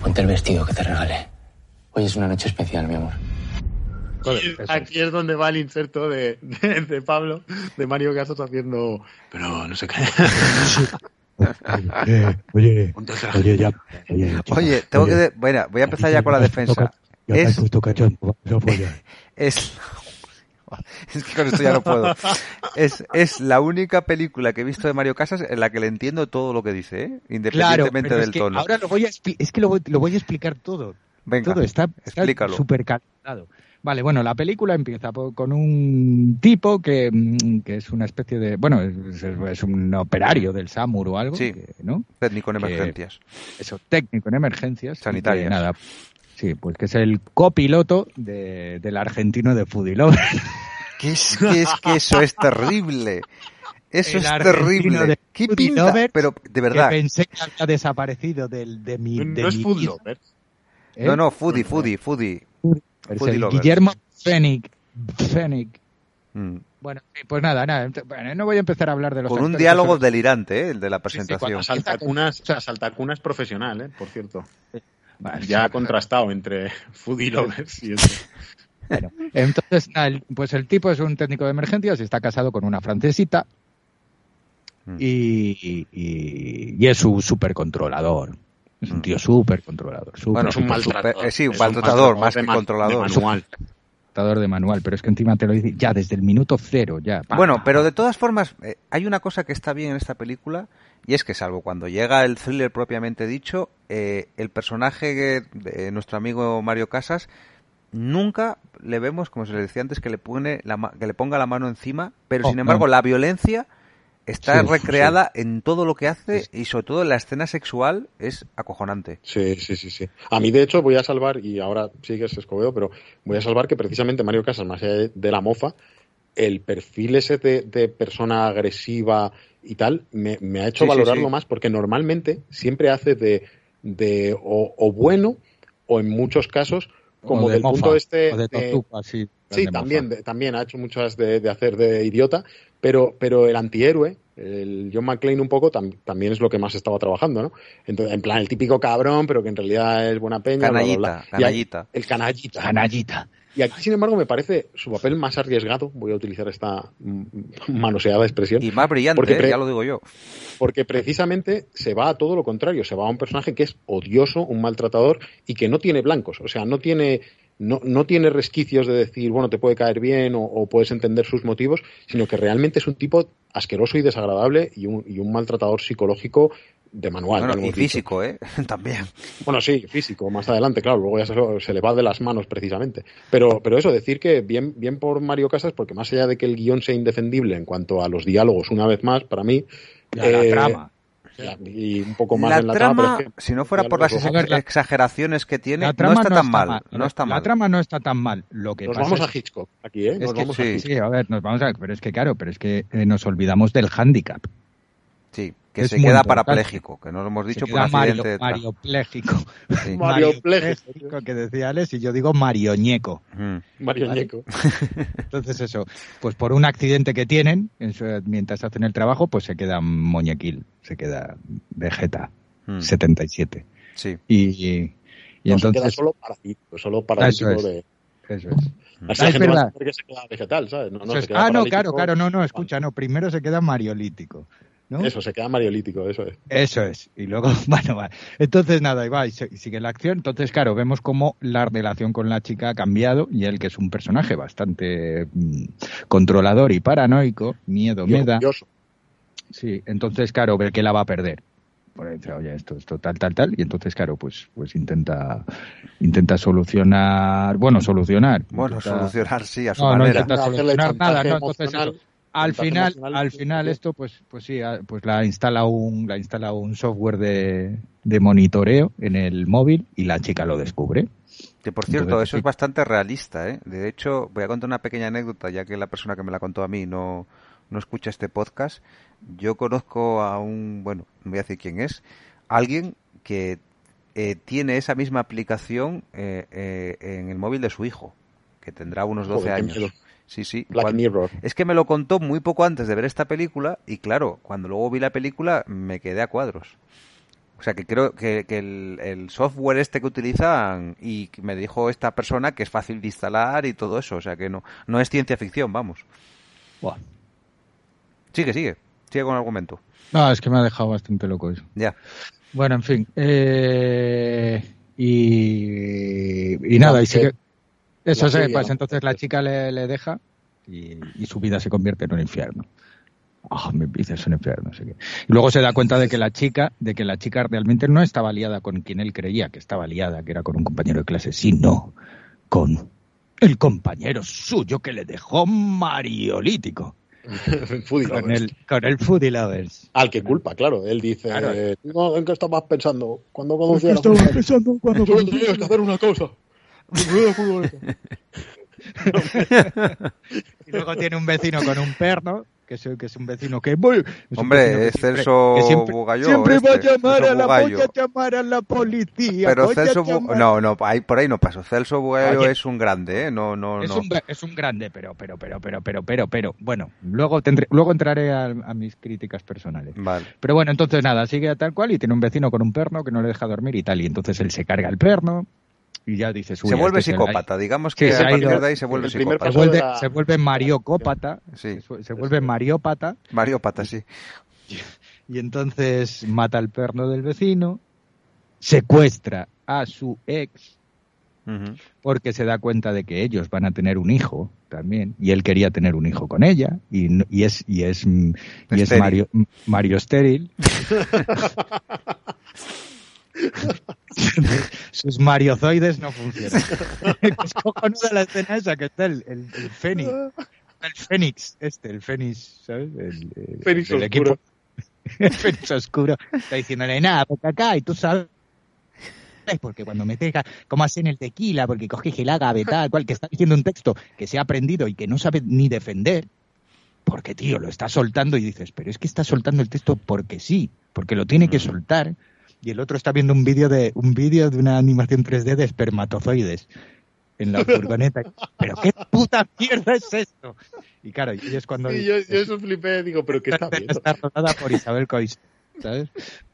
Ponte el vestido que te regalé. Hoy es una noche especial, mi amor. Aquí es donde va el inserto de, de, Pablo, de Mario Casas haciendo. Pero no sé qué. *laughs* oye, oye, ya. Oye, tengo que. Bueno, voy a empezar ya con la defensa. es, *laughs* es, *laughs* es que con esto ya no puedo. Es, es la única película que he visto de Mario Casas en la que le entiendo todo lo que dice, ¿eh? independientemente del tono. Ahora lo voy a es que lo, lo, voy a explicar todo. Venga, todo está, está súper calculado. Vale, bueno, la película empieza con un tipo que, mm, que es una especie de. Bueno, es, un operario del SAMUR o algo. Sí, ¿no? Técnico en emergencias. Eso, técnico en emergencias. Sanitarias. nada. Sí, pues que es el copiloto de, del argentino de Foodie Lover. *laughs* ¿Qué es, que es que eso es terrible? Eso es terrible. ¿Qué pinta? Pero de verdad. Que pensé que había desaparecido del, de mi. no es Food Lover. No, no, Foodie, Foodie, Foodie. Guillermo Fennig. Mm. Bueno, pues nada, nada, no voy a empezar a hablar de los Con un diálogo delirante, ¿eh? el de la presentación. Sí, sí, profesional, ¿eh? por cierto. ya ha contrastado entre foodie lovers y eso. Bueno, entonces, pues el tipo es un técnico de emergencias y está casado con una francesita mm. y, y, es un supercontrolador. Es un tío súper controlador. bueno, es un maltratador. Eh, sí, un maltratador, más que controlador. De manual. de manual, pero es que encima te lo dice ya desde el minuto cero, ya. Bueno, pero de todas formas, eh, hay una cosa que está bien en esta película, y es que salvo cuando llega el thriller propiamente dicho, eh, el personaje de nuestro amigo Mario Casas nunca le vemos, como se le decía antes, que le, pone la, que le ponga la mano encima, pero oh, sin embargo la violencia está recreada en todo lo que hace y sobre todo en la escena sexual es acojonante. Sí, sí, sí, sí. A mí de hecho voy a salvar, y ahora sigues Escobedo, pero voy a salvar que precisamente Mario Casas, más allá de, la mofa, el perfil ese de, persona agresiva y tal, me, ha hecho valorarlo más porque normalmente siempre hace de, de o, bueno o en muchos casos como del punto este de, sí, también también ha hecho muchas de, hacer de idiota pero pero el antihéroe el John McClane un poco también es lo que más estaba trabajando no Entonces, en plan el típico cabrón pero que en realidad es buena peña canallita canallita el canallita canallita y aquí, sin embargo, me parece su papel más arriesgado, voy a utilizar esta manoseada expresión. Y más brillante, porque ¿eh? ya lo digo yo. Porque precisamente se va a todo lo contrario, se va a un personaje que es odioso, un maltratador y que no tiene blancos, o sea, no tiene, no, no tiene resquicios de decir, bueno, te puede caer bien o, puedes entender sus motivos, sino que realmente es un tipo asqueroso y desagradable y un, y un maltratador psicológico de manual. y físico, ¿eh? *laughs* También. Bueno, sí, físico, más adelante, claro, luego ya se, le va de las manos precisamente. Pero, pero eso, decir que bien, bien por Mario Casas, porque más allá de que el guion sea indefendible en cuanto a los diálogos, una vez más, para mí... la eh, trama. Y un poco más en la trama, si no fuera por las exageraciones que tiene, no está tan mal, no está mal. La trama no está tan mal. Lo que nos vamos a Hitchcock aquí, ¿eh? Nos vamos a sí, a ver, nos vamos a... Pero es que, claro, pero es que eh, nos olvidamos del handicap. Sí, que se queda parapléjico, que no lo hemos dicho por accidente. Mario, *laughs* mariopléjico. mariopléjico. que decía Alex, y yo digo marioñeco. Marioñeco. Entonces eso, pues por un accidente que tienen, mientras hacen el trabajo, pues se queda moñequil, se queda Vegeta, 77. Sí. Y, y, entonces... Se queda solo paralítico, solo eso de... Eso es. Así ah, es verdad. se queda vegetal, ¿sabes? No, se ah, no, claro, claro, no, no, escucha, no, primero se queda mariolítico. Eso, se queda mariolítico, eso es. Eso es. Y luego, *laughs* bueno, va. Entonces, nada, y va, y sigue la acción. Entonces, claro, vemos cómo la relación con la chica ha cambiado y él, que es un personaje bastante mm, controlador y paranoico, miedo me da. Sí, entonces, claro, ve que la va a perder. Por dice, oye, esto, esto, tal, tal, tal. Y entonces, claro, pues, pues intenta, intenta solucionar, bueno, solucionar. Bueno, solucionar, sí, a su manera. No intenta solucionar nada, ¿no? Entonces, al final, al final esto, pues, pues sí, ah, pues la instala un, la instala un software de, de monitoreo en el móvil y la chica lo descubre. Que por cierto, eso es bastante realista, ¿eh? De hecho, voy a contar una pequeña anécdota, ya que la persona que me la contó a mí no, no escucha este podcast. Yo conozco a un, bueno, no voy a decir quién es, alguien que eh, tiene esa misma aplicación eh, eh, en el móvil de su hijo, que tendrá unos 12 años. Sí, sí. Es que me lo contó muy poco antes de ver esta película y claro, cuando luego vi la película me quedé a cuadros. O sea que creo que, el, software este que utilizan y me dijo esta persona que es fácil de instalar y todo eso. O sea que no, no es ciencia ficción, vamos. Sigue, sigue. Sigue con el argumento. No, es que me ha dejado bastante loco eso. Ya. Bueno, en fin. Eh, y, y nada, y sigue, eso se pues entonces la chica le, le deja y, su vida se convierte en un infierno. Oh, mi vida es un infierno. Y luego se da cuenta de que la chica, de que la chica realmente no estaba liada con quien él creía que estaba liada, que era con un compañero de clase, sino con el compañero suyo que le dejó mariolítico. *laughs* con el, con el Foodie Lovers. Al que culpa, claro. Él dice, ¿en qué estabas pensando? Cuando conocías ¿En qué estabas pensando cuando *laughs* tenías que hacer una cosa? *laughs* y luego tiene un vecino con un perno, que es, que es un vecino que... Hombre, es Celso siempre, Bugalló. Siempre va a este, llamar a la, voy a llamar a la policía. Pero Celso No, no, ahí, por ahí no pasó. Celso Bugalló es un grande, ¿eh? No, no, es, no. Un, es un grande, pero, pero, pero, pero, pero, pero, pero, bueno, luego tendré, luego entraré a, a, mis críticas personales. Vale. Pero bueno, entonces nada, sigue tal cual y tiene un vecino con un perno que no le deja dormir y tal, y entonces él se carga el perno, y ya dices se vuelve este psicópata digamos que a partir de ahí se vuelve psicópata. Se vuelve, se vuelve mariocópata sí. se vuelve mariópata. Mariópata sí. Y entonces mata al perno del vecino secuestra a su ex porque se da cuenta de que ellos van a tener un hijo también y él quería tener un hijo con ella y, y es y es y es Mario Mario estéril *laughs* *laughs* sus mariozoides no funcionan. *laughs* es cojonuda la escena esa que está el, el, el Fénix. El Fénix, este, el Fénix, ¿sabes? El, el Fénix oscuro. equipo. *laughs* el Fénix oscuro. Está diciéndole nada, porque acá, y tú sabes. Porque cuando metes, como hacen el tequila, porque coges el ágave, tal cual, que está diciendo un texto que se ha aprendido y que no sabe ni defender, porque, tío, lo está soltando y dices, pero es que está soltando el texto porque sí, porque lo tiene que soltar. Y el otro está viendo un vídeo de un vídeo de una animación 3D de espermatozoides en la furgoneta. *laughs* pero qué puta mierda es esto. Y claro, y es cuando yo, yo eso flipé, digo, pero ¿qué está viendo? está rodada por Isabel Cois, ¿sabes?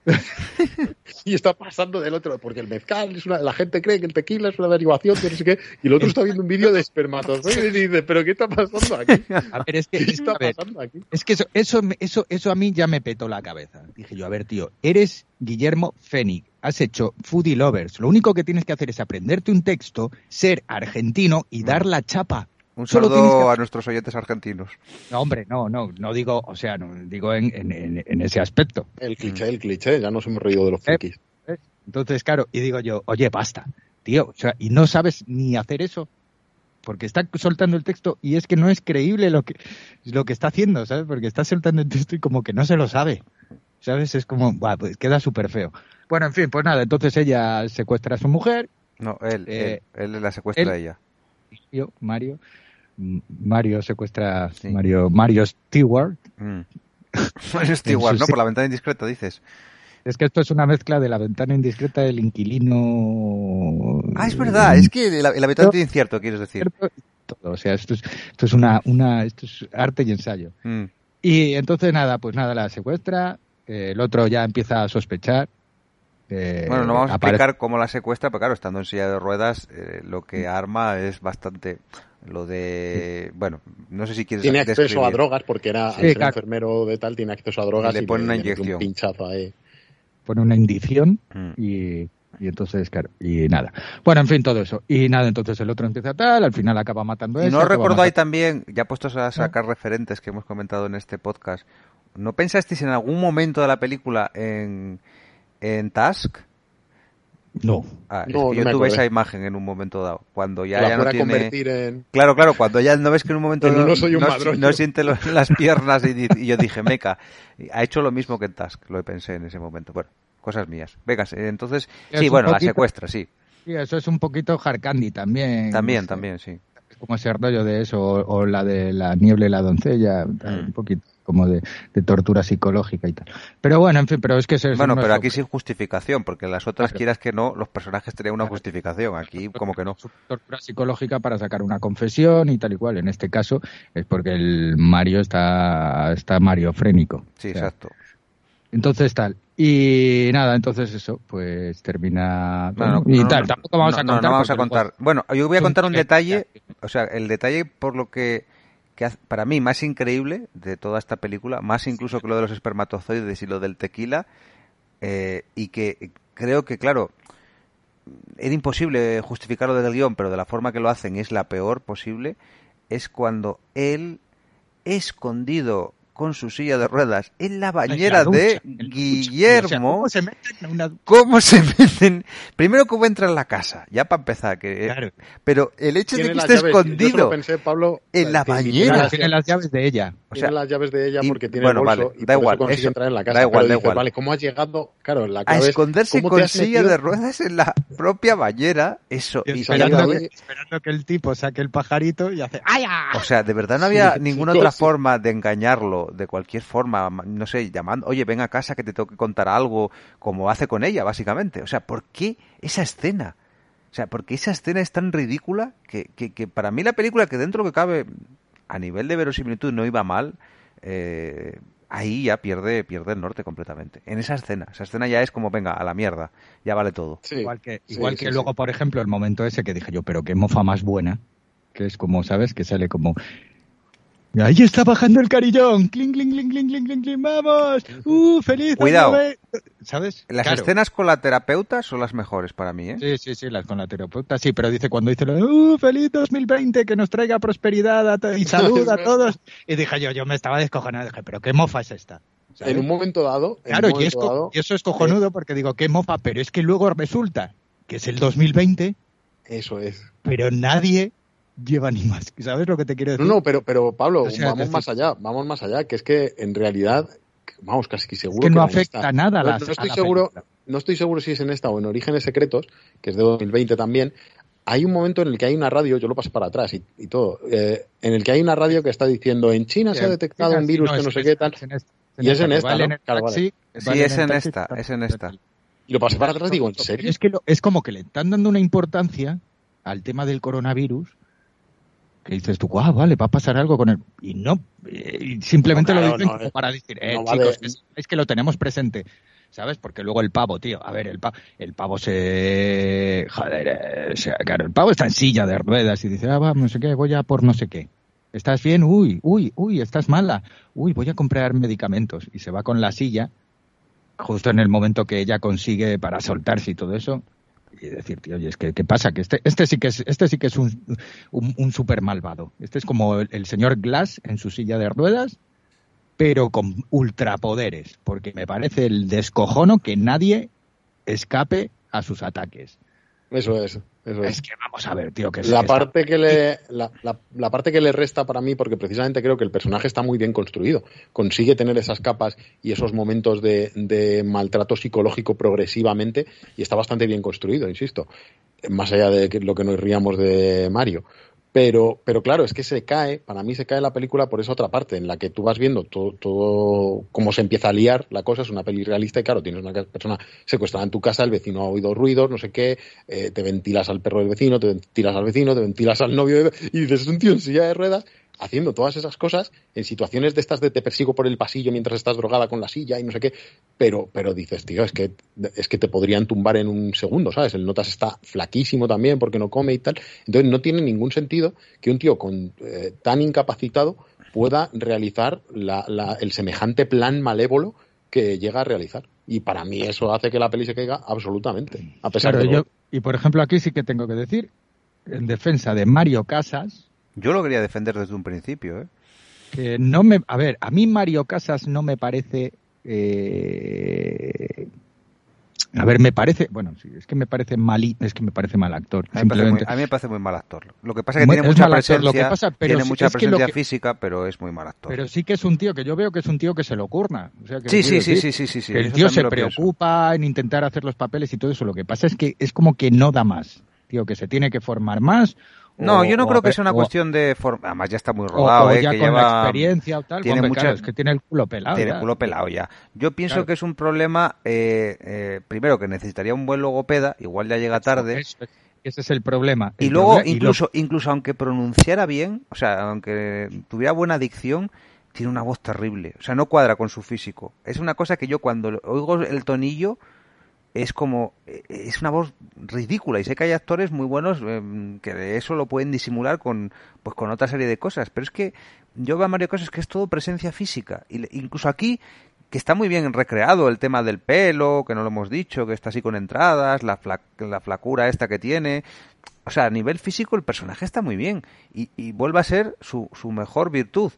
*laughs* Y está pasando del otro, porque el mezcal es una, la gente cree que el tequila es una derivación de no sé qué, y el otro está viendo un vídeo de espermatozoides y dice, pero ¿qué está pasando aquí? *laughs* A ver, es que, ¿Qué es, está ver, pasando aquí? es que eso, eso, eso, eso a mí ya me petó la cabeza. Dije yo, a ver, tío, eres Guillermo Fénix, has hecho Foodie Lovers. Lo único que tienes que hacer es aprenderte un texto, ser argentino y dar la chapa. Un Solo saludo que- a nuestros oyentes argentinos. No, hombre, no, no, no digo, o sea, no digo en, en- en- en ese aspecto. El cliché, el cliché, ya nos hemos reído de los Eh, frikis. ¿eh? Entonces, claro, y digo yo, oye, basta, tío, o sea, y no sabes ni hacer eso, porque está soltando el texto y es que no es creíble lo que, lo que está haciendo, ¿sabes? Porque está soltando el texto y como que no se lo sabe, ¿sabes? Es como, buah, pues queda súper feo. Bueno, en fin, pues nada, entonces ella secuestra a su mujer, No, él, Eh, él, él la secuestra él- a ella. Mario, Mario, Mario secuestra Mario, Mario Stewart. Mm. *laughs* igual, En ¿no? Por la ventana indiscreta, dices. Es que esto es una mezcla de la ventana indiscreta del inquilino. Ah, es verdad, es que el, el habitante incierto, quieres decir. todo. O sea, esto es, esto es una, una, esto es arte y ensayo. Mm. Y entonces nada, pues nada, la secuestra. eh, el otro ya empieza a sospechar. eh, Bueno, no vamos a explicar cómo la secuestra, pero claro, estando en silla de ruedas, eh, lo que arma es bastante lo de... Bueno, no sé si quieres Tiene acceso a drogas porque era Sí, al ser claro. enfermero de tal, tiene acceso a drogas le y pone una inyección. un pinchazo ahí. pone una indición Mm. y, y entonces, claro, y nada. Bueno, en fin, todo eso. Y nada, entonces el otro empieza tal, al final acaba matando a Y ese, no acaba recordáis también, ya puestos a sacar referentes que hemos comentado en este podcast, ¿no pensasteis en algún momento de la película en, en Task? No. Ah, es No, que no yo tuve acordé. esa imagen en un momento dado. Cuando ya, Que la ya no tiene... convertir en- Claro, claro, cuando ya no ves que en un momento no, oso y un no- no siente lo- *laughs* las piernas y, yo dije, meca, ha hecho lo mismo que en Task, lo pensé en ese momento. Bueno, cosas mías. Venga, eh, entonces, Es sí, bueno, la secuestra, sí. Sí, eso es un poquito hard candy también. También, también, sí. Como ese rollo de eso, o, o la de la niebla y la doncella, Mm. un poquito como de, de tortura psicológica y tal. Pero bueno, en fin, pero es que eso Bueno, no pero aquí sin justificación, porque las otras, Claro. quieras que no, los personajes tenían una justificación. Aquí, como que no. tortura psicológica para sacar una confesión y tal y cual. En este caso es porque el Mario está, está mariofrénico. Sí, O sea, exacto. Entonces tal. Y nada, entonces eso, pues termina. Bueno, y no, tal, no, tampoco vamos no, a no, contar. no vamos a contar. Bueno, yo voy a contar un detalle, o sea, el detalle por lo que, que para mí más increíble de toda esta película, más incluso que lo de los espermatozoides y lo del tequila, eh, y que creo que, claro, era imposible justificarlo desde el guion, pero de la forma que lo hacen es la peor posible, es cuando él, escondido con su silla de ruedas en la bañera ducha, de. Guillermo, O sea, ¿cómo se meten en una ¿Cómo se meten? Primero, cómo entra en la casa, ya para empezar. Que, Pero el hecho de que esté escondido pensé, Pablo, en la bañera. Tiene las llaves de ella. O tiene sea, las llaves de ella y- porque tiene bueno, el bolso vale, y da por igual, eso consigue eso- entrar en la da casa. igual, pero da dices, igual. vale, ¿cómo has llegado? Claro, la a clave es, esconderse ¿cómo con te silla metido? de ruedas en la propia bañera. Eso. Y y esperando, que, esperando que el tipo saque el pajarito y hace ¡Ay! ah". O sea, de verdad no había Sí, ninguna otra sí. forma de engañarlo, de cualquier forma, ma- no sé, llamando, oye, ven a casa que te tengo que contar algo, como hace con ella, básicamente. O sea, ¿por qué esa escena? O sea, porque esa escena es tan ridícula que, que, que para mí la película, que dentro de lo que cabe, a nivel de verosimilitud no iba mal, eh, ahí ya pierde, pierde el norte completamente. En esa escena. Esa escena ya es como, venga, a la mierda, ya vale todo. Sí, Igual que, sí, igual sí, que sí. luego, por ejemplo, el momento ese que dije yo, pero qué mofa más buena, que es como, ¿sabes? Que sale como... Ahí está bajando el carillón. Cling, cling, cling, cling, cling, cling, cling, vamos. Uh, feliz. Cuidado. ¿Sabes? Las Claro. escenas con la terapeuta son las mejores para mí, ¿eh? Sí, sí, sí, las con la terapeuta, sí, pero dice cuando dice, uh, feliz 2020, que nos traiga prosperidad y salud a *laughs* todos. Y dije yo, yo me estaba descojonado, dije, pero qué mofa es esta. En un momento dado, en Claro, un y, es dado, y eso es cojonudo porque digo, qué mofa, pero es que luego resulta que es el 2020. Eso es. Pero nadie lleva ni más. *laughs* ¿Sabes lo que te quiero decir? No, no, pero, pero Pablo, vamos más allá, vamos más allá, que es que en realidad, vamos, casi seguro que no afecta nada a no, no estoy seguro, no estoy seguro si es en esta o en Orígenes Secretos, que es de 2020 también, hay un momento en el que hay una radio, yo lo paso para atrás y, todo, eh, en el que hay una radio que está diciendo en China se ha detectado un virus que no sé qué tal. y es en esta, ¿no? Sí, es en esta, es en esta. Y lo pasé para atrás, digo, ¿en serio? Es que es como que le están dando una importancia al tema del coronavirus que dices tú, ah, vale, va a pasar algo con él. Y no, eh, simplemente lo dicen como para decir, eh, chicos, es, que lo tenemos presente. ¿Sabes? Porque luego el pavo, tío, a ver, el, pavo, el pavo se... Joder, eh, o sea, claro, el pavo está en silla de ruedas y dice, ah, va, no sé qué, voy a por no sé qué. ¿Estás bien? Uy, uy, uy, estás mala. Uy, voy a comprar medicamentos. Y se va con la silla, justo en el momento que ella consigue para soltarse y todo eso, y decirte, oye, es que ¿qué pasa? Que este, este sí que es, este sí que es un, un, super malvado. Este es como el, señor Glass en su silla de ruedas, pero con ultrapoderes, porque me parece el descojono que nadie escape a sus ataques. Eso es. es. que vamos a ver, tío, que la parte que le la, la, parte que le resta para mí, porque precisamente creo que el personaje está muy bien construido, consigue tener esas capas y esos momentos de, de maltrato psicológico progresivamente y está bastante bien construido, insisto, más allá de lo que nos ríamos de Mario. Pero, pero claro, es que se cae, para mí se cae la película por esa otra parte, en la que tú vas viendo todo, todo cómo se empieza a liar la cosa, es una peli realista y claro, tienes una persona secuestrada en tu casa, el vecino ha oído ruidos, no sé qué, eh, te ventilas al perro del vecino, te ventilas al vecino, te ventilas al novio y dices, es un tío en silla de ruedas haciendo todas esas cosas en situaciones de estas de te persigo por el pasillo mientras estás drogada con la silla y no sé qué, pero, pero dices, tío, es que, es que te podrían tumbar en un segundo, ¿sabes? El Notas está flaquísimo también porque no come y tal. Entonces no tiene ningún sentido que un tío con eh, tan incapacitado pueda realizar el semejante plan malévolo que llega a realizar. Y para mí eso hace que la peli se caiga absolutamente. A pesar de yo, y por ejemplo, aquí sí que tengo que decir, en defensa de Mario Casas, yo lo quería defender desde un principio, ¿eh? Que no me, a ver, a mí Mario Casas no me parece eh, a ver, me parece, bueno, sí, es que me parece mal, es que me parece mal actor. A mí, me parece muy mal actor. Lo que pasa es que tiene mucha presencia, tiene mucha presencia física, pero es muy mal actor. Pero sí que es un tío que yo veo que es un tío que se lo curna. sí, sí, sí, sí, sí, sí, el tío se preocupa en intentar hacer los papeles y todo eso. Lo que pasa es que es como que no da más, tío, que se tiene que formar más no, yo no creo que sea una cuestión de forma. Además, ya está muy rodado. ¿eh? ya con la experiencia o tal. Tiene es que tiene el culo pelado. Tiene el culo pelado ya. Yo pienso que es un problema, eh, eh, primero, que necesitaría un buen logopeda. Igual ya llega tarde. ese es el problema. y luego, incluso, incluso aunque pronunciara bien, o sea, aunque tuviera buena dicción, tiene una voz terrible. O sea, no cuadra con su físico. Es una cosa que yo cuando oigo el tonillo es como es una voz ridícula y sé que hay actores muy buenos em, que eso lo pueden disimular con pues con otra serie de cosas pero es que yo veo a Mario Casas que es todo presencia física y incluso aquí que está muy bien recreado el tema del pelo que no lo hemos dicho que está así con entradas la, la flacura esta que tiene o sea a nivel físico el personaje está muy bien y, y vuelve a ser su, su mejor virtud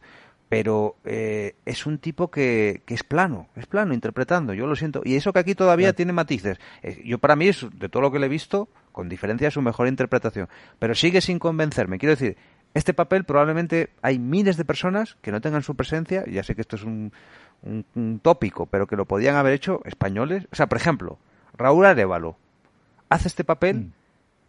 pero eh, es un tipo que, que, es plano, es plano interpretando, yo lo siento. Y eso que aquí todavía tiene matices. Yo para mí es, de todo lo que le he visto, con diferencia su mejor interpretación. Pero sigue sin convencerme. Quiero decir, este papel probablemente hay miles de personas que no tengan su presencia, ya sé que esto es un, un, tópico, pero que lo podían haber hecho españoles. O sea, por ejemplo, Raúl Arevalo hace este papel mm.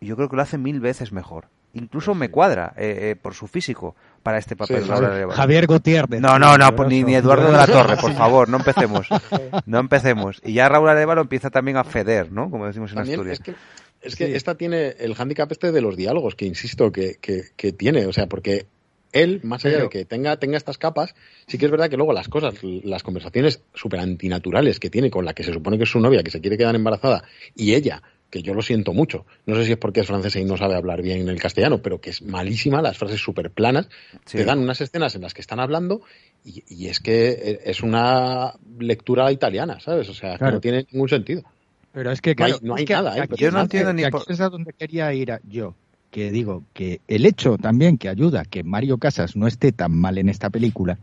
y yo creo que lo hace mil veces mejor incluso me cuadra eh, eh, por su físico para este papel. Javier Gutiérrez. No, no, no, ni, ni, Eduardo de la Torre, por favor, no empecemos. *laughs* No empecemos. Y ya Raúl Arevalo empieza también a feder, ¿no? Como decimos en Asturias. Es que, es que esta tiene el hándicap este de los diálogos, que insisto, que, que, tiene. O sea, porque él, más allá de que tenga, tenga estas capas, sí que es verdad que luego las cosas, las conversaciones súper antinaturales que tiene con la que se supone que es su novia, que se quiere quedar embarazada, y ella que yo lo siento mucho. No sé si es porque es francesa y no sabe hablar bien el castellano, pero que es malísima, las frases súper planas. Te dan unas escenas en las que están hablando y, es que es una lectura italiana, ¿sabes? O sea, que no tiene ningún sentido. Pero es que, claro, no hay, nada. yo no entiendo ni por... es a donde quería ir yo. Que digo que el hecho también que ayuda que Mario Casas no esté tan mal en esta película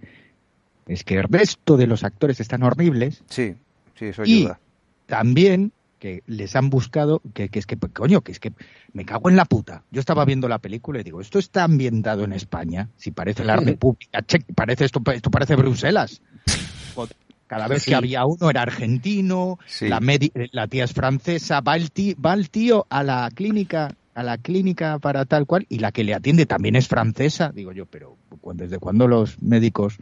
es que el resto de los actores están horribles. Sí, sí, eso ayuda. Y también que les han buscado, que, es que, coño, que es que me cago en la puta. Yo estaba viendo la película y digo, esto está ambientado en España, si parece la República parece esto, esto parece Bruselas. Cada vez que había uno era argentino, la, la tía es francesa, va el, tío, va el tío a la clínica a la clínica para tal cual y la que le atiende también es francesa. Digo yo, pero ¿desde cuándo los médicos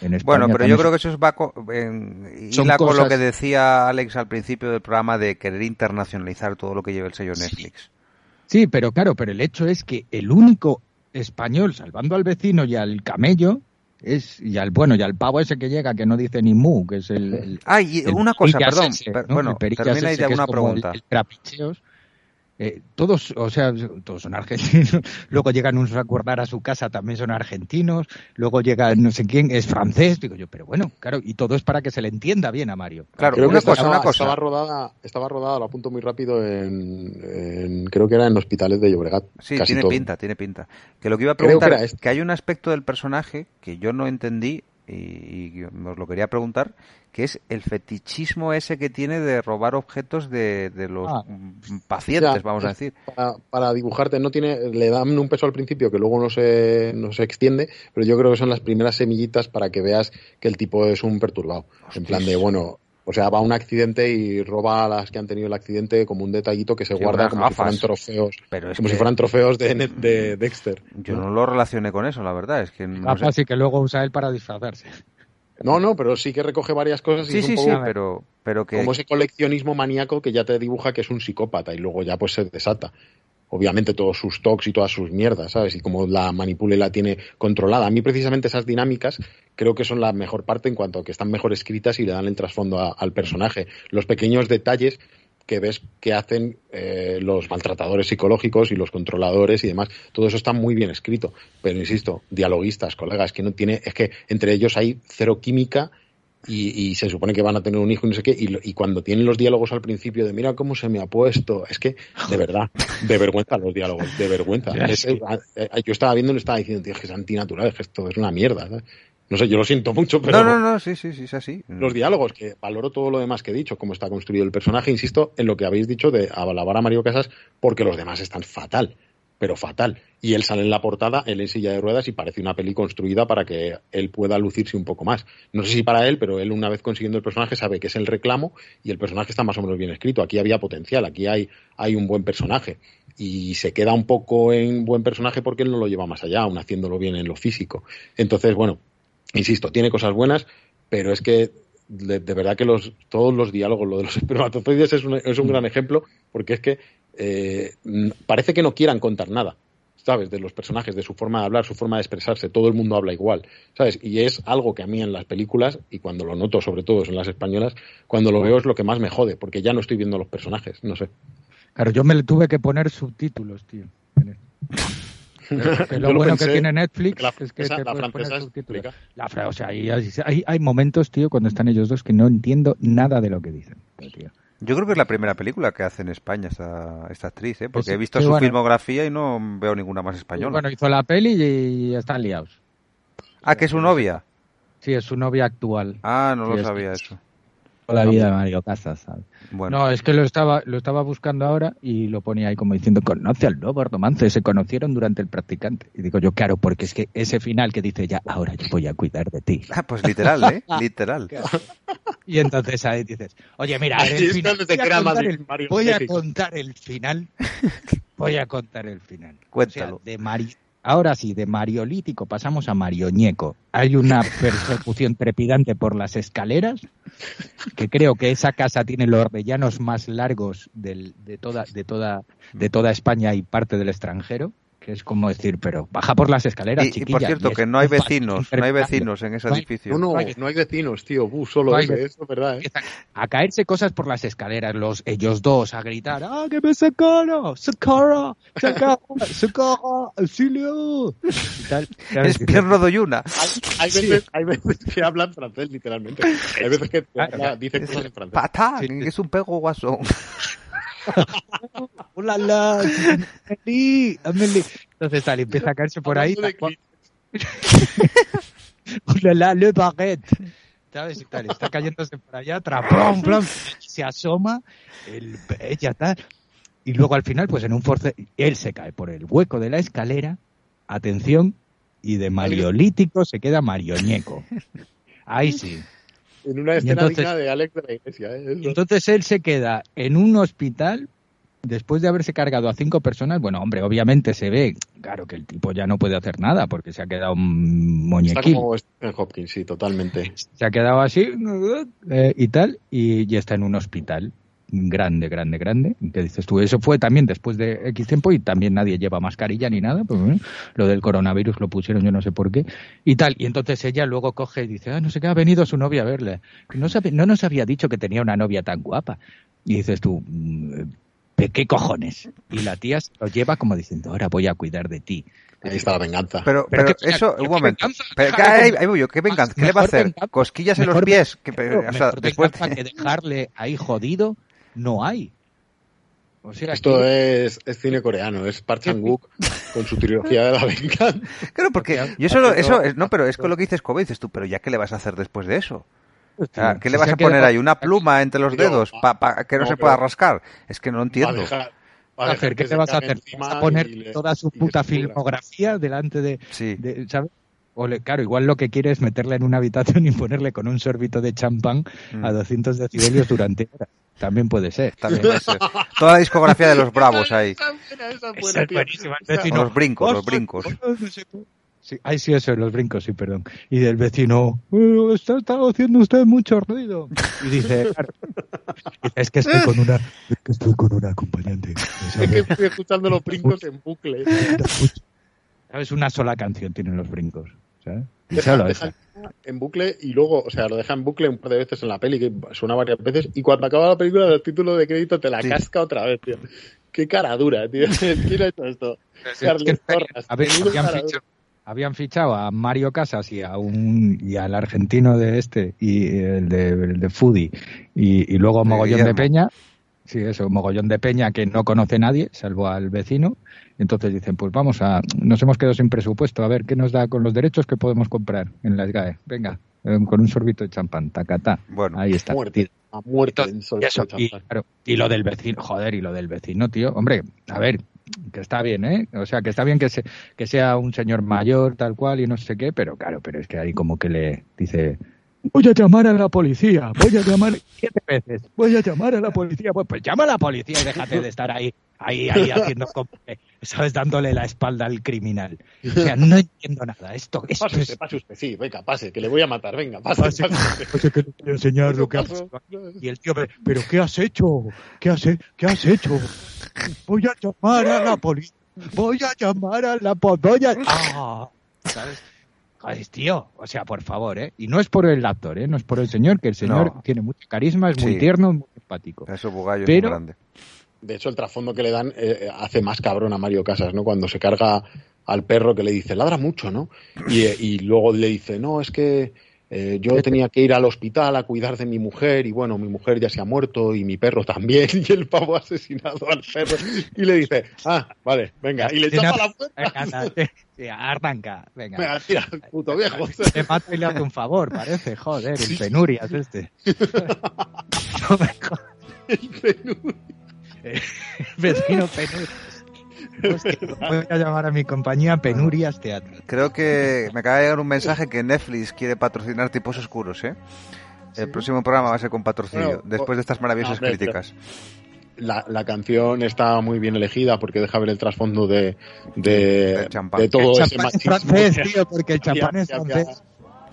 en España bueno, pero yo creo que eso es va en, con lo que decía Alex al principio del programa de querer internacionalizar todo lo que lleva el sello Netflix. Sí, pero claro, pero el hecho es que el único español, salvando al vecino y al camello, es y al bueno y al pavo ese que llega que no dice ni mu que es el, ay una cosa perdón bueno termina de una pregunta eh, todos, o sea, todos son argentinos, *laughs* luego llegan unos a acordar a su casa, también son argentinos, luego llega no sé quién, es francés, digo yo, pero bueno, claro, y todo es para que se le entienda bien a Mario. Claro, creo una, que cosa, estaba, una cosa. Estaba rodada, estaba rodada, lo apunto muy rápido, en, creo que era en hospitales de Llobregat. Sí, tiene pinta, tiene pinta. Que lo que iba a preguntar es que hay un aspecto del personaje que yo no entendí y, os lo quería preguntar, que es el fetichismo ese que tiene de robar objetos de, los ah. pacientes, vamos a decir. Para, dibujarte, no tiene, le dan un peso al principio que luego no se, no se extiende, pero yo creo que son las primeras semillitas para que veas que el tipo es un perturbado. En plan de, bueno, o sea, va a un accidente y roba a las que han tenido el accidente como un detallito que se guarda como si fueran trofeos. como si fueran trofeos de, de, Dexter. Yo ¿no? lo relacioné con eso, la verdad. Es que no gafas y que luego usa él para disfrazarse. No, no, pero sí que recoge varias cosas. Y sí, sí, sí, pero, pero que... Como ese coleccionismo maníaco que ya te dibuja que es un psicópata y luego ya pues se desata obviamente todos sus talks y todas sus mierdas, ¿sabes? Y cómo la manipula y la tiene controlada. A mí precisamente esas dinámicas creo que son la mejor parte en cuanto a que están mejor escritas y le dan el trasfondo al personaje. Los pequeños detalles que ves que hacen eh, los maltratadores psicológicos y los controladores y demás. Todo eso está muy bien escrito. Pero insisto, dialoguistas, colegas, que no tiene, es que entre ellos hay cero química y, se supone que van a tener un hijo y no sé qué, y, cuando tienen los diálogos al principio de mira cómo se me ha puesto, es que de verdad, de vergüenza los diálogos, de vergüenza. *laughs* Eh, yo estaba viendo y le estaba diciendo, tío, que es antinatural, que esto es una mierda. No sé, yo lo siento mucho, pero. No, no, no, sí, sí, sí, es así. Los diálogos, que valoro todo lo demás que he dicho, cómo está construido el personaje, insisto en lo que habéis dicho de alabar a Mario Casas, porque los demás están fatal pero fatal. Y él sale en la portada, él en silla de ruedas y parece una peli construida para que él pueda lucirse un poco más. No sé si para él, pero él una vez consiguiendo el personaje sabe que es el reclamo y el personaje está más o menos bien escrito. Aquí había potencial, aquí hay, hay un buen personaje. Y se queda un poco en buen personaje porque él no lo lleva más allá, aún haciéndolo bien en lo físico. Entonces, bueno, insisto, tiene cosas buenas, pero es que de, verdad que los, todos los diálogos, lo de los espermatozoides es un, es un gran ejemplo, porque es que eh, parece que no quieran contar nada, ¿sabes? De los personajes, de su forma de hablar, su forma de expresarse, todo el mundo habla igual, ¿sabes? Y es algo que a mí en las películas, y cuando lo noto sobre todo en las españolas, cuando lo veo es lo que más me jode, porque ya no estoy viendo los personajes, no sé. Claro, yo me le tuve que poner subtítulos, tío. *laughs* lo, bueno que tiene Netflix es que te puedes poner subtítulos. La, o sea, hay, hay, hay, momentos, tío, cuando están ellos dos que no entiendo nada de lo que dicen. Tío. Yo creo que es la primera película que hace en España esta, esta actriz, ¿eh? porque he visto su filmografía y no veo ninguna más española. Bueno, hizo la peli y están liados. Ah, que es su novia. Sí, es su novia actual. Ah, no lo sabía eso la vida de Mario Casas, Bueno. No, es que lo estaba, lo estaba buscando ahora y lo ponía ahí como diciendo, conoce al nuevo Ardomance, se conocieron durante el practicante. Y digo yo, claro, porque es que ese final que dice ya, ahora yo voy a cuidar de ti. Ah, pues literal, ¿eh? *laughs* literal. Y entonces ahí dices, oye, mira, el final, voy, a contar el, voy a contar el final. Voy a contar el final. *laughs* Cuéntalo. de Mario Ahora sí, de mariolítico pasamos a marioñeco. Hay una *laughs* persecución trepidante por las escaleras, que creo que esa casa tiene los ordellanos más largos de, toda, de, toda, de toda España y parte del extranjero es como decir, pero baja por las escaleras, y, por cierto, que no hay vecinos, no hay vecinos en ese edificio. No, no, no hay vecinos, tío, solo eso, ¿verdad? Eh? A caerse cosas por las escaleras, los ellos dos a gritar, ¡ah, que me socorro! ¡Socorro! ¡Socorro! ¡Socorro! ¡Auxilio! Es Pierno Doyuna. Hay, veces, hay veces que hablan francés, literalmente. Hay veces que dicen cosas en francés. Patá, es un pego guasón. *laughs* ¡Hola, Entonces tal, empieza a caerse por ahí. *laughs* ¡Hola, le baguette! ¿sabes? Y tal, está *laughs* cayéndose por allá, trapón, plom, se asoma, el, ella tal, y luego al final, pues en un force, él se cae por el hueco de la escalera, atención, y de mariolítico se queda marioñeco. Ahí sí. En una escena entonces, de Alex de la Iglesia. ¿eh? Entonces él se queda en un hospital después de haberse cargado a cinco personas, bueno, hombre, obviamente se ve, claro, que el tipo ya no puede hacer nada porque se ha quedado un muñequín. Está como en Hopkins, sí, totalmente. Se ha quedado así eh, y tal, y ya está en un hospital grande, grande, grande. ¿Qué dices tú? Eso fue también después de X tiempo y también nadie lleva mascarilla ni nada. Pues, lo del coronavirus lo pusieron, yo no sé por qué. Y tal. Y entonces ella luego coge y dice, ah, no sé qué, ha venido su novia a verle. No, sabe, no nos había dicho que tenía una novia tan guapa. Y dices tú, mm, qué cojones? Y la tía se lo lleva como diciendo, ahora voy a cuidar de ti. Ahí está la venganza. Pero, pero, eso, un momento. Pero, ¿qué, voy yo, ¿qué venganza? ¿Qué le va a hacer? ¿Cosquillas en los pies? Que, o sea, después... que dejarle ahí jodido no hay. O sea, Esto es, es, cine coreano, es Park Chan-wook con su trilogía de la venganza. *laughs* Claro, porque yo solo, eso, no, pero es con lo que dices Kobe, dices tú, pero ya qué le vas a hacer después de eso. ¿Qué le vas a poner ahí? ¿Una pluma entre los dedos para que no, se pueda rascar? Es que no entiendo. hacer? ¿Qué te vas a hacer? ¿Vas a poner toda su puta filmografía delante de, ¿sabes? O claro, igual lo que quiere es meterla en una habitación y ponerle con un sorbito de champán a 200 mm. decibelios durante horas. También puede ser. También puede ser. Toda la discografía de los Bravos ahí. Los brincos, los brincos. Sí, ay, sí, eso, los brincos, sí, perdón. Y del vecino, oh, está, haciendo usted mucho ruido. Y dice, es que estoy con una, es que estoy con una acompañante. *laughs* Es que estoy escuchando los brincos en bucle. *laughs* ¿Sabes? Una sola canción tienen los brincos. ¿sabes? Y solo en bucle y luego, o sea, lo deja en bucle un par de veces en la peli, que suena varias veces, y cuando acaba la película, el título de crédito te la casca otra vez, tío. Qué cara dura, tío. *laughs* ¿Quién ha hecho esto? Carlos Torras. A ver, habían fichado a Mario Casas y a un y al argentino de este y el de, el de Foodie y, luego Mogollón de Peña sí eso Mogollón de Peña que no conoce nadie salvo al vecino. Entonces dicen pues vamos a nos hemos quedado sin presupuesto. A ver qué nos da con los derechos que podemos comprar en la SGAE venga eh, con un sorbito de champán tacatá. Bueno ahí está. muerte, a muerte y, y lo del vecino joder y lo del vecino tío hombre a ver que está bien, ¿eh? O sea, que está bien que, se, que sea un señor mayor, tal cual, y no sé qué, pero claro, pero es que ahí como que le dice, voy a llamar a la policía, voy a llamar siete veces, voy a llamar a la policía, pues, pues llama a la policía y déjate de estar ahí, ahí, ahí *laughs* haciendo, sabes, dándole la espalda al criminal. O sea, *laughs* no entiendo nada. Esto, esto pase usted, pase usted, sí, venga, pase, que le voy a matar, venga, pase. pase, pase, que le voy a enseñar lo que ha Y el tío, pero ¿qué has hecho? ¿Qué has, ¿Qué has hecho? Voy a llamar a la policía, voy a llamar a la policía. Ah, ¿sabes? Joder, tío, o sea, por favor, ¿eh? Y no es por el actor, ¿eh? No es por el señor, que el señor tiene mucho carisma, es muy tierno, muy simpático. Eso, Bugallo es muy grande. De hecho, el trasfondo que le dan eh, hace más cabrón a Mario Casas, ¿no? Cuando se carga al perro que le dice, ladra mucho, ¿no? Y, y luego le dice, no, es que eh, yo tenía que ir al hospital a cuidar de mi mujer y bueno, mi mujer ya se ha muerto y mi perro también *laughs* y el pavo ha asesinado al perro y le dice, ah, vale, venga, y le tapa la puerta. arranca, venga. Venga, tira, puto viejo. Te mato y le hace un favor, parece, joder, el penurias este. *laughs* *laughs* no me El penurias. El vecino penurias. Voy a llamar a mi compañía Penurias Teatro. Creo que me acaba de llegar un mensaje que Netflix quiere patrocinar tipos oscuros, ¿eh? El próximo programa va a ser con patrocinio, después de estas maravillosas críticas. La, la, canción está muy bien elegida porque deja ver el trasfondo de, de, de todo el ese machismo. francés, tío, porque el champán es francés.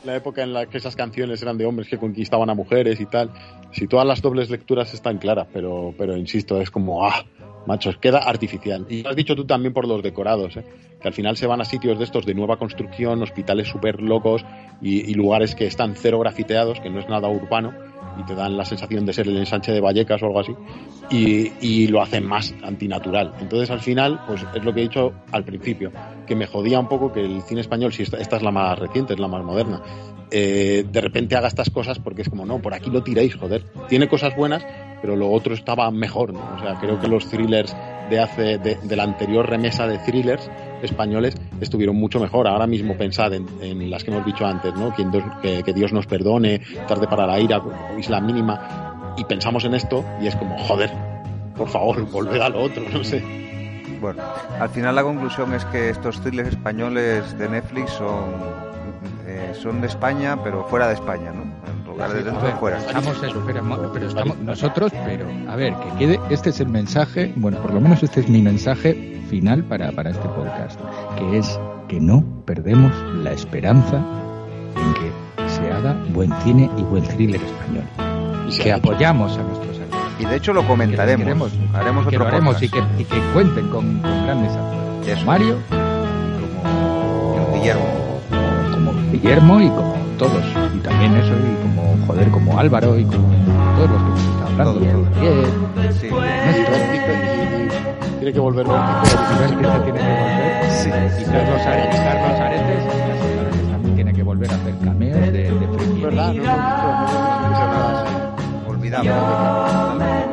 La época en la que esas canciones eran de hombres que conquistaban a mujeres y tal. Si todas las dobles lecturas están claras, pero, pero insisto, es como, ah, machos, queda artificial. Y lo has dicho tú también por los decorados, ¿eh? que al final se van a sitios de estos de nueva construcción, hospitales súper locos y, lugares que están cero grafiteados, que no es nada urbano, y te dan la sensación de ser el ensanche de Vallecas o algo así, y, lo hacen más antinatural. Entonces al final, pues es lo que he dicho al principio, que me jodía un poco que el cine español, si esta, es la más reciente, es la más moderna, eh, de repente haga estas cosas porque es como, no, por aquí lo tiréis, joder. Tiene cosas buenas, pero lo otro estaba mejor, ¿no? O sea, creo que los thrillers de hace, de, la anterior remesa de thrillers españoles estuvieron mucho mejor. Ahora mismo pensad en, las que hemos dicho antes, ¿no? Que, que, Dios nos perdone, tarde para la ira, Isla mínima, y pensamos en esto y es como, joder, por favor, volved a lo otro, no sé. Bueno, al final la conclusión es que estos thrillers españoles de Netflix son, eh, son de España, pero fuera de España, ¿no? En lugar de dentro de fuera. Estamos, pero estamos nosotros, pero a ver, que quede, este es el mensaje, bueno, por lo menos este es mi mensaje final para, para este podcast, que es que no perdemos la esperanza en que se haga buen cine y buen thriller español. Y que apoyamos a nuestros actores. Y de hecho lo comentaremos. haremos que haremos y que, y que, cuenten con, grandes actores. Mario y como Guillermo. Como Guillermo y como todos. Y también eso, y como, joder, como Álvaro y como todos los que hemos estado hablando. Todos, sí. Tiene que volver tiene que volver. Sí. Y Carlos, Aretes, Carlos Aretes, también tiene que volver a hacer cameos de, de Friki. ¿Verdad? No, no, no, Olvidamos. latir mi corazón.